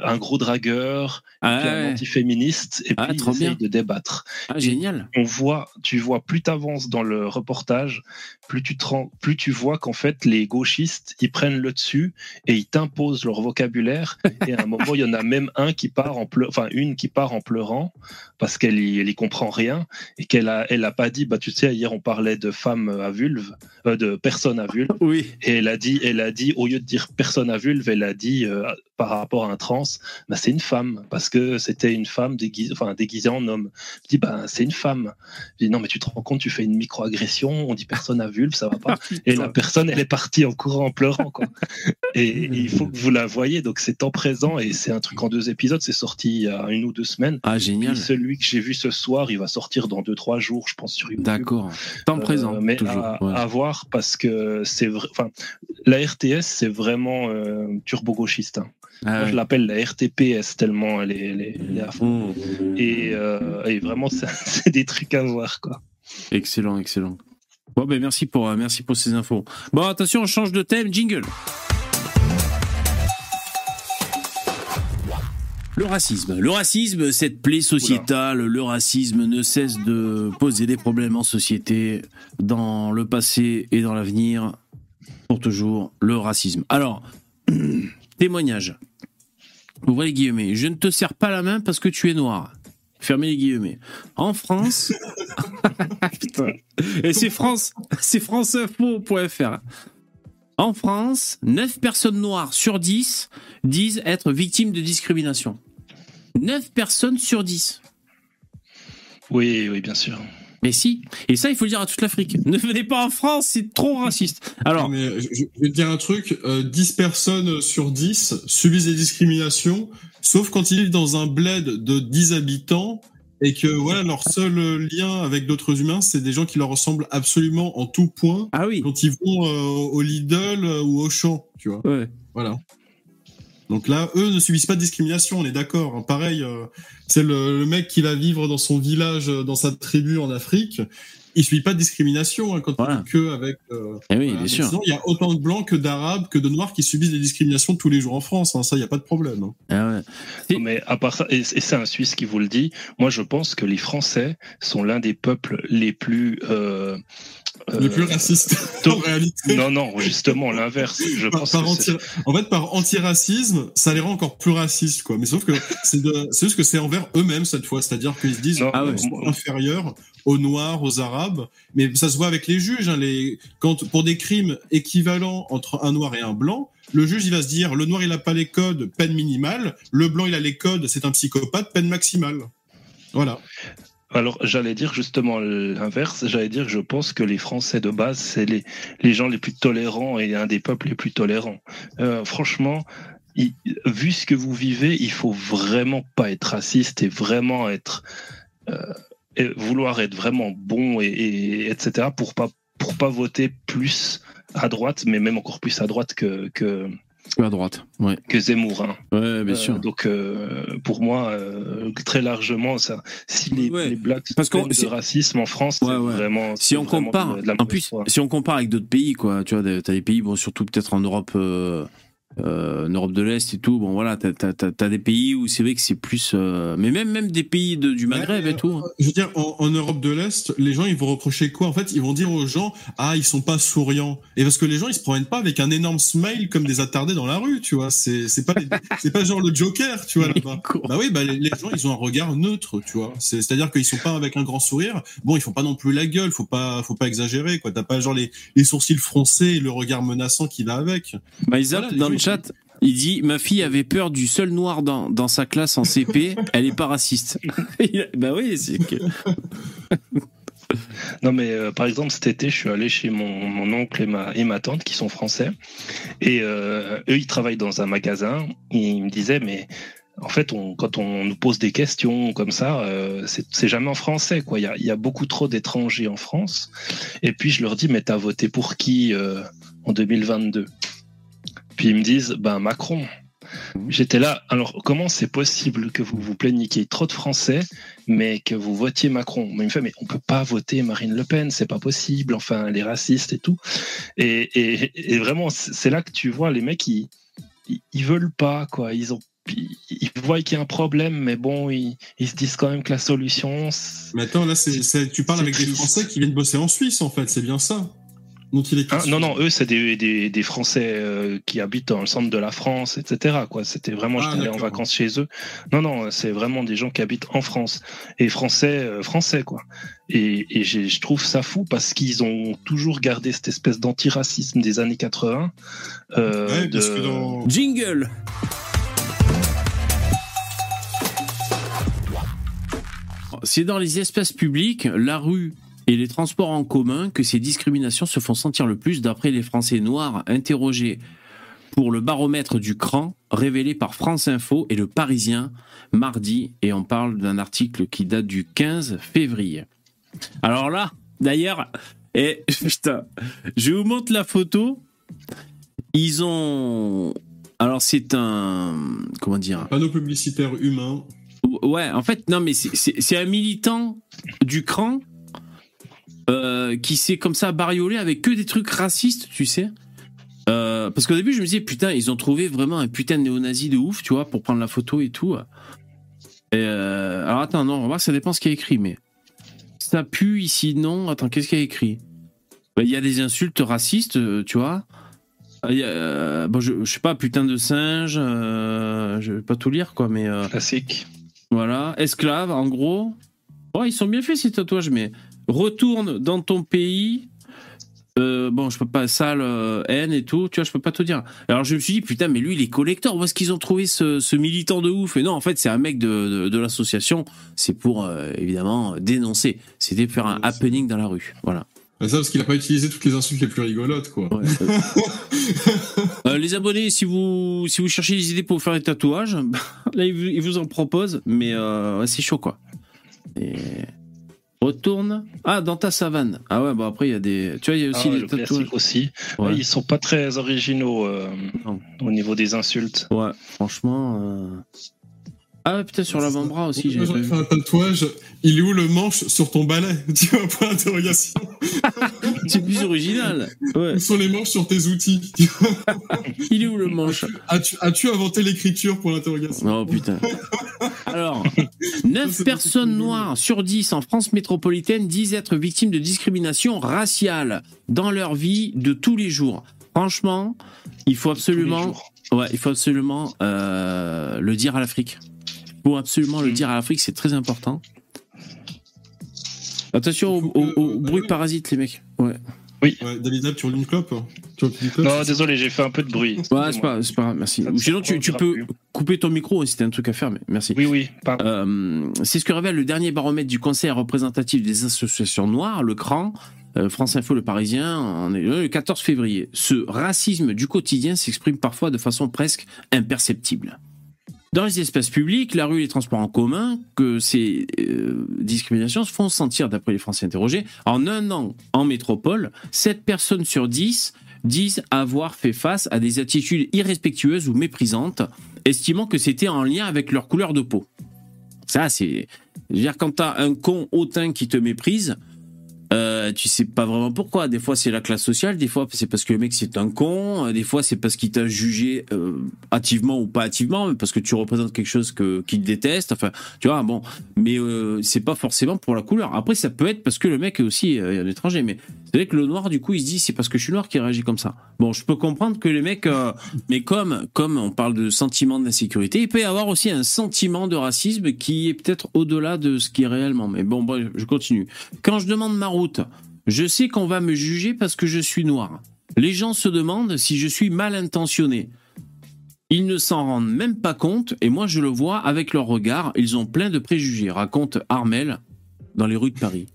un gros dragueur
Ah,
puis un antiféministe et
Ah,
puis
trop
ils
bien.
de débattre
Ah, génial.
on voit tu vois plus t'avances dans le reportage plus tu te plus tu vois qu'en fait les gauchistes ils prennent le dessus et ils t'imposent leur vocabulaire et à un moment il y en a même un qui part en pleu- enfin une qui part en pleurant parce qu'elle y, elle y comprend rien et qu'elle a elle a pas dit bah tu sais hier on parlait de femmes à vulve euh, de personnes à vulve
Oui.
et elle a dit, elle a dit, au lieu de dire personne à vulve, elle a dit euh, par rapport à un trans, bah, c'est une femme parce que c'était une femme déguisée, enfin déguisée en homme. Je dis bah c'est une femme. Je dis non mais tu te rends compte, tu fais une microagression, on dit personne à vulve, ça va pas. Et la personne, elle est partie en courant, en pleurant quoi. Et, et il faut que vous la voyez, donc c'est en présent et c'est un truc en deux épisodes, c'est sorti il y a une ou deux semaines.
Ah,
Puis
génial.
celui que j'ai vu ce soir, il va sortir dans deux trois jours, je pense sur YouTube.
D'accord. Temps
Euh,
présent,
mais
toujours.
à,
ouais.
à voir parce que c'est vrai. Enfin, la RTS c'est vraiment euh, turbo
Ah,
Moi, je l'appelle la RTPS tellement elle est, elle est, elle est à fond.
Mmh.
Et, euh, et vraiment, c'est c'est des trucs à voir quoi.
Excellent, excellent. Bon, ben merci pour, euh, merci pour ces infos. Bon, attention, on change de thème. Jingle. Le racisme. Le racisme, cette plaie sociétale, le racisme ne cesse de poser des problèmes en société, dans le passé et dans l'avenir. Pour toujours, le racisme. Alors, témoignage. Ouvrez les guillemets. Je ne te serre pas la main parce que tu es noir. Fermez les guillemets. En France. Et c'est France, c'est franceinfo.fr. En France, 9 personnes noires sur 10 disent être victimes de discrimination. 9 personnes sur 10.
Oui, oui, bien sûr.
Mais si. Et ça, il faut le dire à toute l'Afrique. Ne venez pas en France, c'est trop raciste. Alors,
Mais je, vais te dire un truc, euh, 10 personnes sur 10 subissent des discriminations, sauf quand ils vivent dans un bled de 10 habitants et que voilà leur seul lien avec d'autres humains, c'est des gens qui leur ressemblent absolument en tout point
ah oui.
quand ils vont euh, au Lidl ou au champ, tu vois.
Ouais.
Voilà. Donc là, eux ne subissent pas de discrimination, on est d'accord. hein. Pareil, euh, c'est le, le mec qui va vivre dans son village, euh, dans sa tribu en Afrique. Il subit pas de discrimination hein, quand
Voilà.
que avec. euh,
Eh oui,
voilà.
bien sûr.
Sinon, il y a autant de blancs que d'arabes, que de noirs qui subissent des discriminations tous les jours en France. hein. Ça, il y a pas de problème. hein.
Ah ouais. Et-
Mais à part ça, et, et c'est un Suisse qui vous le dit, moi je pense que les Français sont l'un des peuples les plus... Euh,
Le
euh,
plus raciste,
to-
en réalité.
Non, non, justement l'inverse. Je
Par,
pense
par anti- En fait, par antiracisme, ça les rend encore plus racistes, quoi. Mais sauf que c'est de... juste que c'est envers eux-mêmes cette fois. C'est-à-dire qu'ils se disent
Non,
Ah ouais.
qu'ils sont inférieurs aux Noirs, aux Arabes. Mais ça se voit avec les juges. Hein. Quand, pour des crimes équivalents entre un Noir et un Blanc, le juge, il va se dire, le Noir, il a pas les codes, peine minimale. Le Blanc, il a les codes, c'est un psychopathe, peine maximale. Voilà.
Alors, j'allais dire justement l'inverse. J'allais dire que je pense que les Français de base, c'est les, gens les plus tolérants et un des peuples les plus tolérants. Euh, franchement, vu ce que vous vivez, il faut vraiment pas être raciste et vraiment être euh, vouloir être vraiment bon et, et etc. pour pas pour pas voter plus à droite, mais même encore plus à droite que que,
À droite. Ouais.
que Zemmour. hein.
Ouais, bien
Euh, donc euh, pour moi, euh, très largement, ça, si les,
Ouais.
les blacks
Parce
Parce
qu'on-
de
si-
racisme en France,
Ouais,
vraiment.
Si on
vraiment
compare,
de- de la
en plus, si on compare avec d'autres pays, quoi, tu vois, t'as des pays, bon, surtout peut-être en Europe, euh, en Europe de l'Est et tout, bon, voilà, t'as, t'as, t'as- t'as des pays où c'est vrai que c'est plus, euh, mais même, même des pays de- du Maghreb
Ouais,
et tout.
Je veux dire, en, en Europe de l'Est, les gens, ils vont reprocher quoi? En fait, ils vont dire aux gens, ah, ils sont pas souriants. Et parce que les gens, ils se promènent pas avec un énorme smile comme des attardés dans la rue, tu vois. C'est, c'est pas, c'est pas genre le Joker, tu vois, là-bas. Bah oui, bah, les, les gens, ils ont un regard neutre, tu vois. C'est, c'est-à-dire qu'ils sont pas avec un grand sourire. Bon, ils font pas non plus la gueule, faut pas, faut pas exagérer, quoi. T'as pas genre les, les sourcils froncés et le regard menaçant qui va avec.
Maïzap,
Voilà,
il dit Ma fille avait peur du seul noir dans, dans sa classe en CP, elle est pas raciste. Bah oui, c'est que.
Non, mais euh, par exemple, cet été, je suis allé chez mon, mon oncle et ma, et ma tante qui sont français. Et euh, eux, ils travaillent dans un magasin. Ils me disaient, mais en fait, on, quand on nous pose des questions comme ça, euh, c'est jamais en français. quoi. Il y a, y a beaucoup trop d'étrangers en France. Et puis, je leur dis, mais t'as voté pour qui euh, en 2022 Puis ils me disent, ben Macron. J'étais là. Alors, comment c'est possible que vous vous plaigniez qu'il y ait trop de Français, mais que vous votiez Macron? Mais il me fait, mais on peut pas voter Marine Le Pen, c'est pas possible. Enfin, les racistes et tout. Et, et, et vraiment, c'est là que tu vois les mecs, ils, ils, veulent pas, quoi. Ils ont, ils, voient qu'il y a un problème, mais bon, ils, ils se disent quand même que la solution.
Mais attends, là, c'est- tu parles avec des. Français qui viennent bosser en Suisse, en fait. C'est bien ça. Dont il est
Ah, non, non, eux, c'est des, des, des Français euh, qui habitent dans le centre de la France, etc. Quoi. C'était vraiment,
Ah,
j'étais allé en vacances chez eux. Non, non, c'est vraiment des gens qui habitent en France. Et français, euh, français, quoi. Et, je trouve ça fou parce qu'ils ont toujours gardé cette espèce d'antiracisme des années 80. euh,
Ouais, parce
de-
que dans...
Jingle C'est dans les espaces publics, la rue et les transports en commun que ces discriminations se font sentir le plus d'après les Français noirs interrogés pour le baromètre du cran révélé par France Info et le Parisien mardi et on parle d'un article qui date du 15 février. Alors là, d'ailleurs, et putain, je vous montre la photo. Ils ont alors c'est un comment dire?
Panneau publicitaire humain.
Ouais, en fait, non, mais c'est un militant du cran euh, qui s'est comme ça bariolé avec que des trucs racistes, tu sais. Euh, parce qu'au début, je me disais, putain, ils ont trouvé vraiment un putain de néo-nazi de ouf, tu vois, pour prendre la photo et tout. Et euh, alors attends, non, on va voir, ça dépend ce qu'il y a écrit, mais ça pue ici, non. Attends, qu'est-ce qu'il y a écrit? Bah, Il y a des insultes racistes, tu vois. Ah, euh, bon, je, je sais pas, putain de singe, euh, je vais pas tout lire, quoi, mais. euh,
Classique.
voilà, esclave, en gros. Ouais, ils sont bien faits ces tatouages, mais retourne dans ton pays. Euh, bon, je peux pas, sale euh, haine et tout, tu vois, je peux pas te dire. Alors je me suis dit, putain, mais lui, il est collector, où est-ce qu'ils ont trouvé ce, ce militant de ouf? Et non, en fait, c'est un mec de, de, de l'association, c'est pour, euh, évidemment, dénoncer. C'était faire un happening dans la rue, voilà.
Ça, parce qu'il a pas utilisé toutes les insultes les plus rigolotes, quoi.
Ouais, euh. Les abonnés, si vous, si vous cherchez des idées pour faire des tatouages, là, ils vous, en proposent, mais euh, c'est chaut, quoi. Et... Retourne. Ah, dans ta savane. Ah ouais, bon après il y a des. Tu vois, il y a aussi
Ah,
des
le
tatouages.
classique aussi.
Ouais.
Ils sont pas très originaux euh, au niveau des insultes.
Ouais, franchement. euh, Ah ouais, putain, sur l'avant-bras aussi, j'ai
fait un tatouage. Il est où le manche sur ton balai Tu vois, point d'interrogation.
C'est plus original. Ouais.
Où sont les manches sur tes outils
Il est où le manche
As-tu inventé l'écriture pour l'interrogation
Oh putain. Alors, 9
c'est
personnes noires sur 10 en France métropolitaine disent être victimes de discrimination raciale dans leur vie de tous les jours. Franchement, il faut absolument, ouais, il faut absolument euh, le dire à l'Afrique. Faut absolument le
Mm.
dire à l'Afrique, c'est très important. Attention au, au- au bruit parasite, les mecs. Ouais,
Ouais, Dalida, tu roules une clope clope
Non, désolé, j'ai fait un peu de bruit.
ouais c'est pas, c'est pas grave, merci.
Ça
sinon, tu, peux
plus.
couper ton micro si c'était un truc à faire, mais merci.
Oui, oui, pardon.
Euh, c'est ce que révèle le dernier baromètre du Conseil représentatif des associations noires, le CRAN. euh, France Info, le Parisien, on est le 14 février. Ce racisme du quotidien s'exprime parfois de façon presque imperceptible. Dans les espaces publics, la rue et les transports en commun, que ces euh, discriminations se font sentir, d'après les Français interrogés. En un an en métropole, 7 personnes sur 10 disent avoir fait face à des attitudes irrespectueuses ou méprisantes, estimant que c'était en lien avec leur couleur de peau. Ça, c'est. Je veux dire, quand t'as un con hautain qui te méprise, euh, tu sais pas vraiment pourquoi. Des fois, c'est la classe sociale, des fois, c'est parce que le mec, c'est un con, euh, des fois, c'est parce qu'il t'a jugé euh, hâtivement ou pas hâtivement, mais parce que tu représentes quelque chose que, qu'il déteste. Enfin, tu vois, bon. Mais euh, c'est pas forcément pour la couleur. Après, ça peut être parce que le mec est aussi euh, un étranger. Mais c'est vrai que le noir, du coup, il se dit, c'est parce que je suis noir qui réagit comme ça. Bon, je peux comprendre que les mecs. mais comme, comme on parle de sentiment d'insécurité, il peut y avoir aussi un sentiment de racisme qui est peut-être au-delà de ce qui est réellement. Mais bon, bref, je continue. Quand je demande ma je sais qu'on va me juger parce que je suis noir. Les gens se demandent si je suis mal intentionné. Ils ne s'en rendent même pas compte, et moi je le vois avec leur regard, ils ont plein de préjugés, raconte Armel dans les rues de Paris.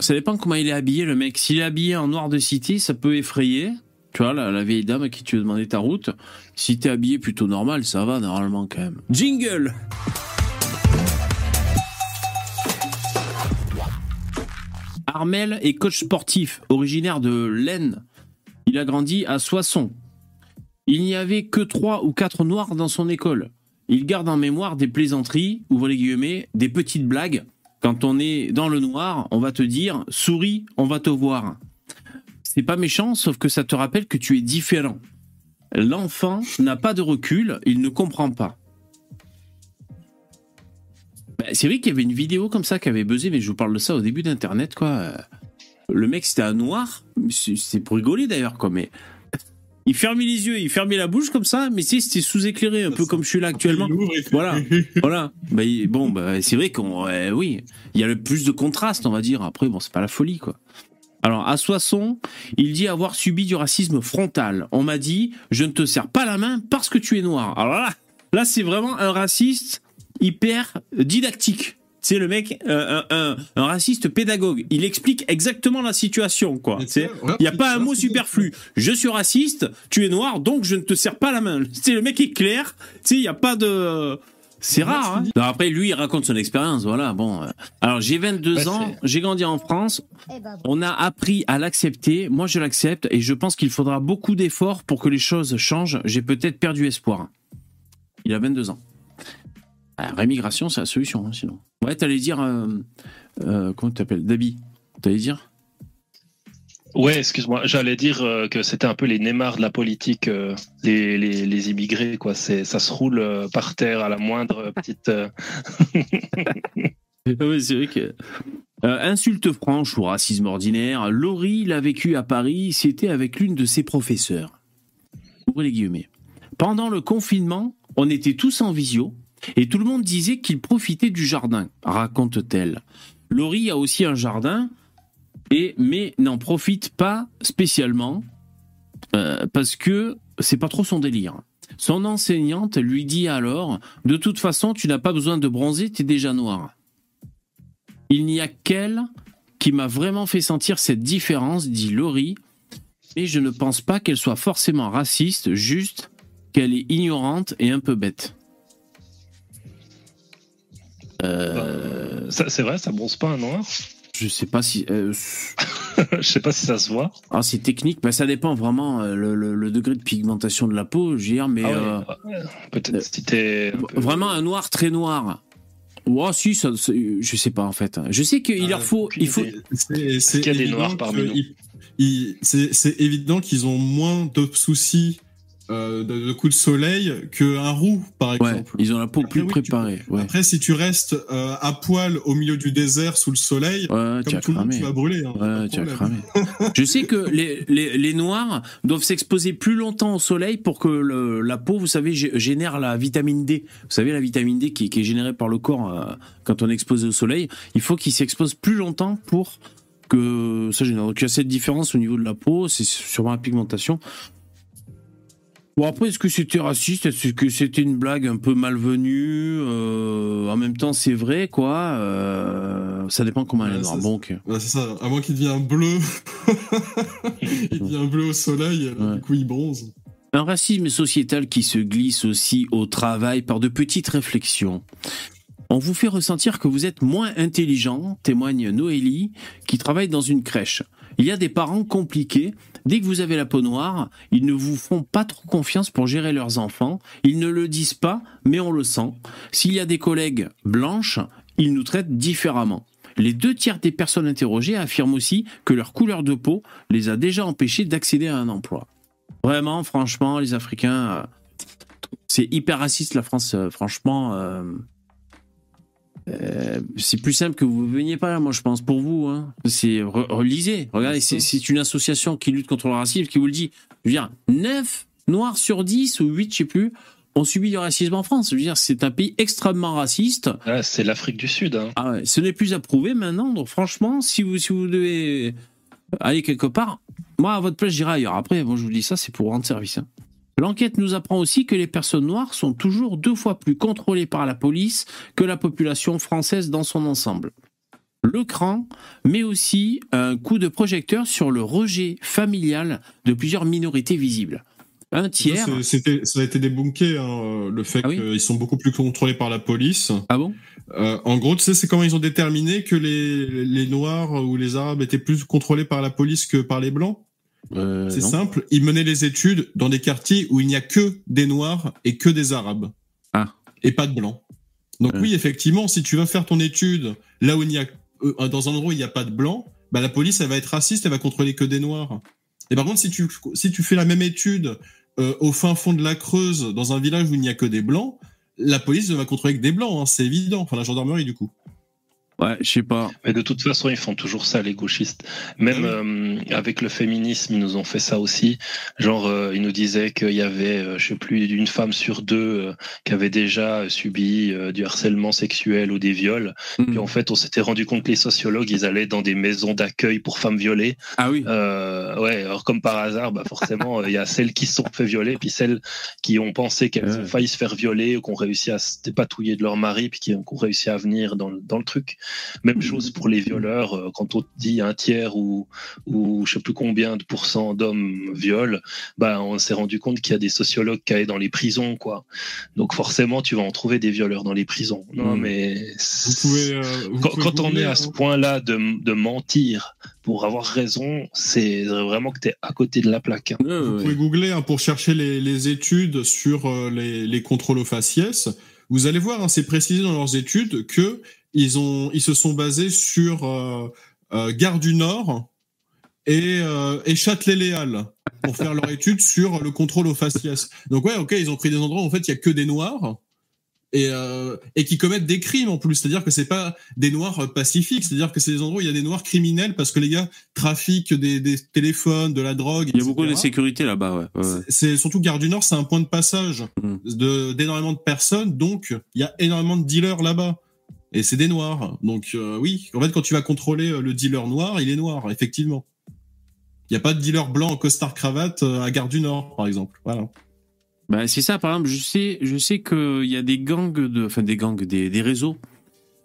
Ça dépend comment il est habillé, le mec? S'il est habillé en noir de cité, ça peut effrayer. Tu vois, la, la vieille dame à qui tu veux demander ta route. Si t'es habillé plutôt normal, ça va normalement quand même. Jingle Armel est coach sportif, originaire de l'Aisne. Il a grandi à Soissons. Il n'y avait que trois ou quatre noirs dans son école. Il garde en mémoire des plaisanteries, ouvre les guillemets, des petites blagues. Quand on est dans le noir, on va te dire souris, on va te voir. C'est pas méchant, sauf que ça te rappelle que tu es différent. L'enfant n'a pas de recul, il ne comprend pas. Bah, c'est vrai qu'il y avait une vidéo comme ça qui avait buzzé, mais je vous parle de ça au début d'Internet, quoi. Le mec, c'était un noir, c'est pour rigoler d'ailleurs, quoi, mais il fermait les yeux, il fermait la bouche comme ça, mais sais, c'était sous-éclairé, un peu comme je suis là actuellement. Voilà. Voilà. Bah, bon, bah, c'est vrai qu'on, oui, il y a le plus de contraste, on va dire. Après, bon, c'est pas la folie, quoi. Alors, à Soissons, il dit avoir subi du racisme frontal. On m'a dit, je ne te serre pas la main parce que tu es noir. Alors là, là, c'est vraiment un raciste hyper didactique. C'est le mec, euh, un, un- un raciste pédagogue. Il explique exactement la situation, quoi. Il n'y a pas un mot superflu. Je suis raciste, tu es noir, donc je ne te serre pas la main. C'est le mec est clair. Tu sais, il n'y a pas de. C'est rare. Hein. Non, après, lui, il raconte son expérience. Voilà. Bon. euh. Alors, j'ai 22
Ouais,
ans. J'ai grandi en France. On a appris à l'accepter. Moi, je l'accepte et je pense qu'il faudra beaucoup d'efforts pour que les choses changent. J'ai peut-être perdu espoir. Il a 22 ans. La rémigration, c'est la solution, hein, sinon. Ouais, t'allais dire. euh, euh, comment tu t'appelles Dabi? T'allais dire?
Ouais, excuse-moi, j'allais dire euh, que c'était un peu les Neymar de la politique, les, les, les immigrés, quoi. C'est, ça se roule par terre à la moindre petite.
Oui, c'est vrai que. Euh, insulte franche ou racisme ordinaire, Laurie l'a vécu à Paris, c'était avec l'une de ses professeurs. Ouvrez les guillemets. Pendant le confinement, on était tous en visio et tout le monde disait qu'il profitait du jardin, raconte-t-elle. Laurie a aussi un jardin, et, mais n'en profite pas spécialement euh, parce que c'est pas trop son délire. Son enseignante lui dit alors De toute façon, tu n'as pas besoin de bronzer, tu es déjà noir. Il n'y a qu'elle qui m'a vraiment fait sentir cette différence, dit Laurie, et je ne pense pas qu'elle soit forcément raciste, juste qu'elle est ignorante et un peu bête. Euh,
ça, c'est vrai, ça bronze pas un noir.
Je sais pas si. euh,
Je sais pas si ça se voit.
ah, c'est technique. Bah, ça dépend vraiment euh, le, le- le degré de pigmentation de la peau, je veux dire, mais.
Ah ouais,
euh,
ouais. Peut-être
euh,
si t'es. un peu-
Vraiment un noir très noir. Ouais, si, ça, ça- je sais pas en fait. Je sais qu'il
Ah,
leur faut, il faut.
C'est
des
évident
noirs parmi nous
c'est évident qu'ils ont moins de soucis euh, de, de coups de soleil qu'un roux, par
Ouais,
exemple.
ils ont la peau
Après,
plus
oui, tu
préparée. Ouais,
Après, si tu restes euh, à poil au milieu du désert sous le soleil,
ouais tu
comme
as
tout le monde,
cramé.
tu vas brûler. hein,
tu cramé. Je sais que les, les, les noirs doivent s'exposer plus longtemps au soleil pour que le- la peau, vous savez, gé- génère la vitamine D. Vous savez, la vitamine D qui, qui est générée par le corps euh, quand on est exposé au soleil. Il faut qu'il s'expose plus longtemps pour que ça génère. Donc il y a cette différence au niveau de la peau, c'est sûrement la pigmentation. Bon après, est-ce que c'était raciste? Est-ce que c'était une blague un peu malvenue? Euh, En même temps, c'est vrai, quoi. Euh, ça dépend comment elle est noire. Bon, ok.
Ouais, c'est ça. À moins qu'il devienne bleu. il devient bleu au soleil, alors,
Ouais.
du coup, il bronze.
Un racisme sociétal qui se glisse aussi au travail par de petites réflexions. On vous fait ressentir que vous êtes moins intelligent, témoigne Noélie, qui travaille dans une crèche. Il y a des parents compliqués. Dès que vous avez la peau noire, ils ne vous font pas trop confiance pour gérer leurs enfants. Ils ne le disent pas, mais on le sent. S'il y a des collègues blanches, ils nous traitent différemment. Les deux tiers des personnes interrogées affirment aussi que leur couleur de peau les a déjà empêchés d'accéder à un emploi. Vraiment, franchement, les Africains, euh, c'est hyper raciste la France. euh, franchement, euh, euh, c'est plus simple que vous veniez pas là, moi je pense pour vous. Hein. C'est re- relisez, regardez, c'est une association qui lutte contre le racisme qui vous le dit. Je veux dire, 9 noirs sur 10 ou 8, je sais plus, ont subi du racisme en France. Je veux dire, c'est un pays extrêmement raciste.
Ah, c'est l'Afrique du Sud. Hein.
Ah ouais, ce n'est plus approuvé maintenant. Donc franchement, si vous, si vous devez aller quelque part, moi à votre place j'irai ailleurs. Après, moi je vous dis ça, c'est pour rendre service. hein. L'enquête nous apprend aussi que les personnes noires sont toujours deux fois plus contrôlées par la police que la population française dans son ensemble. Le cran, mais aussi un coup de projecteur sur le rejet familial de plusieurs minorités visibles. Un tiers.
Ça a été débunké, hein, le fait
Ah oui
qu'ils sont beaucoup plus contrôlés par la police.
Ah bon?
Euh, en gros, tu sais, c'est comment ils ont déterminé que les, les Noirs ou les Arabes étaient plus contrôlés par la police que par les Blancs?
Euh,
C'est simple, ils menaient les études dans des quartiers où il n'y a que des Noirs et que des Arabes.
Ah.
Et pas de Blancs. Donc
Euh.
oui, effectivement, si tu vas faire ton étude là où il y a, euh, dans un endroit où il n'y a pas de Blancs, bah, la police, elle va être raciste, elle va contrôler que des Noirs. Et par contre, si tu, si tu fais la même étude euh, au fin fond de la Creuse, dans un village où il n'y a que des Blancs, la police ne va contrôler que des Blancs, hein, c'est évident. Enfin, la gendarmerie, du coup.
Ouais, je sais pas.
Mais de toute façon, ils font toujours ça, les gauchistes. Même
Ah
euh, avec le féminisme, ils nous ont fait ça aussi. Genre, euh, ils nous disaient qu'il y avait, euh, je sais plus, une femme sur deux euh, qui avait déjà subi euh, du harcèlement sexuel ou des viols.
Hmm.
Puis en fait, on s'était rendu compte que les sociologues, ils allaient dans des maisons d'accueil pour femmes violées.
Ah oui.
Euh, ouais, alors comme par hasard, bah forcément, il y a celles qui se sont fait violer, puis celles qui ont pensé qu'elles
Ouais.
ont failli se faire violer ou qui ont réussi à se dépatouiller de leur mari, puis qui ont, qui ont réussi à venir dans, le- dans le truc. Même chose pour les violeurs, euh, quand on dit un tiers ou, ou je sais plus combien de pourcents d'hommes violent, bah on s'est rendu compte qu'il y a des sociologues qui allaient dans les prisons, quoi. Donc forcément, tu vas en trouver des violeurs dans les prisons. Non,
Mm.
mais
Vous pouvez. euh, vous
quand, on est à
hein.
ce point-là de, de mentir pour avoir raison, c'est vraiment que tu es à côté de la plaque. hein.
Vous
ouais.
pouvez googler hein, pour chercher les, les études sur euh, les, les contrôles aux faciès. Vous allez voir, hein, c'est précisé dans leurs études que ils ont, ils se sont basés sur euh, euh, Gare du Nord et, euh, et Châtelet-Léal pour faire leur étude sur le contrôle aux faciès. Donc ouais, ok, ils ont pris des endroits où en fait il y a que des noirs et euh, et qui commettent des crimes en plus. C'est-à-dire que c'est pas des noirs pacifiques, c'est-à-dire que c'est des endroits où il y a des noirs criminels parce que les gars trafiquent des, des téléphones, de la drogue.
Il y a beaucoup d'insécurité là-bas, ouais. ouais, ouais.
C'est surtout Gare du Nord, c'est un point de passage
Mm.
de d'énormément de personnes, donc il y a énormément de dealers là-bas. Et c'est des noirs. Donc euh, oui, en fait, quand tu vas contrôler euh, le dealer noir, il est noir, effectivement. Il n'y a pas de dealer blanc en costard cravate euh, à Gare du Nord, par exemple. Voilà.
Bah, c'est ça, par exemple, je sais, je sais qu'il y a des gangs de, enfin des gangs, des, des réseaux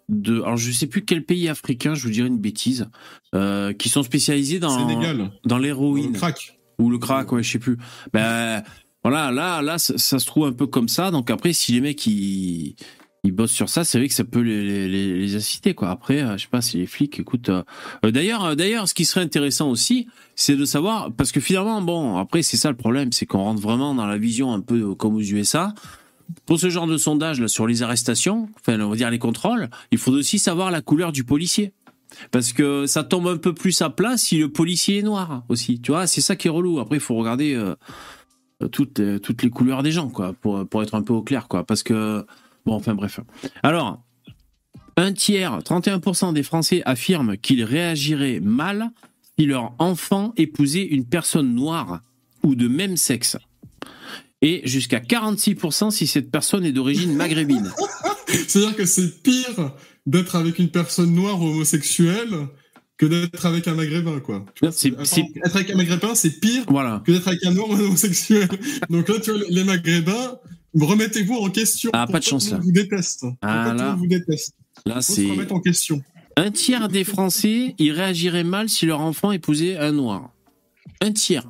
de, alors je sais plus quel pays africain, je vous dirais une bêtise, euh, qui sont spécialisés dans
Sénégal,
dans l'héroïne
crack.
ou le crack, ouais, je sais plus. Ben voilà, là, là, ça, ça se trouve un peu comme ça. Donc après, si les mecs ils ils bossent sur ça, c'est vrai que ça peut les, inciter quoi. Après, euh, je sais pas si les flics écoute. euh, euh, d'ailleurs, euh, d'ailleurs, ce qui serait intéressant aussi, c'est de savoir parce que finalement, bon, après c'est ça le problème, c'est qu'on rentre vraiment dans la vision un peu comme aux USA. Pour ce genre de sondage là sur les arrestations, enfin on va dire les contrôles, il faut aussi savoir la couleur du policier. Parce que ça tombe un peu plus à plat si le policier est noir aussi. Tu vois, c'est ça qui est relou. Après, il faut regarder toutes, toutes les couleurs des gens, quoi, pour, pour être un peu au clair, quoi. Parce que, bon, enfin bref. Alors, un tiers, 31% des Français affirment qu'ils réagiraient mal si leur enfant épousait une personne noire ou de même sexe. Et jusqu'à 46% si cette personne est d'origine maghrébine.
C'est-à-dire que c'est pire d'être avec une personne noire ou homosexuelle que d'être avec un maghrébin, quoi. Vois, Être avec un maghrébin, c'est pire
Voilà.
que d'être avec un noir ou un homosexuel. Donc là, tu vois, les maghrébins, remettez-vous en question.
Ah, pas de chance, là.
vous déteste?
Ah, là.
vous déteste?
Là, c'est.
en question.
Un tiers des Français, ils réagiraient mal si leur enfant épousait un noir. Un tiers.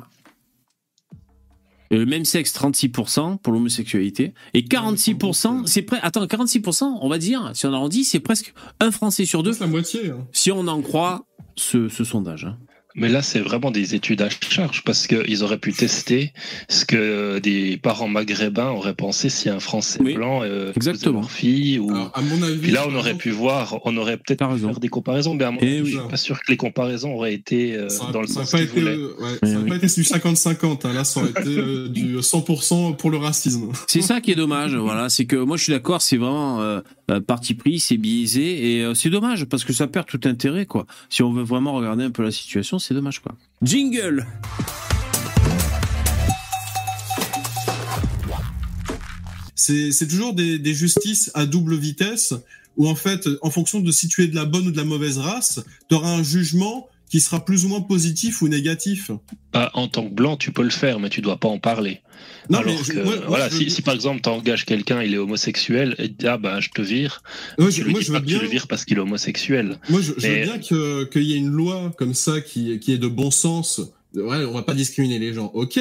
Le même sexe, 36% pour l'homosexualité. Et 46%, c'est près. Attends, 46%, on va dire, si on arrondit, c'est presque un Français sur deux,
C'est la moitié. hein.
si on en croit ce, ce sondage. hein.
Mais là, c'est vraiment des études à charge parce qu'ils auraient pu tester ce que des parents maghrébins auraient pensé si un Français
Oui,
blanc euh,
exactement.
fille. Ou...
Alors, à mon avis.
Puis là, on aurait pu voir, on aurait peut-être pu faire des comparaisons, mais à mon
Eh
avis,
oui.
je suis pas sûr que les comparaisons auraient été euh,
Ça
dans le
n'a
sens
pas
qu'ils
été,
voulaient.
euh, ouais,
Eh
ça a
oui.
pas été du 50-50. hein. Là, ça aurait été euh, du 100% pour le racisme.
C'est ça qui est dommage, voilà. C'est que moi, je suis d'accord, c'est vraiment euh, parti pris, c'est biaisé, et euh, c'est dommage parce que ça perd tout intérêt, quoi. Si on veut vraiment regarder un peu la situation, c'est dommage, quoi. Jingle.
C'est c'est toujours des, des justices à double vitesse où, en fait, en fonction de si tu es de la bonne ou de la mauvaise race, tu auras un jugement qui sera plus ou moins positif ou négatif.
Bah, en tant que blanc, tu peux le faire, mais tu dois pas en parler.
Non,
Alors
mais je-
que,
moi- moi,
voilà,
je
si, par exemple tu engages quelqu'un, il est homosexuel, et tu dis, ah bah je te vire,
moi,
tu
je,
lui
moi,
dis
je
pas
veux
que
bien,
tu le vires parce qu'il est homosexuel.
moi, je, veux bien que- qu'il y ait une loi comme ça qui, qui est de bon sens. Ouais, on va pas discriminer les gens, ok.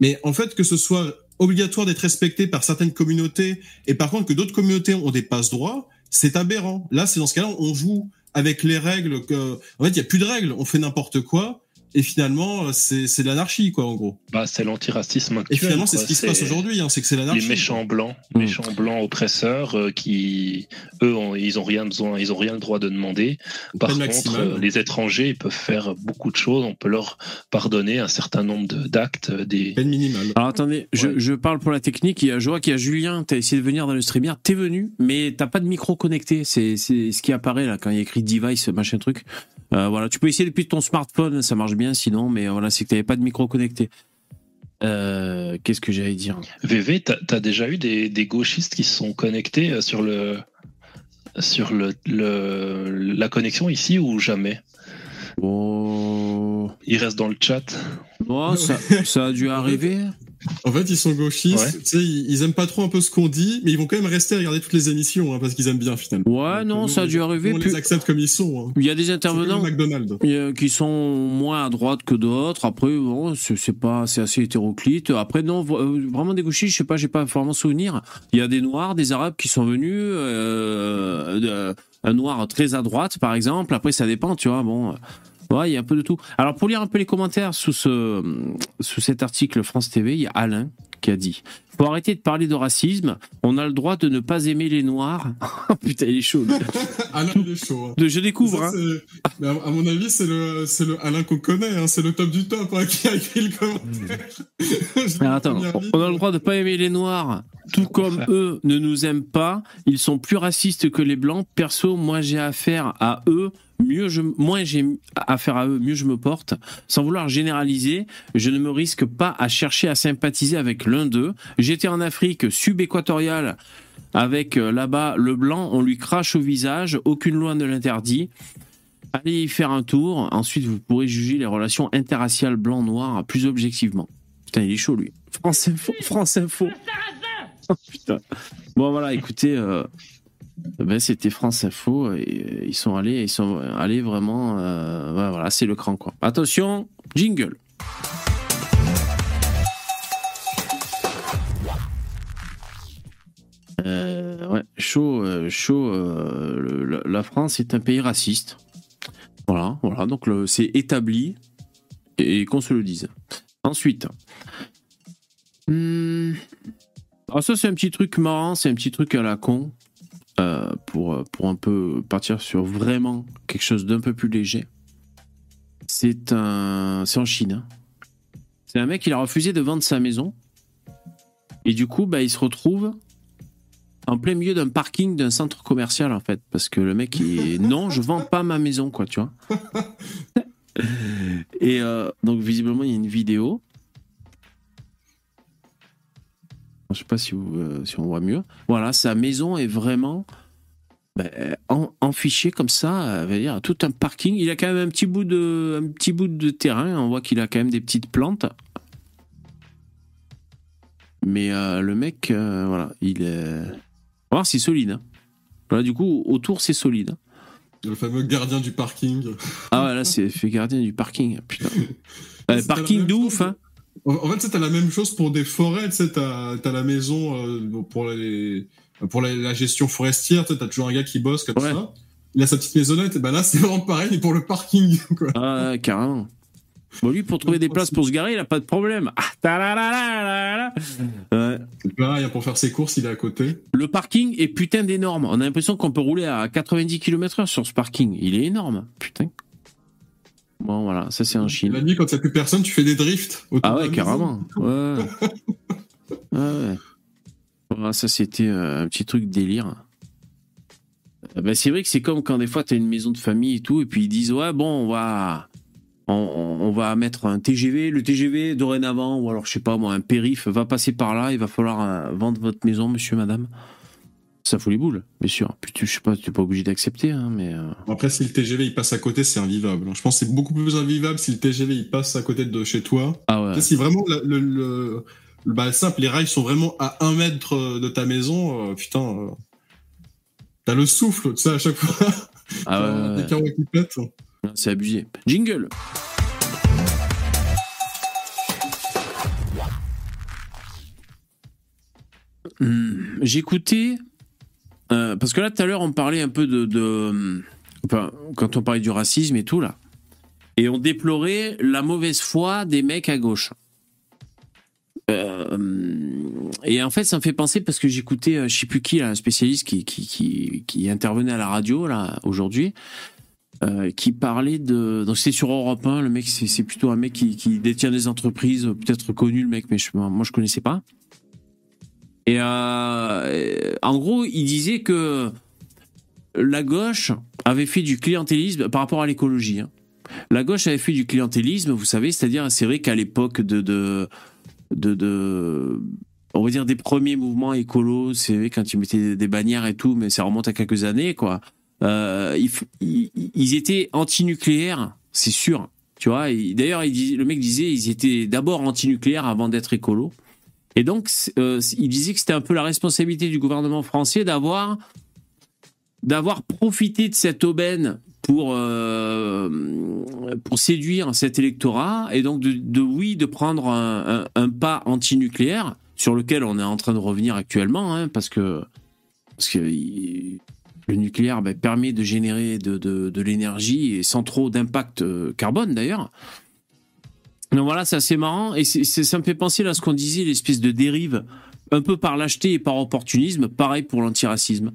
Mais en fait, que ce soit obligatoire d'être respecté par certaines communautés et par contre que d'autres communautés ont des passe-droits, c'est aberrant. Là, c'est dans ce cas-là, on joue avec les règles que, en fait, il y a plus de règles, on fait n'importe quoi. Et finalement, c'est c'est de l'anarchie, quoi, en gros.
Bah, c'est l'antiracisme
Et
actuel.
finalement, c'est ce qui se passe aujourd'hui, hein, c'est que c'est
Les
l'anarchie.
méchants blancs,
Mm.
méchants blancs oppresseurs euh, qui, eux, ont, ils ont rien besoin, ils ont rien le droit de demander. Par contre, euh, les étrangers, ils peuvent faire beaucoup de choses. On peut leur pardonner un certain nombre d'actes, euh, des.
Peine minimale.
Alors attendez, je,
Ouais.
je parle pour la technique. Il y a, je vois qu'il y a Julien, t'as essayé de venir dans le streamer, t'es venu, mais t'as pas de micro connecté. C'est c'est ce qui apparaît là quand il y a écrit device, machin truc. Euh, voilà, tu peux essayer depuis ton smartphone, ça marche bien. Sinon, mais voilà, c'est que t'avais pas de micro connecté. Euh, Qu'est-ce que j'allais dire?
VV, t'as as déjà eu des, gauchistes qui se sont connectés euh, sur le sur le la connexion ici ou jamais?
Oh,
Ils restent dans le chat.
oh, ça, ça a dû arriver.
En fait, ils sont gauchistes,
Ouais.
tu sais, ils, ils aiment pas trop un peu ce qu'on dit, mais ils vont quand même rester à regarder toutes les émissions, hein, parce qu'ils aiment bien, finalement.
Ouais,
Donc,
non,
nous,
ça a dû arriver.
On
Puis-
les accepte comme ils sont. hein.
Il y a des intervenants
McDonald's.
euh, qui sont moins à droite que d'autres. Après, bon, c'est pas, c'est assez hétéroclite. Après, non, euh, vraiment des gauchistes, je sais pas, j'ai pas vraiment souvenir. Il y a des noirs, des arabes qui sont venus, euh, un noir très à droite, par exemple. Après, ça dépend, tu vois. Bon, ouais, il y a un peu de tout. Alors, pour lire un peu les commentaires sous ce, sous cet article France TV, il y a Alain qui a dit. Faut arrêter de parler de racisme. On a le droit de ne pas aimer les noirs. Oh, Putain, il est chaud.
Alain, il est chaud. hein.
De- Je découvre.
Ça,
hein.
mais à, mon avis, c'est le, c'est le Alain qu'on connaît, hein, c'est le top du top hein, qui a écrit le commentaire.
Attends, on a le droit de pas aimer les noirs, tout comme eux ne nous aiment pas. Ils sont plus racistes que les blancs. Perso, moi j'ai affaire à eux. Mieux je, moins j'ai affaire à eux, mieux je me porte. Sans vouloir généraliser, je ne me risque pas à chercher à sympathiser avec l'un d'eux. J'étais en Afrique subéquatoriale avec euh, là-bas le blanc, on lui crache au visage, aucune loi ne l'interdit. Allez y faire un tour, ensuite vous pourrez juger les relations interraciales blanc-noir plus objectivement. Putain, il est chaud lui. France Info, France Info. Oh, putain. Bon voilà, écoutez, euh, ben, c'était France Info et euh, ils sont allés, ils sont allés vraiment, euh, voilà, c'est le cran quoi. Attention, jingle. Euh, ouais, chaud, chaud. la- France est un pays raciste. Voilà, voilà. Donc c'est établi et qu'on se le dise. Ensuite, alors ça c'est un petit truc marrant, c'est un petit truc à la con euh, pour pour un peu partir sur vraiment quelque chose d'un peu plus léger. C'est un, c'est en Chine. hein. C'est un mec il a refusé de vendre sa maison et du coup bah il se retrouve en plein milieu d'un parking d'un centre commercial en fait parce que le mec il non je vends pas ma maison quoi tu vois et euh, donc visiblement il y a une vidéo je sais pas si, vous, euh, si on voit mieux voilà sa maison est vraiment ben, en, enfichée comme ça euh, veut dire tout un parking il a quand même un petit bout de un petit bout de terrain on voit qu'il a quand même des petites plantes mais euh, le mec voilà il est on va voir c'est solide. hein. Voilà, du coup, autour, c'est solide. hein.
Le fameux gardien du parking.
Ah ouais, là, c'est fait gardien du parking. Putain. Parking de ouf, hein.
En, fait, t'as la même chose pour des forêts. Tu sais, t'as as la maison euh, pour les pour la, la gestion forestière. Tu t'as toujours un gars qui bosse comme
Ouais.
ça. Il a sa petite maisonnette. Et ben là, c'est vraiment pareil mais pour le parking. Quoi.
Ah, carrément. Bon, lui, pour trouver des places pour se garer, il a pas de problème. Ah. Ouais.
Pareil, pour faire ses courses, il est à côté.
Le parking est putain d'énorme. On a l'impression qu'on peut rouler à 90 km/h sur ce parking. Il est énorme. Putain. Bon, voilà, ça c'est en
La
Chine.
nuit, quand a plus personne, tu fais des drifts.
Ah
de
ouais,
la
carrément. Ouais. Ah ouais. Voilà, ça, c'était euh, un petit truc délire. Euh, bah, c'est vrai que c'est comme quand des fois, tu as une maison de famille et tout, et puis ils disent Ouais, bon, on va. On va mettre un TGV, le TGV dorénavant, ou alors je sais pas moi, un périph va passer par là, il va falloir euh, vendre votre maison, monsieur, madame. Ça fout les boules, bien sûr. Puis tu, je sais pas, tu n'es pas obligé d'accepter, hein, mais. euh,
Après, si le TGV il passe à côté, c'est invivable. Je pense que c'est beaucoup plus invivable si le TGV il passe à côté de chez toi.
Ah ouais.
Si vraiment le, le, le- le- bah, simple, les rails sont vraiment à un mètre euh, de ta maison, euh, putain, euh, t'as le souffle, tu sais, à chaque fois.
Ah ouais,
qui pètent.
C'est abusé. Jingle Hmm, J'écoutais. Euh, parce que là, tout à l'heure, on parlait un peu de. quand on parlait du racisme et tout, là. Et on déplorait la mauvaise foi des mecs à gauche. Euh, et en fait, ça me fait penser parce que j'écoutais, euh, je sais plus qui, là, un spécialiste qui, qui, qui, intervenait à la radio, là, aujourd'hui qui parlait de. Donc c'était sur Europe 1, le mec, c'est c'est plutôt un mec qui, détient des entreprises, peut-être connu le mec, mais moi je connaissais pas. Et euh, en gros, il disait que la gauche avait fait du clientélisme par rapport à l'écologie. hein. La gauche avait fait du clientélisme, vous savez, c'est-à-dire, c'est vrai qu'à l'époque de, de, de, on va dire des premiers mouvements écolos, c'est vrai quand ils mettaient des bannières et tout, mais ça remonte à quelques années, quoi. Euh, ils, étaient antinucléaires, c'est sûr. Tu vois, d'ailleurs, le mec disait ils étaient d'abord antinucléaires avant d'être écolos. Et donc, euh, il disait que c'était un peu la responsabilité du gouvernement français d'avoir d'avoir profité de cette aubaine pour euh, pour séduire cet électorat et donc de, oui de prendre un, un- un pas antinucléaire sur lequel on est en train de revenir actuellement hein, parce que parce que le nucléaire ben, permet de générer de, de- de l'énergie et sans trop d'impact euh, carbone d'ailleurs. Donc voilà, c'est assez marrant et ça me fait penser à ce qu'on disait, l'espèce de dérive un peu par lâcheté et par opportunisme, pareil pour l'antiracisme.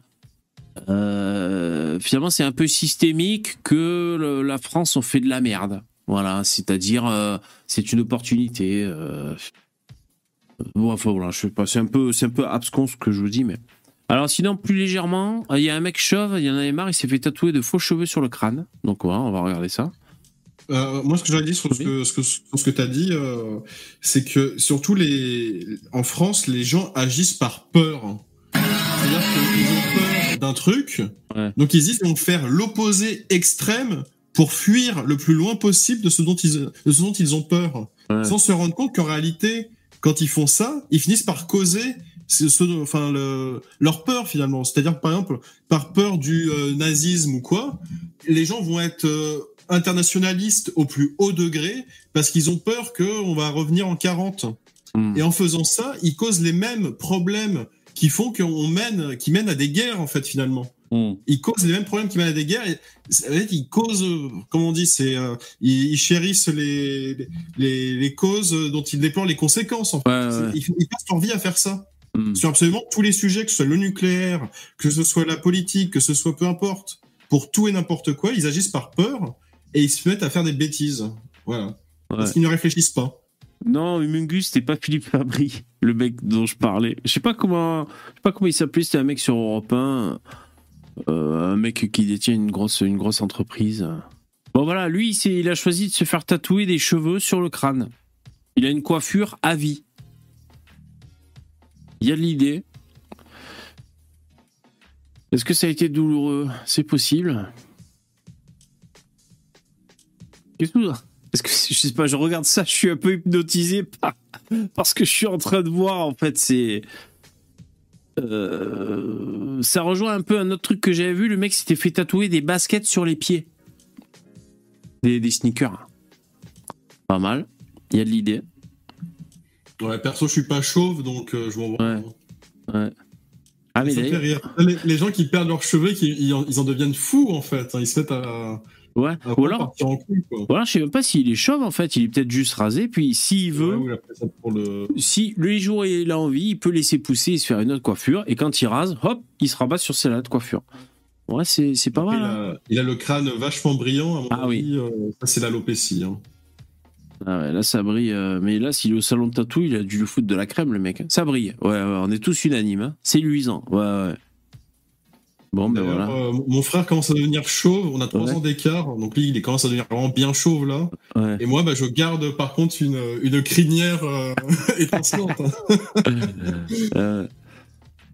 Euh, finalement, c'est un peu systémique que la France on fait de la merde. Voilà, c'est-à-dire euh, c'est une opportunité. Euh, bon, enfin, voilà, sais pas, c'est un peu, c'est un peu abscon ce que je vous dis, mais. Alors sinon, plus légèrement, il y a un mec chauve, il y en avait marre, il s'est fait tatouer de faux cheveux sur le crâne. Donc voilà, on va regarder ça.
Euh, moi, ce que j'aurais dit sur ce que, ce que, sur ce que tu as dit, euh, c'est que surtout les, en France, les gens agissent par peur. C'est-à-dire qu'ils ont peur d'un truc,
Ouais.
donc ils disent qu'ils vont faire l'opposé extrême pour fuir le plus loin possible de ce dont ils, de ce dont ils ont peur,
Ouais.
sans se rendre compte qu'en réalité, quand ils font ça, ils finissent par causer ce, ce- enfin, le, leur peur finalement. C'est-à-dire, par exemple, par peur du euh, nazisme ou quoi, les gens vont être euh, internationalistes au plus haut degré parce qu'ils ont peur qu'on va revenir en 40.
Hmm.
Et en faisant ça, ils causent les mêmes problèmes qui font qu'on mène, qui mènent à des guerres en fait finalement.
Hmm.
Ils causent les mêmes problèmes qui mènent à des guerres. Et, ils causent, comment on dit, c'est, euh, ils, ils chérissent les, les, les causes dont ils déplorent les conséquences. En fait.
Ouais, ouais.
Ils, ils passent leur vie à faire ça
Hmm.
sur absolument tous les sujets, que ce soit le nucléaire, que ce soit la politique, que ce soit peu importe, pour tout et n'importe quoi, ils agissent par peur et ils se mettent à faire des bêtises. Voilà. Parce qu'ils ne réfléchissent pas.
Non, Humungus, c'était pas Philippe Fabry, le mec dont je parlais. Je sais pas comment, je sais pas comment il s'appelait. C'était un mec sur Europe 1, euh, un mec qui détient une grosse, une grosse entreprise. Bon voilà, lui, il, il a choisi de se faire tatouer des cheveux sur le crâne. Il a une coiffure à vie. Il y a de l'idée. Est-ce que ça a été douloureux? C'est possible. Qu'est-ce que Est-ce que je sais pas, je regarde ça, je suis un peu hypnotisé par parce que je suis en train de voir en fait, c'est Euh, ça rejoint un peu un autre truc que j'avais vu. Le mec s'était fait tatouer des baskets sur les pieds, des, des sneakers. Pas mal. Il y a de l'idée.
Ouais, perso, je suis pas chauve, donc euh, je m'en vois.
Ouais. Ah mais
Ça me fait
d'ailleurs-
rire. Les, les gens qui perdent leurs cheveux, qui, ils, en, ils en deviennent fous en fait. hein. Ils se mettent à,
ouais. Ou alors,
en couille, quoi.
ou alors, je sais même pas s'il est chauve en fait. Il est peut-être juste rasé. Puis s'il veut,
Ouais, ça pour le...
si le jour il a envie, il peut laisser pousser et se faire une autre coiffure. Et quand il rase, hop, il se rabat sur sa autre coiffure. Ouais, c'est c'est pas mal. hein.
a, il a le crâne vachement brillant, à mon
Ah
avis. euh, ça, c'est l'alopécie. Hein.
Ah ouais, là ça brille. euh, mais là, s'il est au salon de tatou, il a dû lui foutre de la crème, le mec. Ça brille. Ouais, ouais, on est tous unanimes. hein. C'est luisant. Ouais, ouais. Bon, ben voilà.
euh, mon frère commence à devenir chauve, on a trois
Ouais.
ans d'écart, donc lui il commence à devenir vraiment bien chauve là.
Ouais.
Et moi bah, je garde par contre une, une crinière euh, étincelante. hein.
Euh,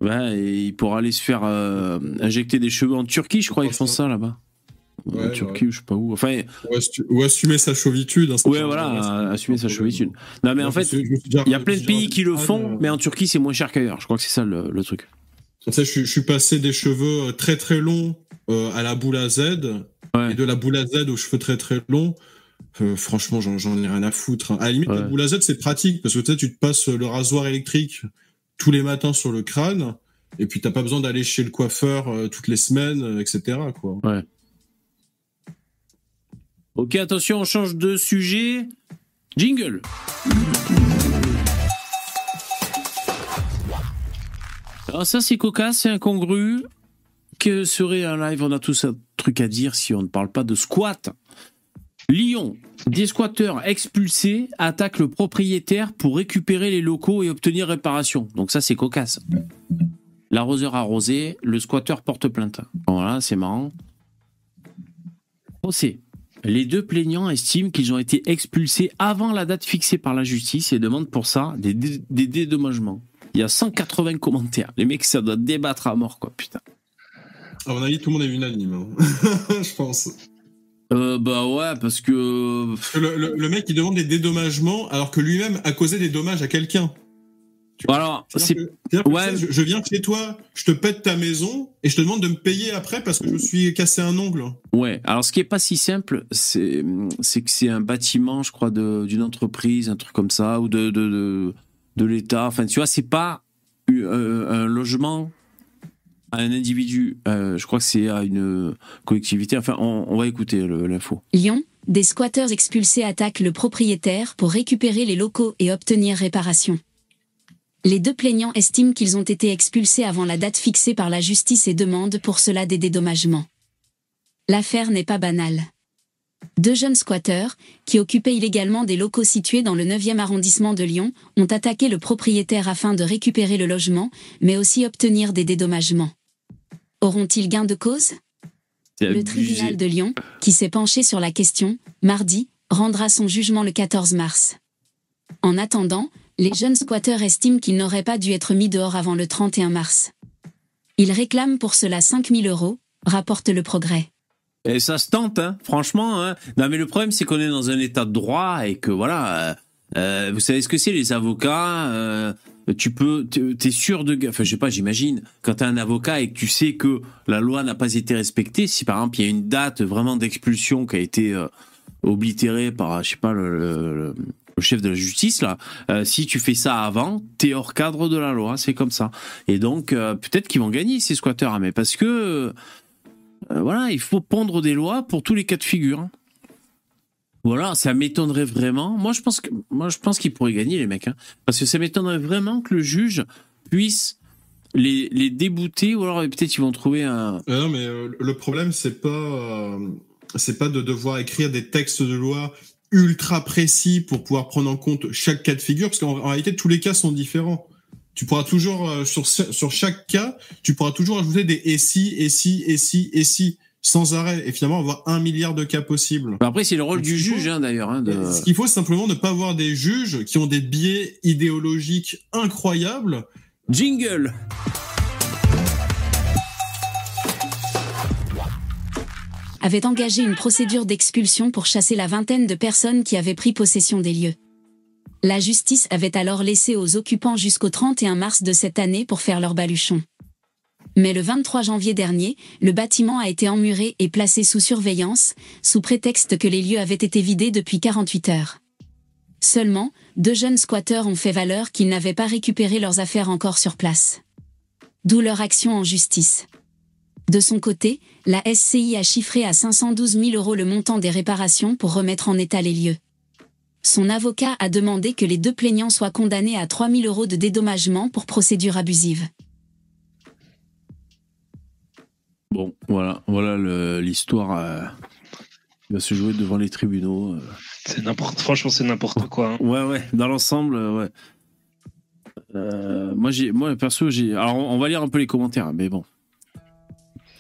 ouais, et il pourra aller se faire euh, injecter des cheveux en Turquie, je crois, ils font ça là-bas. en Turquie ou je sais pas où. Enfin,
ou, assu- ou assumer sa chauvitude. hein,
ouais, voilà, assumer sa chevitude. Non, mais en fait, il y a plein de pays qui le font,
Ah,
mais en Turquie, c'est moins cher qu'ailleurs. Je crois que c'est ça le, le truc.
Je, suis- je suis passé des cheveux euh, très très longs euh, à la boule à Z,
Ouais.
et de la boule à Z aux cheveux très très longs. euh, franchement, j'en ai rien à foutre. hein. À la limite, la
Ouais.
boule à Z, c'est pratique parce que tu sais, tu te passes le rasoir électrique tous les matins sur le crâne, et puis t'as pas besoin d'aller chez le coiffeur euh, toutes les semaines, euh, etc. Quoi.
Ok, attention, on change de sujet. Jingle. Alors ça, c'est cocasse, c'est incongru. Que serait un live On a tous un truc à dire si on ne parle pas de squat. Lyon, des squatteurs expulsés attaquent le propriétaire pour récupérer les locaux et obtenir réparation. Donc ça, c'est cocasse. L'arroseur arrosé, le squatteur porte plainte. Voilà, c'est marrant. Procès. Les deux plaignants estiment qu'ils ont été expulsés avant la date fixée par la justice et demandent pour ça des dédommagements. Il y a 180 commentaires. Les mecs, ça doit débattre à mort, quoi, putain.
À mon avis, tout le monde est unanime, hein. je pense.
Euh, bah ouais, parce que.
Le, le- le mec, il demande des dédommagements alors que lui-même a causé des dommages à quelqu'un.
Alors, c'est.
Que-
Ouais.
je, je viens chez toi, je te pète ta maison et je te demande de me payer après parce que je me suis cassé un ongle.
Ouais, alors ce qui est pas si simple, c'est que c'est un bâtiment, je crois, d'une entreprise, un truc comme ça, ou de, de, de, de l'État. Enfin, tu vois, c'est pas eu- euh, un logement à un individu. Euh, je crois que c'est à une collectivité. Enfin, on, va écouter l'info.
Lyon, des squatteurs expulsés attaquent le propriétaire pour récupérer les locaux et obtenir réparation. Les deux plaignants estiment qu'ils ont été expulsés avant la date fixée par la justice et demandent pour cela des dédommagements. L'affaire n'est pas banale. Deux jeunes squatteurs, qui occupaient illégalement des locaux situés dans le 9e arrondissement de Lyon, ont attaqué le propriétaire afin de récupérer le logement, mais aussi obtenir des dédommagements. Auront-ils gain de cause? Le tribunal de Lyon, qui s'est penché sur la question, mardi, rendra son jugement le 14 mars. En attendant, les jeunes squatteurs estiment qu'ils n'auraient pas dû être mis dehors avant le 31 mars. Ils réclament pour cela 5000 euros, rapporte le progrès.
Et ça se tente, hein, franchement. Hein. Non, mais le problème, c'est qu'on est dans un état de droit et que voilà. euh, euh, vous savez ce que c'est, les avocats euh, Tu peux, t'es sûr de. Enfin, je sais pas, j'imagine. Quand t'es un avocat et que tu sais que la loi n'a pas été respectée, si par exemple il y a une date vraiment d'expulsion qui a été euh, oblitérée par, je sais pas, le, le- le- chef de la justice là, euh, si tu fais ça avant, t'es hors cadre de la loi, c'est comme ça. Et donc euh, peut-être qu'ils vont gagner ces squatters, hein, mais parce que euh, voilà, il faut pondre des lois pour tous les cas de figure. hein. Voilà, ça m'étonnerait vraiment. Moi, je pense que moi, je pense qu'ils pourraient gagner les mecs, hein, parce que ça m'étonnerait vraiment que le juge puisse les, les débouter, ou alors peut-être ils vont trouver un.
Euh, non, mais euh, le problème, c'est pas, c'est pas de devoir écrire des textes de loi ultra précis pour pouvoir prendre en compte chaque cas de figure, parce qu'en en réalité, tous les cas sont différents. Tu pourras toujours, euh, sur, sur chaque cas, tu pourras toujours ajouter des et si, et si, et si, et si, sans arrêt, et finalement avoir un milliard de cas possibles.
Après, c'est le rôle
Donc,
du juge, hein, d'ailleurs. hein, de-
Ce qu'il faut, c'est simplement ne pas avoir des juges qui ont des biais idéologiques incroyables.
Jingle.
avait engagé une procédure d'expulsion pour chasser la vingtaine de personnes qui avaient pris possession des lieux. La justice avait alors laissé aux occupants jusqu'au 31 mars de cette année pour faire leur baluchon. Mais le 23 janvier dernier, le bâtiment a été emmuré et placé sous surveillance, sous prétexte que les lieux avaient été vidés depuis 48 heures. Seulement, deux jeunes squatteurs ont fait valeur qu'ils n'avaient pas récupéré leurs affaires encore sur place. D'où leur action en justice. De son côté, la SCI a chiffré à 512 000 euros le montant des réparations pour remettre en état les lieux. Son avocat a demandé que les deux plaignants soient condamnés à 3 000 euros de dédommagement pour procédure abusive.
Bon, voilà, voilà l'histoire euh, qui va se jouer devant les tribunaux. euh.
C'est n'importe, franchement, c'est n'importe quoi. hein.
Ouais, ouais, dans l'ensemble, euh, ouais. Euh, moi, j'ai, moi, perso, j'ai. Alors, on on va lire un peu les commentaires, mais bon.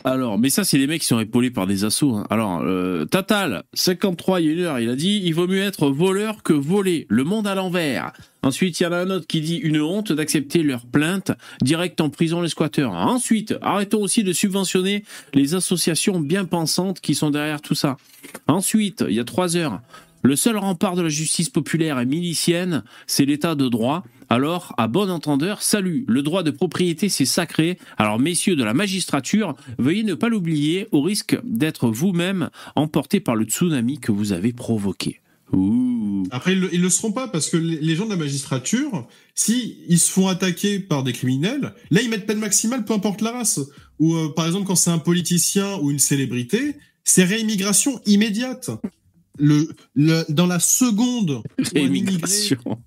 Alors, mais ça, c'est les mecs qui sont épaulés par des assauts. hein. Alors, euh, Tatal, 53, il y a une heure, il a dit il vaut mieux être voleur que voler. Le monde à l'envers. Ensuite, il y en a un autre qui dit une honte d'accepter leur plainte direct en prison les squatteurs. Ensuite, arrêtons aussi de subventionner les associations bien pensantes qui sont derrière tout ça. Ensuite, il y a trois heures, le seul rempart de la justice populaire et milicienne, c'est l'état de droit. Alors, à bon entendeur, salut, le droit de propriété, c'est sacré. Alors, messieurs de la magistrature, veuillez ne pas l'oublier, au risque d'être vous-même emporté par le tsunami que vous avez provoqué.
Après, ils ils le seront pas parce que les gens de la magistrature, si se font attaquer par des criminels, là ils mettent peine maximale, peu importe la race. Ou euh, par exemple, quand c'est un politicien ou une célébrité, c'est réimmigration immédiate. Le, le- dans la seconde où un immigré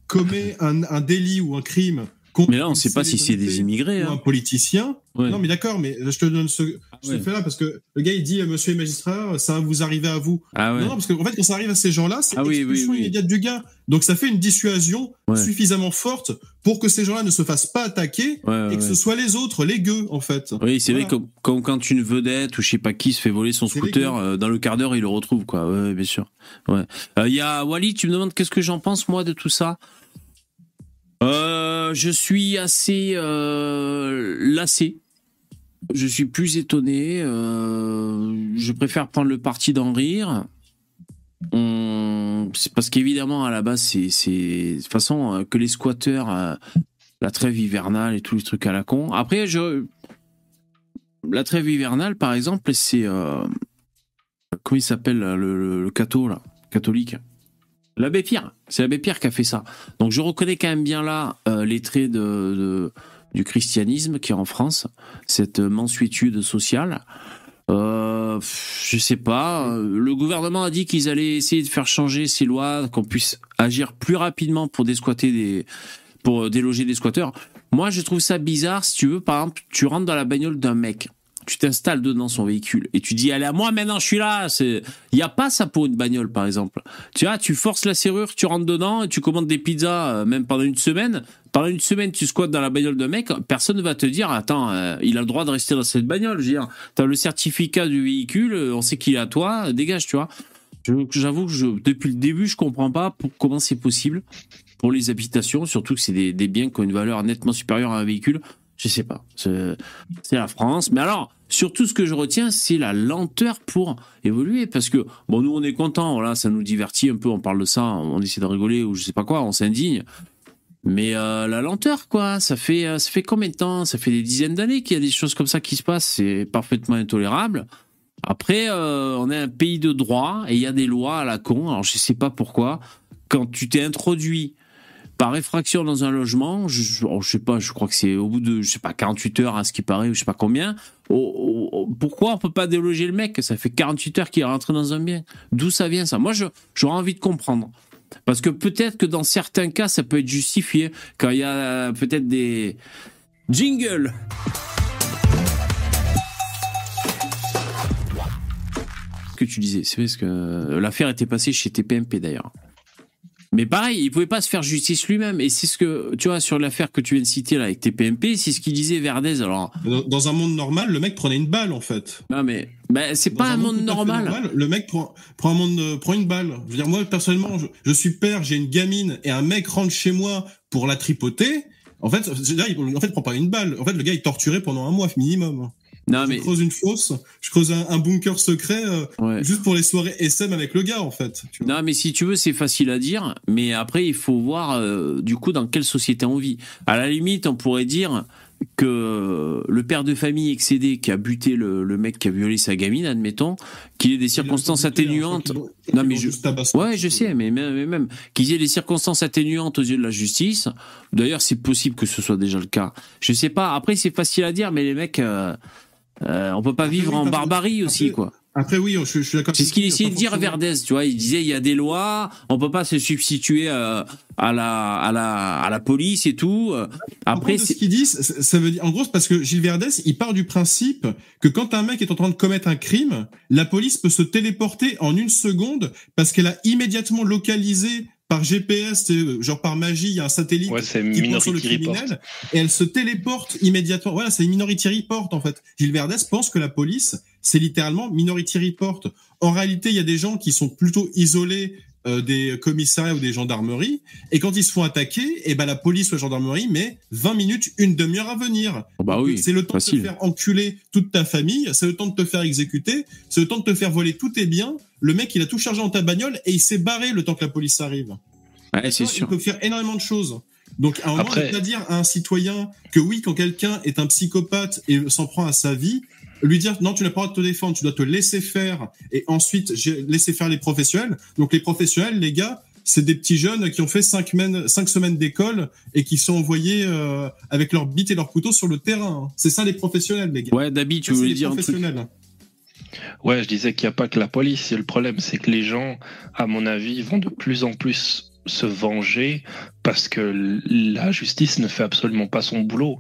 commet un, un délit ou un crime
Mais là, on ne sait pas si c'est des immigrés.
ou un
hein.
politicien,
Ouais.
non mais d'accord, mais je te donne ce, ce
ouais.
fait-là parce que le gars il dit euh, Monsieur le magistrat, ça va vous arriver à vous.
Ah ouais.
Non, non, parce qu'en fait, quand ça arrive à ces gens-là, c'est
Ah oui,
l'expulsion
oui, oui.
immédiate du gars. Donc ça fait une dissuasion suffisamment forte pour que ces gens-là ne se fassent pas attaquer et que ce soit les autres, les gueux, en fait.
Oui, c'est
Voilà.
vrai, comme, comme quand une vedette ou je sais pas qui se fait voler son scooter,
les
euh, dans le quart d'heure, il le retrouve, quoi. Ouais, bien sûr. Ouais. Euh, Il y a Wally, tu me demandes qu'est-ce que j'en pense, moi, de tout ça? Euh, Je suis assez euh, lassé. Je suis plus étonné. euh, je préfère prendre le parti d'en rire. On- parce qu'évidemment, à la base, c'est de toute façon que les squatteurs, la trêve hivernale et tous les trucs à la con. Après, la trêve hivernale, par exemple, c'est comment il s'appelle le, le, là, catholique? L'abbé Pierre, c'est l'abbé Pierre qui a fait ça. Donc je reconnais quand même bien là euh, les traits du christianisme qui est en France, cette mansuétude sociale. Euh, je sais pas. euh, Le gouvernement a dit qu'ils allaient essayer de faire changer ces lois, qu'on puisse agir plus rapidement pour pour déloger des squatteurs. Moi, je trouve ça bizarre. Si tu veux, par exemple, tu rentres dans la bagnole d'un mec, tu t'installes dedans son véhicule et tu dis allez à moi maintenant, je suis là. C'est, il y a pas ça pour une bagnole, par exemple. Tu vois, tu forces la serrure, tu rentres dedans et tu commandes des pizzas, euh, même pendant une semaine. Pendant une semaine, tu squattes dans la bagnole d'un mec, personne ne va te dire attends, euh, il a le droit de rester dans cette bagnole. Je veux t'as le certificat du véhicule, euh, on sait qu'il est à toi, dégage, tu vois. J'avoue que depuis le début, je comprends pas comment c'est possible pour les habitations, surtout que c'est des, des biens qui ont une valeur nettement supérieure à un véhicule. Je sais pas. C'est la France. Mais alors, surtout ce que je retiens, c'est la lenteur pour évoluer. Parce que, bon, nous, on est contents. Voilà, ça nous divertit un peu. On parle de ça, on essaie de rigoler ou je sais pas quoi, on s'indigne. Mais euh, la lenteur, quoi, ça fait, euh, ça fait combien de temps? Ça fait des dizaines d'années qu'il y a des choses comme ça qui se passent. C'est parfaitement intolérable. Après, euh, on est un pays de droit et il y a des lois à la con. Alors, je sais pas pourquoi. quand tu t'es introduit par effraction dans un logement, je, oh, je sais pas, je crois que c'est au bout de, je sais pas, 48 heures à ce qui paraît, ou je sais pas combien. Oh, oh, pourquoi on peut pas déloger le mec? Ça fait 48 heures qu'il est rentré dans un bien. D'où ça vient ça? Moi, j'aurais envie de comprendre. Parce que peut-être que dans certains cas, ça peut être justifié quand il y a euh, peut-être des jingles. Que tu disais, c'est parce que euh, l'affaire était passée chez TPMP d'ailleurs. Mais pareil, il pouvait pas se faire justice lui-même. Et c'est ce que, tu vois, sur l'affaire que tu viens de citer là avec TPMP, c'est ce qu'il disait Verdez. Alors,
Dans, un monde normal, le mec prenait une balle en fait.
non mais, ben, c'est pas un monde normal.
Le mec prend, prend un monde, euh, prend une balle. Je veux dire, moi personnellement, je, je suis père, j'ai une gamine et un mec rentre chez moi pour la tripoter. En fait, là, il, en fait, il prend pas une balle. En fait, le gars est torturé pendant un mois minimum.
Non
Je
mais,
creuse une fosse, je creuse un, un bunker secret euh,
ouais.
juste pour les soirées SM avec le gars en fait. tu vois.
Non, mais si tu veux, c'est facile à dire, mais après, il faut voir euh, du coup dans quelle société on vit. À la limite, on pourrait dire que le père de famille excédé qui a buté le, le mec qui a violé sa gamine, admettons, qu'il ait des circonstances atténuantes. Non, mais je- Ouais, je sais, mais même, mais même qu'il y ait des circonstances atténuantes aux yeux de la justice. D'ailleurs, c'est possible que ce soit déjà le cas. Je sais pas. Après, c'est facile à dire, mais les mecs, euh, euh, on peut pas
Après,
vivre
oui,
en barbarie aussi,
après-
quoi.
Après, oui, je, je suis d'accord.
C'est ce qu'il essayait de dire
forcément-
Verdez, tu vois. Il disait il y a des lois, on peut pas se substituer euh, à la à la à la police et tout. Euh, Après,
de ce qu'ils disent, ça veut dire, en gros, parce que Gilles Verdès, il part du principe que quand un mec est en train de commettre un crime, la police peut se téléporter en une seconde parce qu'elle a immédiatement localisé par GPS, sais, genre par magie, il y a un satellite
Ouais,
qui pointe sur le
Minority Report.
criminel et elle se téléporte immédiatement. Voilà, c'est une Minority Report en fait. Gilles Verdès pense que la police, c'est littéralement Minority Report. En réalité, il y a des gens qui sont plutôt isolés euh, des commissariats ou des gendarmeries et quand ils se font attaquer, et ben la police ou la gendarmerie met 20 minutes, une demi-heure à venir.
Oh, bah oui,
c'est le temps
facile.
de te faire enculer toute ta famille, c'est le temps de te faire exécuter, c'est le temps de te faire voler tous tes biens. Le mec, il a tout chargé dans ta bagnole et il s'est barré le temps que la police arrive.
Ouais, c'est
Il
sûr.
peut faire énormément de choses. Donc, à un moment,
Après-
dire à un citoyen que oui, quand quelqu'un est un psychopathe et s'en prend à sa vie, lui dire non, tu n'as pas le droit de te défendre, tu dois te laisser faire et ensuite laisser faire les professionnels. Donc, les professionnels, les gars, c'est des petits jeunes qui ont fait cinq semaines, cinq semaines d'école et qui sont envoyés euh, avec leur bite et leur couteau sur le terrain. C'est ça les professionnels, les gars.
Ouais, Dabi, tu
Ça,
voulais dire un truc.
Ouais, je disais qu'il n'y a pas que la police. Le problème, c'est que les gens, à mon avis, vont de plus en plus se venger parce que la justice ne fait absolument pas son boulot.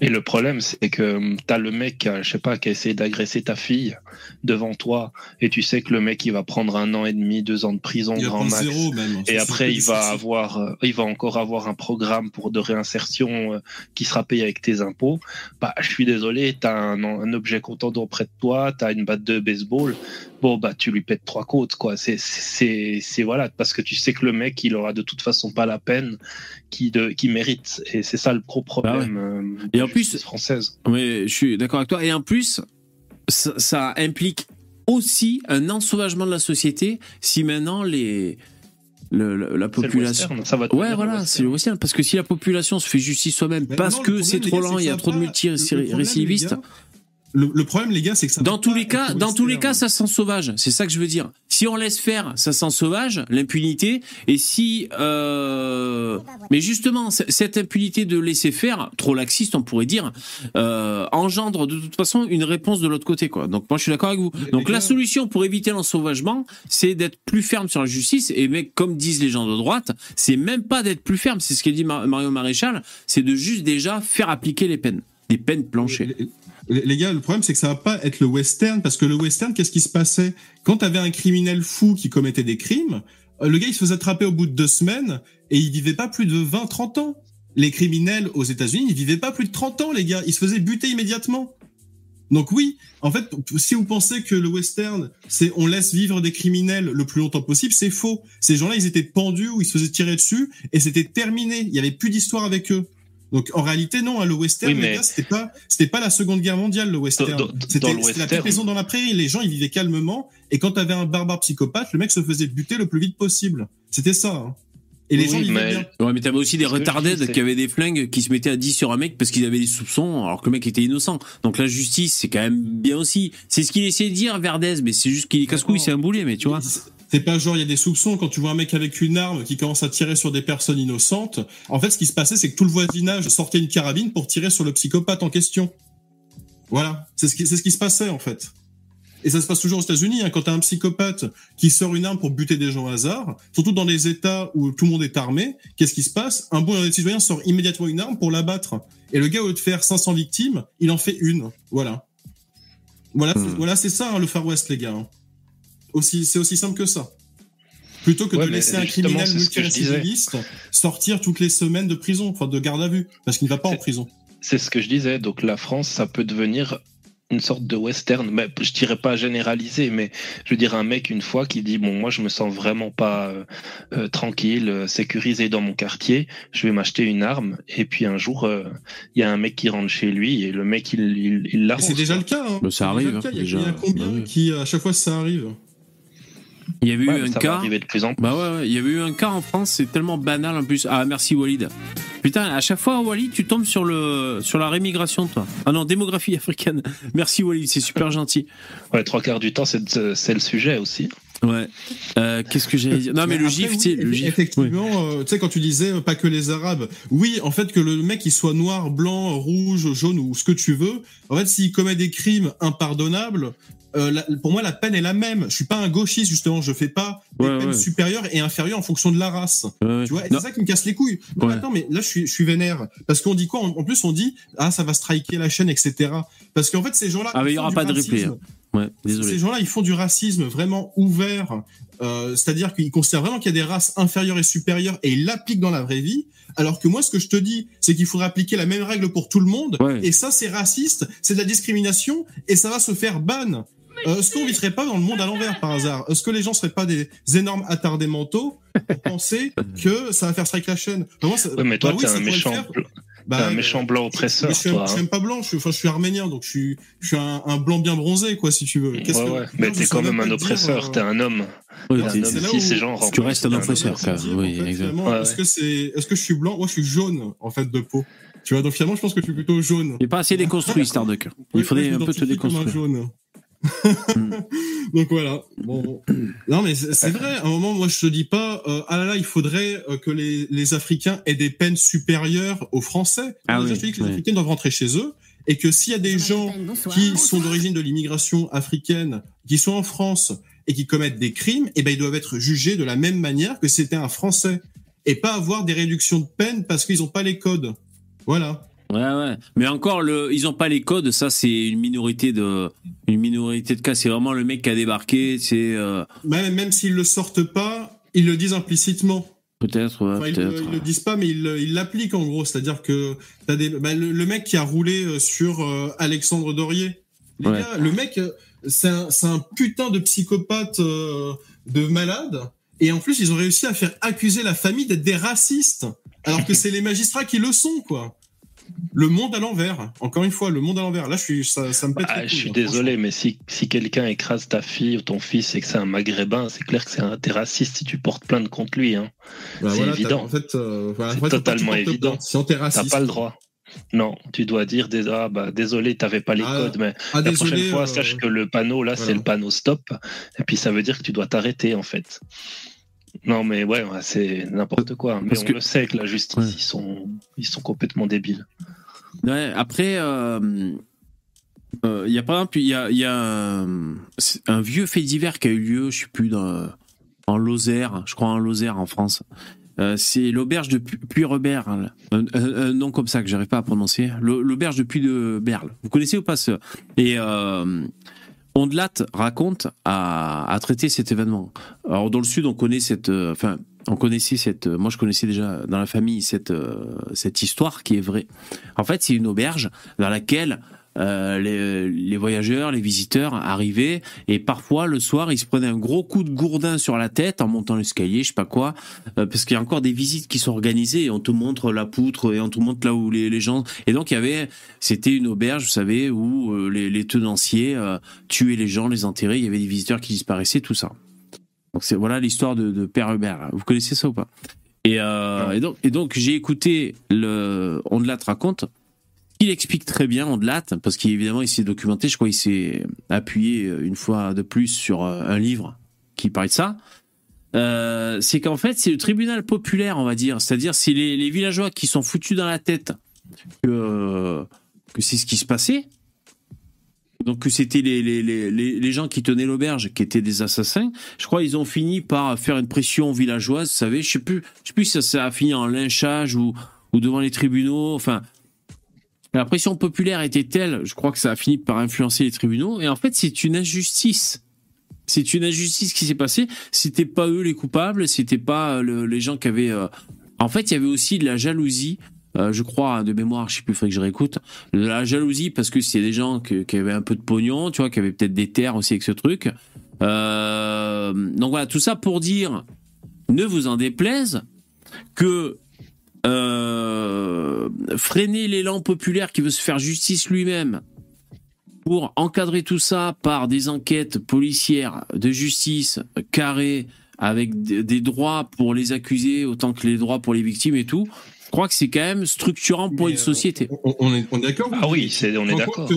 Et le problème, c'est que tu as le mec, euh, je sais pas, qui a essayé d'agresser ta fille devant toi, et tu sais que le mec, il va prendre un an et demi, deux ans de prison,
Il
grand max.
même.
Et après, il va
c'est-
avoir, euh, il va encore avoir un programme pour de réinsertion euh, qui sera payé avec tes impôts. Bah, je suis désolé, t'as un, un objet contendant près de toi, t'as une batte de baseball. Bon, bah, tu lui pètes trois côtes, quoi. C'est, c'est, c'est voilà, parce que tu sais que le mec, il aura de toute façon pas la peine qui de, qui mérite. Et c'est ça le gros problème. euh,
Bah Et
de
en
la
plus-
justice française.
Oui, je suis d'accord avec toi. Et en plus, ça, ça implique aussi un ensauvagement de la société si maintenant les le- le- la
C'est le
population.
western, ça va
Ouais, voilà, c'est le western. Parce que si la population se fait justice soi-même
Mais
parce
non,
que c'est trop lent, il y a trop de multi-récidivistes.
Le, le problème, les gars, c'est que ça.
Dans tous les cas, dans tous les cas, ça sent sauvage. C'est ça que je veux dire. Si on laisse faire, ça sent sauvage, l'impunité. Et si, euh, mais justement, cette impunité de laisser faire, trop laxiste, on pourrait dire, euh, engendre de toute façon une réponse de l'autre côté, quoi. Donc moi, je suis d'accord avec vous.
Mais
Donc la
gars-
solution pour éviter l'ensauvagement, c'est d'être plus ferme sur la justice. Et mais comme disent les gens de droite, c'est même pas d'être plus ferme. C'est ce qu'a dit Mar- Mario Maréchal. C'est de juste déjà faire appliquer les peines, des peines planchées.
Les, les- les gars, le problème, c'est que ça va pas être le western, parce que le western, qu'est-ce qui se passait? Quand t'avais un criminel fou qui commettait des crimes, euh, le gars, il se faisait attraper au bout de deux semaines, et il vivait pas plus de 20, 30 ans. Les criminels aux États-Unis, ils vivaient pas plus de 30 ans, les gars. Ils se faisaient buter immédiatement. Donc oui, en fait, si vous pensez que le western, c'est on laisse vivre des criminels le plus longtemps possible, c'est faux. Ces gens-là, ils étaient pendus ou ils se faisaient tirer dessus et c'était terminé. Il y avait plus d'histoire avec eux. Donc en réalité, non, hein, le western,
Oui,
les
mais-
gars, c'était pas, c'était pas la Seconde Guerre mondiale, le western. C'était la petite maison dans la prairie. Les gens, ils vivaient calmement. Et quand t'avais un barbare psychopathe, le mec se faisait buter le plus vite possible. C'était ça. hein. Et les
Oui,
gens vivaient
mais-
bien.
Ouais, mais t'avais aussi des retardés qui avaient des flingues qui se mettaient à 10 sur un mec parce qu'ils avaient des soupçons alors que le mec était innocent. Donc la justice, c'est quand même bien aussi. C'est ce qu'il essayait de dire, Verdez, mais c'est juste qu'il est casse-couille, c'est un boulet, mais tu vois.
C'est pas genre il y a des soupçons quand tu vois un mec avec une arme qui commence à tirer sur des personnes innocentes. En fait, ce qui se passait, c'est que tout le voisinage sortait une carabine pour tirer sur le psychopathe en question. Voilà, c'est ce qui c'est ce qui se passait en fait. Et ça se passe toujours aux États-Unis. Hein, quand t'as un psychopathe qui sort une arme pour buter des gens au hasard, surtout dans les États où tout le monde est armé, qu'est-ce qui se passe? Un bon citoyen sort immédiatement une arme pour l'abattre. Et le gars, au lieu de faire 500 victimes, il en fait une. Voilà. Voilà,
Hmm.
c'est- voilà, c'est ça hein, le Far West, les gars. hein. Aussi, c'est aussi simple que ça. Plutôt que
Ouais,
de
mais
laisser un criminel multirécidiviste sortir toutes les semaines de prison, enfin de garde à vue, parce qu'il ne va pas en prison.
C'est ce que je disais. Donc la France, ça peut devenir une sorte de western. Mais je dirais pas généralisé, mais je veux dire un mec une fois qui dit bon moi je me sens vraiment pas euh, euh, tranquille, euh, sécurisé dans mon quartier. Je vais m'acheter une arme et puis un jour euh, il y a un mec qui rentre chez lui et le mec il il, il
Et
l'arrose,
c'est déjà le cas. Hein.
Bah, ça
C'est
arrive,
déjà le cas.
hein,
Il y a- a combien
Bah
qui, à chaque fois, ça arrive
Il y avait
Ouais,
eu un cas.
arriver de plus en plus.
Bah ouais, ouais, il y avait eu un cas en France, c'est tellement banal en plus. Ah, merci Walid. Putain, à chaque fois, Walid, tu tombes sur, le, sur la rémigration, toi. Ah non, démographie africaine. Merci Walid, c'est super gentil.
Ouais, trois quarts du temps c'est c'est le sujet aussi.
Ouais. Euh, Qu'est-ce que j'allais dire? Non, mais, le
après,
gif,
oui,
tu sais, le gif.
Effectivement, euh, tu sais, quand tu disais euh, pas que les Arabes, oui, en fait, que le mec il soit noir, blanc, rouge, jaune ou ce que tu veux, en fait, s'il commet des crimes impardonnables, euh, la- pour moi, la peine est la même. Je suis pas un gauchiste, justement, je fais pas des
Ouais,
peines
ouais.
supérieures et inférieures en fonction de la race.
Ouais.
Tu vois, c'est ça qui me casse les couilles. Non, attends, mais là, je suis, je suis vénère. Parce qu'on dit quoi? En, plus, on dit, ah, ça va striker la chaîne, etc. Parce qu'en fait, ces gens-là.
Ah, il y aura pas de replay,
racisme.
ouais, désolé.
Ces gens-là, ils font du racisme vraiment ouvert. Euh, C'est-à-dire qu'ils considèrent vraiment qu'il y a des races inférieures et supérieures et ils l'appliquent dans la vraie vie. Alors que moi, ce que je te dis, c'est qu'il faudrait appliquer la même règle pour tout le monde.
Ouais.
Et ça, c'est raciste, c'est de la discrimination et ça va se faire ban. Euh, Est-ce qu'on vivrait pas dans le monde à l'envers par hasard? Est-ce que les gens seraient pas des énormes attardés mentaux pour penser que ça va faire strike la chaîne? Moi, ça-
Ouais, mais toi
bah oui,
t'es un méchant,
Bah,
un méchant blanc oppresseur,
je suis,
toi.
je suis
hein.
même pas blanc, je suis, enfin, je suis arménien, donc je suis, je suis un, un blanc bien bronzé, quoi, si tu veux.
Ouais,
que-
ouais. Mais t'es quand même un oppresseur,
euh,
t'es un homme. T'es un Si ces gens
tu
restes un oppresseur, Oui,
en fait,
exact.
finalement,
Ouais,
Est-ce que c'est, est-ce que je suis blanc? Moi, je suis jaune, en fait, de peau. Tu vois, donc finalement, je pense que je suis plutôt jaune.
Il n'est pas assez déconstruit, Starduck. Il faudrait un peu te
m'identifie comme un
déconstruire.
donc voilà. Bon. Non, mais c'est vrai. À un moment, moi, je te dis pas, euh, ah là là, il faudrait euh, que les, les Africains aient des peines supérieures aux Français.
Ah
Déjà,
oui,
je te dis que les
oui.
Africains doivent rentrer chez eux et que s'il y a des gens qui sont d'origine de l'immigration africaine, qui sont en France et qui commettent des crimes, eh ben ils doivent être jugés de la même manière que c'était un Français et pas avoir des réductions de peine parce qu'ils n'ont pas les codes. Voilà.
Ouais, ouais. Mais encore, le, ils ont pas les codes. Ça, c'est une minorité de, une minorité de cas. C'est vraiment le mec qui a débarqué. C'est euh,
Même, même s'ils le sortent pas, ils le disent implicitement.
peut-être, ouais,
Enfin, ils, ils le disent pas, mais ils ils l'appliquent en gros. C'est-à-dire que t'as des, bah, le, le mec qui a roulé euh, sur euh, Alexandre Dorier. Les
Ouais.
gars, le mec, euh, c'est un, c'est un putain de psychopathe euh, de malade. Et en plus, ils ont réussi à faire accuser la famille d'être des racistes, alors que c'est les magistrats qui le sont, quoi. Le monde à l'envers. Encore une fois, le monde à l'envers. Là, je suis, ça, ça me pète.
Ah, je suis
hein,
désolé, mais si, si quelqu'un écrase ta fille ou ton fils et que c'est un maghrébin, c'est clair que c'est un t'es raciste si tu portes plainte contre lui. Hein.
Bah
c'est
voilà,
évident.
En fait, euh, voilà,
C'est totalement évident.
Si on
T'as pas le droit. Non, tu dois dire des ah bah désolé, t'avais pas les
Ah,
codes, mais
Ah,
la
désolé,
prochaine fois,
euh,
sache que le panneau là, c'est le panneau stop, et puis ça veut dire que tu dois t'arrêter en fait. Non, mais ouais, ouais, c'est n'importe quoi. Mais
Parce
on
que-
le sait que la justice,
Ouais.
ils sont, ils sont complètement débiles.
Ouais, après, euh, euh, il y a par exemple, il y a, il y a un, vieux fait divers qui a eu lieu, je sais plus, dans, en Lozère, je crois en Lozère en France. Euh, c'est l'auberge de Pu- Puy-Rebert, hein, un, un- un nom comme ça que j'arrive pas à prononcer. L'auberge de Puy de Berle. Vous connaissez ou pas ce Et euh, Ondelat raconte à, traiter cet événement. Alors dans le sud, on connaît cette, euh, enfin, on connaissait cette, euh, moi je connaissais déjà dans la famille cette euh, cette histoire qui est vraie. En fait, c'est une auberge dans laquelle euh, les, les voyageurs, les visiteurs arrivaient et parfois le soir ils se prenaient un gros coup de gourdin sur la tête en montant l'escalier, je sais pas quoi, euh, parce qu'il y a encore des visites qui sont organisées et on te montre la poutre et on te montre là où les, les gens et donc il y avait c'était une auberge, vous savez, où euh, les, les tenanciers tuaient les gens, les enterraient, il y avait des visiteurs qui disparaissaient, tout ça. Donc c'est voilà l'histoire de, de Père Hubert. Vous connaissez ça ou pas? Et, et donc, et donc j'ai écouté le Ondelat raconte. Il explique très bien Ondelat parce qu'évidemment il s'est documenté. Je crois qu'il s'est appuyé une fois de plus sur euh, un livre qui parlait de ça. Euh, c'est qu'en fait, c'est le tribunal populaire, on va dire. C'est-à-dire, c'est les, villageois qui sont foutus dans la tête que, que c'est ce qui se passait. Donc que c'était les, gens qui tenaient l'auberge qui étaient des assassins. Je crois ils ont fini par faire une pression villageoise, vous savez. Je sais plus, je sais plus si ça, ça a fini en lynchage ou, ou devant les tribunaux. Enfin, la pression populaire était telle, je crois que ça a fini par influencer les tribunaux. Et en fait, c'est une injustice. C'est une injustice qui s'est passée. C'était pas eux les coupables, c'était pas euh, le- les gens qui avaient. euh, En fait, il y avait aussi de la jalousie. euh, je crois de mémoire, je sais plus, il que je réécoute. De la jalousie parce que c'est des gens qui avaient un peu de pognon, tu vois, qui avaient peut-être des terres aussi avec ce truc. Euh, donc voilà, tout ça pour dire, ne vous en déplaise, que euh, freiner l'élan populaire qui veut se faire justice lui-même pour encadrer tout ça par des enquêtes policières de justice carrées avec des droits pour les accusés autant que les droits pour les victimes et tout, je crois que c'est quand même structurant pour
Mais,
une
euh,
société.
On, on est, on est d'accord
Ah oui, c'est, on est d'accord.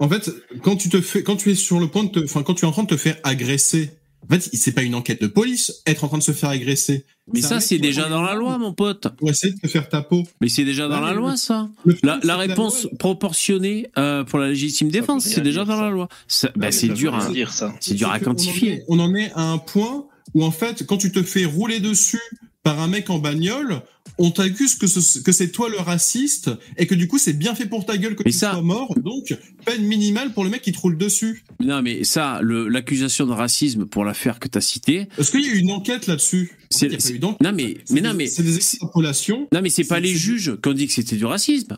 En fait, quand tu te fais, quand tu es sur le point de te, enfin, quand tu es en train de te faire agresser, en fait, c'est pas une enquête de police, être en train de se faire agresser.
Mais ça, c'est déjà
dans
la loi, mon pote.
Pour essayer de te faire ta peau.
Mais c'est déjà dans la loi, ça. La, réponse proportionnée euh, pour la légitime défense, c'est déjà dans la loi. Bah, c'est dur, à,
dire ça.
c'est dur à
en
quantifier.
est- On en est à un point où, en fait, quand tu te fais rouler dessus par un mec en bagnole, on t'accuse que, ce- que c'est toi le raciste et que du coup c'est bien fait pour ta gueule que
Mais
tu
ça-
sois mort. Donc, peine minimale pour le mec qui te roule dessus.
Non, mais ça, l'accusation de racisme pour l'affaire que tu as citée,
Est-ce qu'il y a eu une enquête là-dessus? En
C'est-
fait,
non, mais,
C'est
mais
des-
non, mais,
c'est des extrapolations.
non, mais c'est pas les juges qui ont dit que c'était du racisme.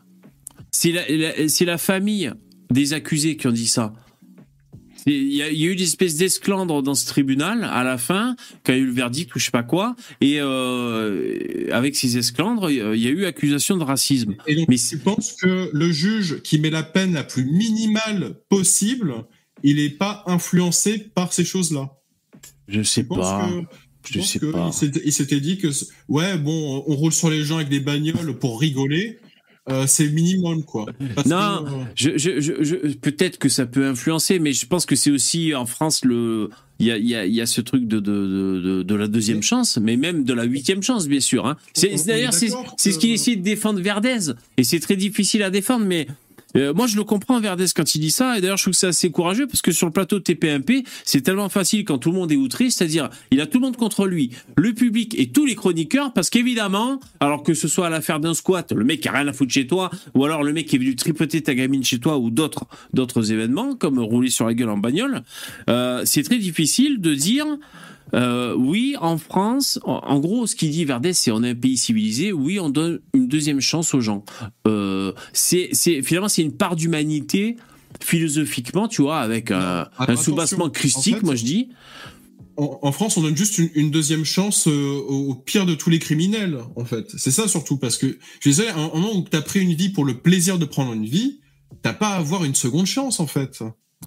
C'est la, la- c'est la famille des accusés qui ont dit ça. Il y, a, il y a eu des espèces d'esclandres dans ce tribunal à la fin, quand il y a eu le verdict ou je sais pas quoi, et euh, avec ces esclandres, il y a eu accusation de racisme.
Et donc,
Mais
tu penses que le juge qui met la peine la plus minimale possible, il n'est pas influencé par ces choses-là?
Je sais
Je pense
pas.
que-
Je
pense
sais
que
pas.
il s'était- dit que, ouais, bon, on roule sur les gens avec des bagnoles pour rigoler. Euh, c'est minimum, quoi. Parce
Non,
que, euh,
Je, je, je, peut-être que ça peut influencer, mais je pense que c'est aussi en France le. Il y a, y, a, y a ce truc de, de, de, la deuxième chance, mais même de la huitième chance, bien sûr. Hein. C'est, d'ailleurs, c'est, ce qu'il essaie de défendre Verdez, et c'est très difficile à défendre, mais euh, moi je le comprends Verdez quand il dit ça, et d'ailleurs je trouve que c'est assez courageux parce que sur le plateau de TPMP, c'est tellement facile quand tout le monde est outré, c'est-à-dire il a tout le monde contre lui, le public et tous les chroniqueurs, parce qu'évidemment, alors que ce soit à l'affaire d'un squat, le mec qui a rien à foutre chez toi, ou alors le mec qui est venu tripoter ta gamine chez toi, ou d'autres d'autres événements comme rouler sur la gueule en bagnole, euh, c'est très difficile de dire. Euh, oui, en France, en, gros, ce qu'il dit Verdès, c'est on est un pays civilisé. Oui, on donne une deuxième chance aux gens. Euh, c'est, c'est finalement c'est une part d'humanité philosophiquement, tu vois, avec un, un soubassement christique,
en fait,
moi je dis.
en, en France, on donne juste une, une deuxième chance euh, au, au pire de tous les criminels, en fait. C'est ça surtout, parce que, je disais, à un moment où t'as pris une vie pour le plaisir de prendre une vie, t'as pas à avoir une seconde chance, en fait.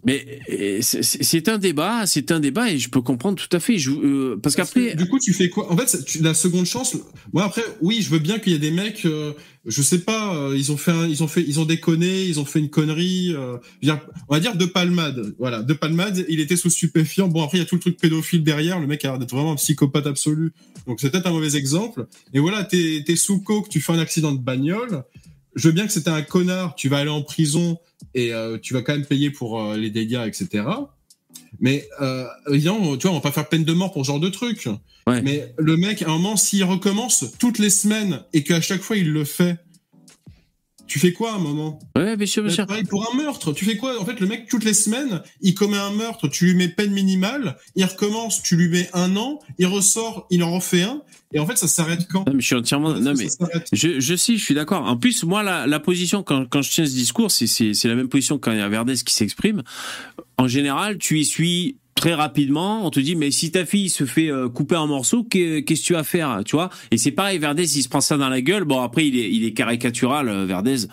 Mais c'est- un débat, c'est un débat et je peux comprendre tout à fait. Je, euh, parce qu'après,
du coup, tu fais quoi? En fait, tu- la seconde chance. Moi, après, oui, je veux bien qu'il y ait des mecs. euh, je sais pas. euh, ils ont fait, un- ils ont fait, ils ont déconné. Ils ont fait une connerie. euh, on va dire de palmade. Voilà, de palmade. Il était sous stupéfiant. Bon, après, il y a tout le truc pédophile derrière. Le mec a l'air d'être vraiment un psychopathe absolu. Donc, c'est peut-être un mauvais exemple. Et voilà, t'es, t'es sous coke. Tu fais un accident de bagnole. Je veux bien que c'était un connard. Tu vas aller en prison et euh, tu vas quand même payer pour euh, les dégâts, etc. Mais euh, évidemment, tu vois, on va pas faire peine de mort pour ce genre de truc.
Ouais.
Mais le mec, à un moment, s'il recommence toutes les semaines et qu'à chaque fois il le fait, tu fais quoi à un moment
ouais, bien sûr, bien sûr.
Pareil pour un meurtre, tu fais quoi? En fait, le mec, toutes les semaines, il commet un meurtre, tu lui mets peine minimale, il recommence, tu lui mets un an, il ressort, il en refait un, et en fait, ça s'arrête quand?
Non, mais je suis entièrement. Non, mais. Je, je sais, je suis d'accord. En plus, moi, la, la position, quand, quand je tiens ce discours, c'est, la même position quand il y a Verdès qui s'exprime. En général, tu y suis très rapidement. On te dit, mais si ta fille se fait euh, couper en morceaux, qu'est- qu'est-ce que tu vas faire, tu vois? Et c'est pareil, Verdès, il se prend ça dans la gueule. Bon, après, il est, il est caricatural, euh, Verdès,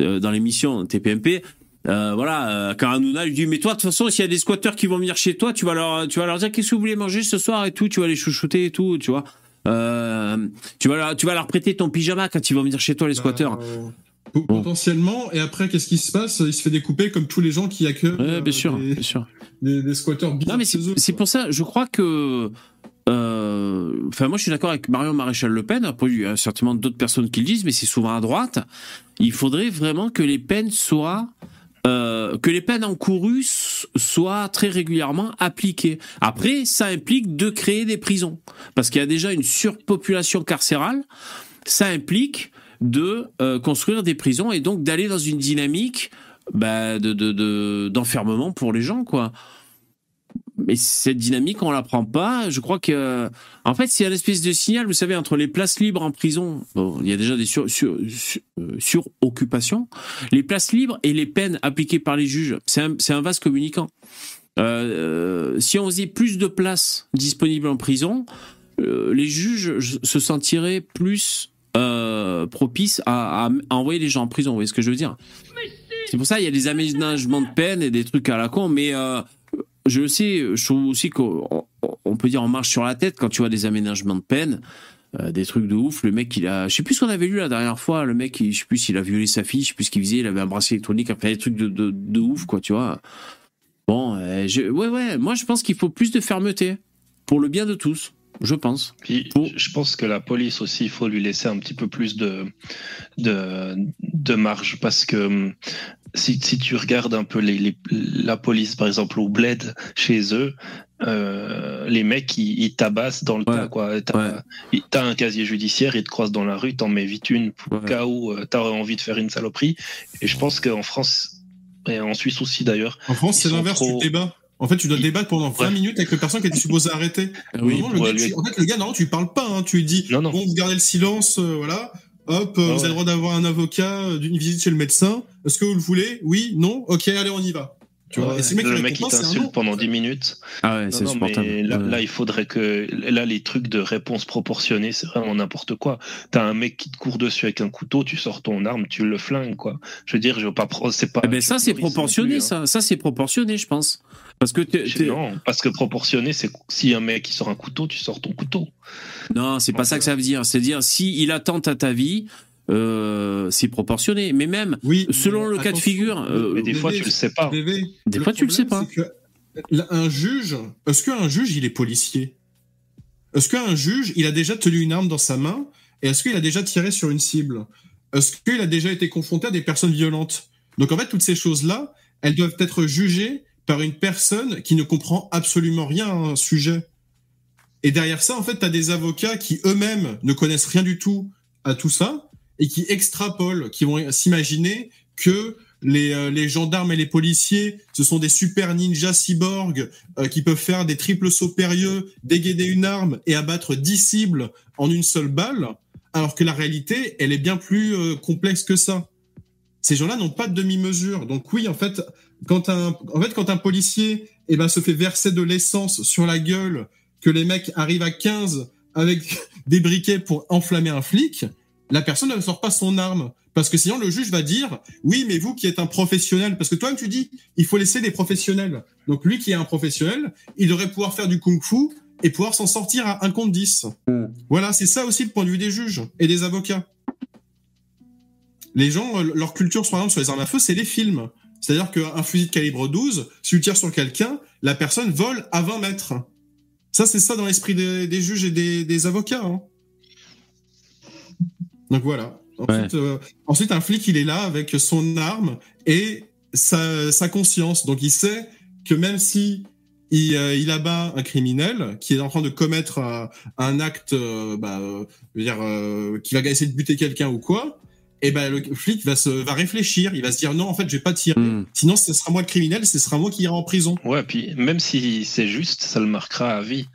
euh, dans l'émission TPMP. Euh, voilà, quand Hanouna lui dit mais toi de toute façon s'il y a des squatteurs qui vont venir chez toi, tu vas leur tu vas leur dire qu'est-ce que vous voulez manger ce soir et tout, tu vas les chouchouter et tout, tu vois? Euh, tu vas leur, tu vas leur prêter ton pyjama quand ils vont venir chez toi les squatteurs.
Euh, po- Potentiellement, et après, qu'est-ce qui se passe? Il se fait découper comme tous les gens qui accueillent.
Ouais,
euh,
bien sûr,
des-
bien sûr.
des, des squatteurs
Non, mais c'est pour ça, je crois que. euh, Enfin, moi, je suis d'accord avec Marion Maréchal Le Pen. Après, il y a certainement d'autres personnes qui le disent, mais c'est souvent à droite. Il faudrait vraiment que les peines soient. euh, que les peines encourues soient très régulièrement appliquées. Après, ça implique de créer des prisons. Parce qu'il y a déjà une surpopulation carcérale. Ça implique de euh, construire des prisons et donc d'aller dans une dynamique bah, de, de, de- d'enfermement pour les gens, quoi. Mais cette dynamique, on la prend pas. Je crois que, en fait, c'est un espèce de signal, vous savez, entre les places libres en prison. Bon, il y a déjà des sur, euh, suroccupations. Les places libres et les peines appliquées par les juges, c'est un, un vase communicant. Euh, si on faisait plus de places disponibles en prison, les juges se sentiraient plus euh, propices à, envoyer les gens en prison. Vous voyez ce que je veux dire? C'est pour ça qu'il y a des aménagements de peine et des trucs à la con, mais euh, je sais, je trouve aussi qu'on on peut dire on marche sur la tête quand tu vois des aménagements de peine. euh, des trucs de ouf, le mec il a, je sais plus ce qu'on avait lu la dernière fois, le mec, il, je sais plus s'il a violé sa fille, je sais plus ce qu'il faisait, il avait un bracelet électronique, enfin des trucs de, de, de ouf quoi, tu vois. Bon, euh, je- ouais ouais, moi je pense qu'il faut plus de fermeté pour le bien de tous, je pense.
Puis,
Pour-
je pense que la police aussi, il faut lui laisser un petit peu plus de, de, de marge parce que hum, si, si tu regardes un peu les, les- la police, par exemple, au bled chez eux, euh, les mecs, ils, ils tabassent dans le
Ouais.
tas. quoi. T'as
Ouais.
t'as un casier judiciaire, ils te croisent dans la rue, t'en mets vite une pour
Ouais.
le cas où euh, t'aurais envie de faire une saloperie. Et je pense qu'en France, et en Suisse aussi d'ailleurs,
En France, c'est l'inverse,
trop-
tu débats. En fait, tu dois débattre pendant 20
Ouais.
minutes avec la personne qui était supposée arrêter.
Oui,
le gars,
lui-
tu- en fait, le gars, non, tu lui parles pas, hein, tu lui dis,
Non, non.
bon, vous gardez le silence, euh, voilà. Hop, euh,
Ah
vous
ouais.
avez le droit d'avoir un avocat, euh, d'une visite chez le médecin. Est-ce que vous le voulez? Oui, non Ok, allez, on y va. Tu vois,
Ouais,
et si le mec,
le
un
t'insulte pendant 10 minutes.
Ah ouais, c'est supportable.
mais là,
Ouais.
là, il faudrait que. Là, les trucs de réponse proportionnée, c'est vraiment n'importe quoi. T'as un mec qui te court dessus avec un couteau, tu sors ton arme, tu le flingues, quoi. Je veux dire, je veux pas. C'est pas.
Eh ben ça c'est proportionné,
plus, hein.
ça, ça c'est proportionné, je pense. Parce que t'es-
Non, parce que proportionné, c'est si un mec qui sort un couteau, tu sors ton couteau.
Non, c'est pas ça que ça veut dire. C'est dire si il attente à ta vie, euh, c'est proportionné. Mais même
Oui,
selon
mais
le cas de figure, euh,
Mais des fois, tu le sais pas.
Des fois, tu le sais
là, Un juge, est-ce qu'un juge, il est policier? Est-ce qu'un juge, il a déjà tenu une arme dans sa main Et est-ce qu'il a déjà tiré sur une cible? Est-ce qu'il a déjà été confronté à des personnes violentes? Donc en fait, toutes ces choses-là, elles doivent être jugées par une personne qui ne comprend absolument rien à un sujet. Et derrière ça, en fait, tu as des avocats qui eux-mêmes ne connaissent rien du tout à tout ça et qui extrapolent, qui vont s'imaginer que les, euh, les gendarmes et les policiers, ce sont des super ninjas cyborgs euh, qui peuvent faire des triples sauts périlleux, dégainer une arme et abattre 10 cibles en une seule balle, alors que la réalité, elle est bien plus euh, complexe que ça. Ces gens-là n'ont pas de demi-mesure. Donc oui, en fait, quand un, en fait, quand un policier eh ben, se fait verser de l'essence sur la gueule, que les mecs arrivent à 15 avec des briquets pour enflammer un flic, la personne ne sort pas son arme. Parce que sinon, le juge va dire, oui, mais vous qui êtes un professionnel, parce que toi, tu dis, il faut laisser des professionnels. Donc lui qui est un professionnel, il devrait pouvoir faire du kung-fu et pouvoir s'en sortir à un compte 10. Voilà, c'est ça aussi le point de vue des juges et des avocats. Les gens, euh, leur culture, par exemple, sur les armes à feu, c'est les films. C'est-à-dire qu'un fusil de calibre 12, si tu tires sur quelqu'un, la personne vole à 20 mètres. Ça, c'est ça dans l'esprit des, des juges et des, des avocats. hein. Donc voilà. Ensuite, euh, ensuite, un flic, il est là avec son arme et sa, sa conscience. Donc il sait que même si il, euh, il abat un criminel qui est en train de commettre euh, un acte, euh, bah, euh, je veux dire, euh, qui va essayer de buter quelqu'un ou quoi, et ben le flic va se va réfléchir, il va se dire non en fait je vais pas tirer,
Hmm.
sinon ce sera moi le criminel, ce sera moi qui ira en prison.
Ouais, puis même si c'est juste, ça le marquera à vie.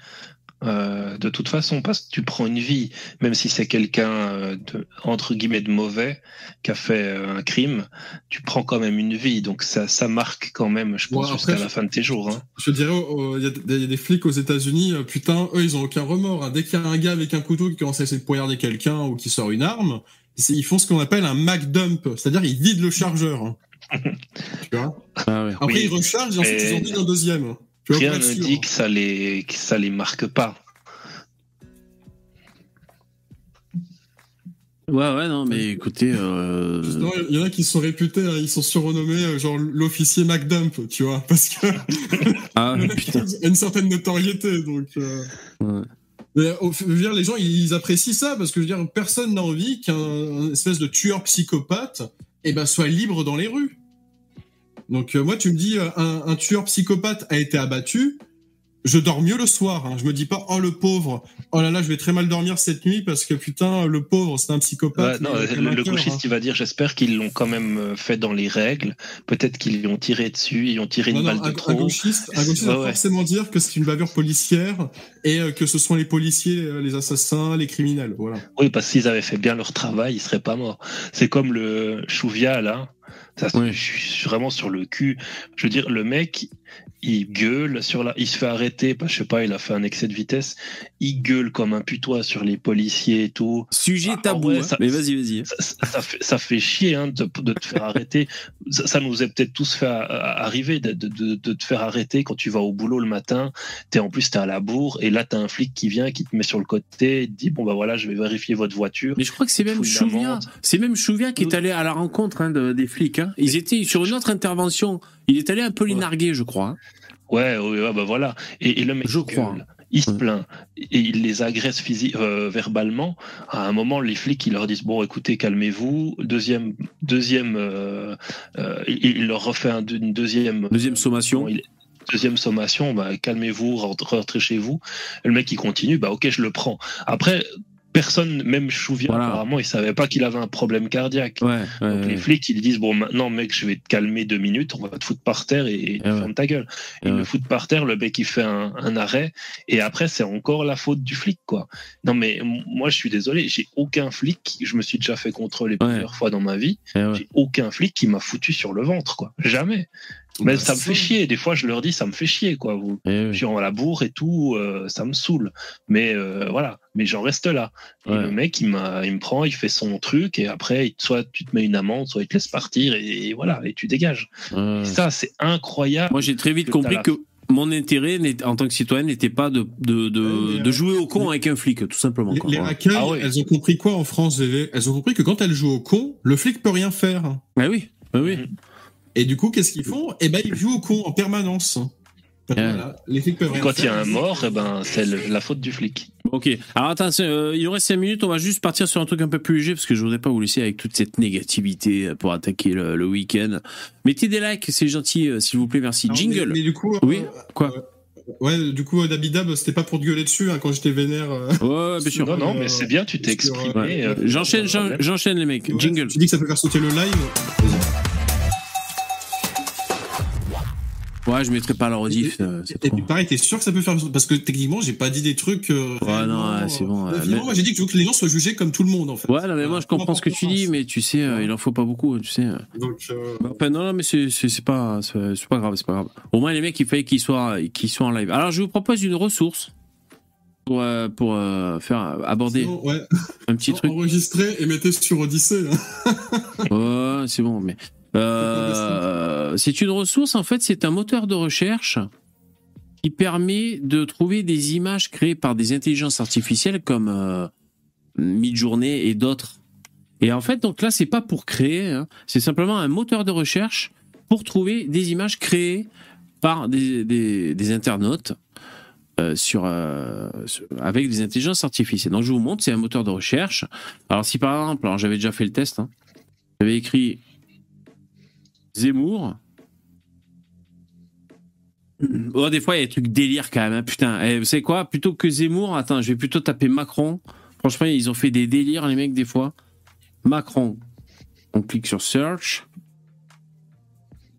Euh, de toute façon, parce que tu prends une vie, même si c'est quelqu'un euh, de entre guillemets de mauvais qui a fait euh, un crime, tu prends quand même une vie, donc ça, ça marque quand même, je pense,
Ouais,
jusqu'à la fin de tes jours. Hein.
Je dirais, oh, il y, a des- il y a des flics aux États-Unis, euh, putain, eux, ils ont aucun remords. hein. Dès qu'il y a un gars avec un couteau qui commence à essayer de poignarder quelqu'un ou qui sort une arme, ils font ce qu'on appelle un Mac dump, c'est-à-dire ils vident le chargeur. hein. tu vois
Ah ouais.
Après,
Oui,
ils rechargent et ensuite ils en vident un deuxième. Tu vois,
Rien ne
sûr.
dit que ça les que ça les marque pas.
Ouais, ouais, non, mais écoutez. Euh...
Il y en a qui sont réputés, hein, ils sont surnommés euh, genre l'officier McDump, tu vois, parce que.
ah, putain.
une certaine notoriété, donc. Euh... Ouais. Dire, les gens, ils apprécient ça parce que personne n'a envie qu'un espèce de tueur psychopathe, eh ben, soit libre dans les rues. Donc euh, moi, tu me dis, un, un, tueur psychopathe a été abattu je dors mieux le soir. Hein. Je me dis pas oh le pauvre, oh là là, je vais très mal dormir cette nuit parce que putain le pauvre, c'est un psychopathe.
non, le, gauchiste hein. il va dire j'espère qu'ils l'ont quand même euh, fait dans les règles. Peut-être qu'ils lui ont tiré dessus, ils ont tiré une balle de trop.
Un gauchiste, un gauchiste va forcément dire que c'est une bavure policière et euh, que ce sont les policiers, euh, les assassins, les criminels. Voilà.
Oui, parce qu'ils avaient fait bien leur travail, ils seraient pas morts. C'est comme le Chouvia là. Ça, Je suis vraiment sur le cul. Je veux dire, le mec, il gueule sur la, il se fait arrêter, bah, je sais pas, il a fait un excès de vitesse, il gueule comme un putois sur les policiers et tout.
Sujet ah, tabou, hein. mais vas-y, vas-y.
Ça, fait, ça fait chier hein, de, de, te faire arrêter. Ça, nous est peut-être tous fait arriver de, de, de, te faire arrêter quand tu vas au boulot le matin. Es en plus t'es à la bourre et là t'as un flic qui vient, qui te met sur le côté, et te dit bon bah voilà, je vais vérifier votre voiture.
Mais je crois que c'est même Chouvia, c'est même Chouvia qui est allé à la rencontre hein, des flics. Hein. Ils étaient sur une autre intervention. Il est allé un peu les narguer, je crois. Hein.
Ouais, ouais, bah voilà. Et, le mec,
je crois.
Il se plaint et il les agresse euh, verbalement. À un moment, les flics, ils leur disent bon, écoutez, calmez-vous. Deuxième, deuxième, euh, euh, il, leur refait une deuxième.
Deuxième sommation.
deuxième sommation, bah, calmez-vous, rentrez chez vous. Le mec, il continue, bah ok, je le prends. Après, personne, même Chouvia, apparemment, il savait pas qu'il avait un problème cardiaque. Donc les flics, ils disent bon, maintenant, mec, je vais te calmer deux minutes, on va te foutre par terre et, ferme ta gueule. Ils le foutent par terre, le mec, il fait un, arrêt, et après, c'est encore la faute du flic, quoi. Non, mais moi, je suis désolé, j'ai aucun flic, je me suis déjà fait contrôler plusieurs fois dans ma vie, j'ai aucun flic qui m'a foutu sur le ventre, quoi. Jamais. Mais bah, ça me fait chier. Des fois, je leur dis, ça me fait chier, quoi. Vous, eh je suis en la bourre et tout, euh, ça me saoule. Mais euh, voilà. Mais j'en reste là. Et le mec, il, il me prend, il fait son truc, et après, soit tu te mets une amende, soit il te laisse partir, et, voilà, et tu dégages. ça, c'est incroyable.
Moi, j'ai très vite compris que mon intérêt en tant que citoyen n'était pas de, de, de, jouer au con avec un flic, tout simplement.
Les, racailles, ah elles ont compris quoi en France, Elles ont compris que quand elles jouent au con, le flic peut rien faire.
Ah oui, ah oui. Mm-hmm.
Et du coup, qu'est-ce qu'ils font? Eh ben, ils jouent au con en permanence.
Les flics peuvent Quand il y a un mort, eh ben, c'est la faute du flic.
Ok. Alors attention, euh, il y aurait 5 minutes, on va juste partir sur un truc un peu plus léger parce que je voudrais pas vous laisser avec toute cette négativité pour attaquer le, week-end. Mettez des likes, c'est gentil, euh, s'il vous plaît, merci. Jingle.
Mais, du coup,
oui, quoi
Ouais, du coup, Dabidab, c'était pas pour te gueuler dessus hein, quand j'étais vénère.
Ouais, bien sûr.
Non, non, mais c'est bien, tu t'es exprimé.
J'enchaîne, j'enchaîne les mecs. Jingle.
Tu dis que ça peut faire sauter le live.
Ouais, je mettrai pas la rediff.
Euh, et, puis pareil, t'es sûr que ça peut faire parce que techniquement, j'ai pas dit des trucs. Euh,
ouais, non, c'est bon.
moi, j'ai dit que je veux que les gens soient jugés comme tout le monde, en fait.
Ouais, non, mais moi, je comprends ce que tu dis, mais tu sais, euh, il en faut pas beaucoup, tu sais. Donc. Enfin, non, non, mais c'est pas c'est pas grave, c'est pas grave. Au moins, les mecs, il fallait qu'ils soient qu'ils soient en live. Alors, je vous propose une ressource pour pour faire aborder ouais. un petit truc.
Enregistrer et mettez sur Odyssée.
Hein. ouais, c'est bon, mais euh, c'est une ressource, en fait, c'est un moteur de recherche qui permet de trouver des images créées par des intelligences artificielles comme euh, Midjourney et d'autres. Et en fait, donc là, c'est pas pour créer, hein. c'est simplement un moteur de recherche pour trouver des images créées par des, internautes euh, sur, avec des intelligences artificielles. Donc je vous montre, c'est un moteur de recherche. Alors si par exemple, j'avais déjà fait le test, hein. j'avais écrit Zemmour. Oh, des fois, il y a des trucs délire quand même. Hein, putain, eh, vous savez quoi? Plutôt que Zemmour, attends, je vais plutôt taper Macron. Franchement, ils ont fait des délires, les mecs, des fois. Macron. On clique sur Search.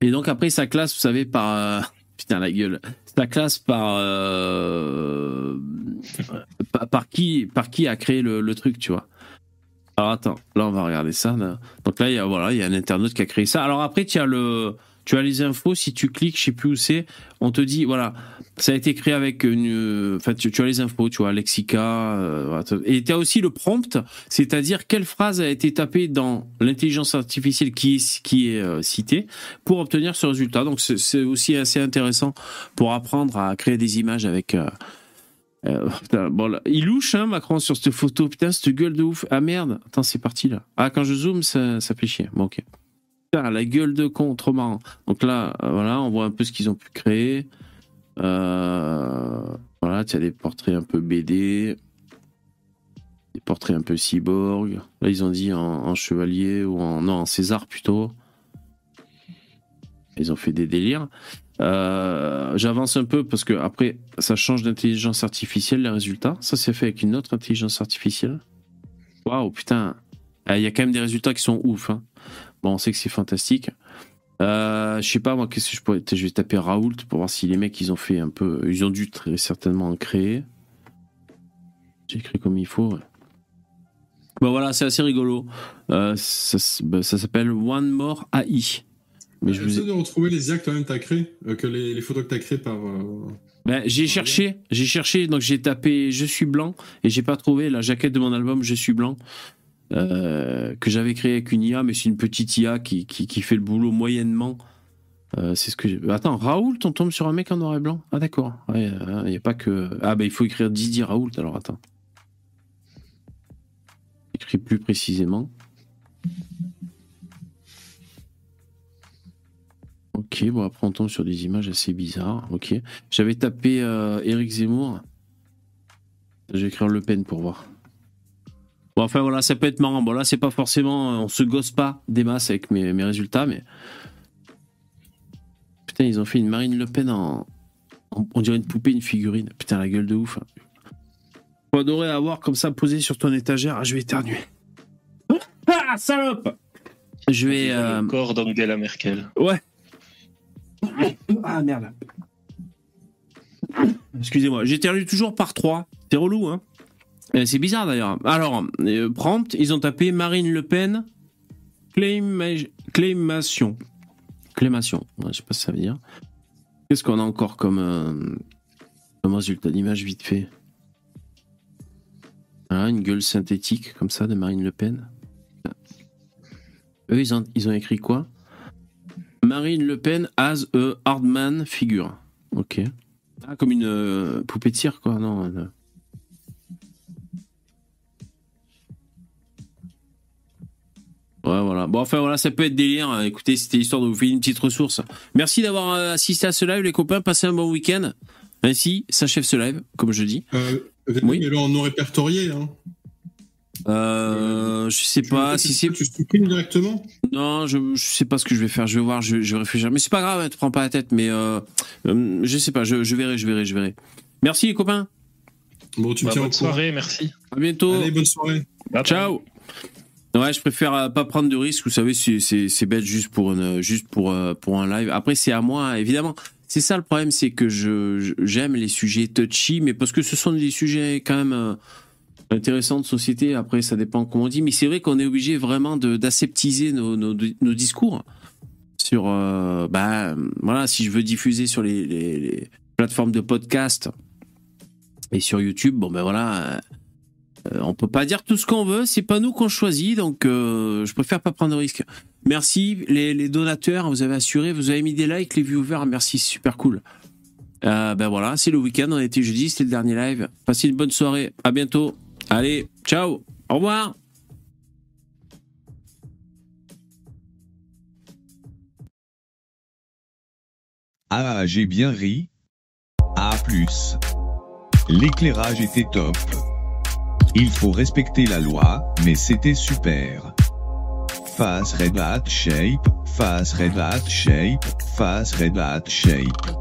Et donc, après, ça classe, vous savez, par. Euh, putain, la gueule. Ça classe par. Euh, par, qui, par qui a créé le truc, tu vois. Alors attends, là on va regarder ça. Donc là, il y a, voilà, il y a un internaute qui a créé ça. Alors après, tu as le, tu as les infos. Si tu cliques, je sais plus où c'est, on te dit voilà, ça a été créé avec une, enfin tu, as les infos, tu vois, lexica. Euh, et tu as aussi le prompt, c'est-à-dire quelle phrase a été tapée dans l'intelligence artificielle qui est qui est euh, citée pour obtenir ce résultat. Donc c'est aussi assez intéressant pour apprendre à créer des images avec. Euh, Euh, il louche, hein, Macron, sur cette photo. Putain, cette gueule de ouf. Ah merde. Attends, c'est parti là. Ah, quand je zoome, ça, ça fait chier. Bon, ok. Putain, la gueule de con, trop marrant. Donc là, euh, voilà, on voit un peu ce qu'ils ont pu créer. Euh, voilà, tu as des portraits un peu BD. Des portraits un peu cyborg. Là, ils ont dit en, en chevalier ou en. Non, en César plutôt. Ils ont fait des délires. Euh, J'avance un peu parce que après, ça change d'intelligence artificielle les résultats. Ça, c'est fait avec une autre intelligence artificielle. Waouh, putain. Ah, Il y a quand même des résultats qui sont ouf. hein. Bon, on sait que c'est fantastique. Euh, je sais pas, moi, qu'est-ce que je pourrais. Je vais taper Raoult pour voir si les mecs, ils ont fait un peu. Ils ont dû très certainement en créer. J'ai écrit comme il faut. ouais. Bon, voilà, c'est assez rigolo. Euh, bah, ça s'appelle One More AI. Mais je vous ai-
J'essaie de retrouver les IA que toi-même t'as créées, euh, que les, les photos que t'as créées par. euh,
Ben, j'ai cherché, j'ai cherché, donc j'ai tapé Je suis blanc et j'ai pas trouvé la jaquette de mon album Je suis blanc euh, que j'avais créé avec une IA, mais c'est une petite IA qui, qui, qui fait le boulot moyennement. Euh, c'est ce que j'ai. Attends, Raoult, on tombe sur un mec en noir et blanc Ah d'accord. Ouais, il y a pas que. Ah ben il faut écrire Didier Raoult. Alors attends. Écrit plus précisément. Ok, bon après on tombe sur des images assez bizarres. Ok. J'avais tapé euh, Éric Zemmour. Je vais écrire Le Pen pour voir. Bon, enfin voilà, ça peut être marrant. Bon, là, c'est pas forcément. On se gosse pas des masses avec mes, mes résultats, mais. Putain, ils ont fait une Marine Le Pen en. en- on dirait une poupée, une figurine. Putain, la gueule de ouf. Faut adorer avoir comme ça posé sur ton étagère. Ah, je vais éternuer. Ah, salope Je vais. euh,
Le corps d'Angela Merkel.
Ouais. Ah merde. Excusez-moi, j'éternue toujours par 3. C'est relou, hein Euh, C'est bizarre d'ailleurs. Alors, euh, prompt, ils ont tapé Marine Le Pen, cléma- clémation. Clémation, Ouais, je sais pas ce que ça veut dire. Qu'est-ce qu'on a encore comme, euh, résultat d'image vite fait Ah, Une gueule synthétique comme ça de Marine Le Pen. Eux, ils ont, ils ont écrit quoi? Marine Le Pen as a hardman figure. Ok. Ah, comme une euh, poupée de cire, quoi. Non. euh. Ouais, voilà. Bon, enfin, voilà, ça peut être délire. Euh, Écoutez, c'était histoire de vous faire une petite ressource. Merci d'avoir euh, assisté à ce live, les copains. Passez un bon week-end. Ainsi s'achève ce live, comme je dis.
Euh,
Oui.
Mais là, on non répertorié. Hein.
Euh, je sais pas si c'est.
Tu supprimes directement?
Non, je, je sais pas ce que je vais faire. Je vais voir, je, je vais réfléchir. Mais c'est pas grave, hein, te prends pas la tête. Mais euh, euh, je sais pas, je, je verrai, je verrai, je verrai. Merci les copains.
Bon, tu me
Bah,
tiens au
bonne soirée, merci.
À bientôt.
Allez, bonne soirée.
Bye bye.
Ciao. Ouais, je préfère euh, pas prendre de risques. Vous savez, c'est c'est c'est bête juste pour une juste pour pour un live. Après, c'est à moi, évidemment. C'est ça le problème, c'est que je je- j'aime les sujets touchy, mais parce que ce sont des sujets quand même intéressants de société. Après, ça dépend comment on dit, mais c'est vrai qu'on est obligé vraiment d'aseptiser nos, nos discours sur euh, bah voilà si je veux diffuser sur les, plateformes de podcast et sur YouTube bon ben voilà euh, on peut pas dire tout ce qu'on veut, c'est pas nous qu'on choisit, donc euh, je préfère pas prendre de risques. Merci les, donateurs, vous avez assuré, vous avez mis des likes, les viewers, merci, super cool. Euh, ben voilà, c'est le week-end, on était jeudi, c'était le dernier live. Passez une bonne soirée, à bientôt. Allez, ciao, au revoir.
Ah, j'ai bien ri. A plus. L'éclairage était top. Il faut respecter la loi, mais c'était super. Face Red Hat Shape, face Red Hat Shape, face Red Hat Shape.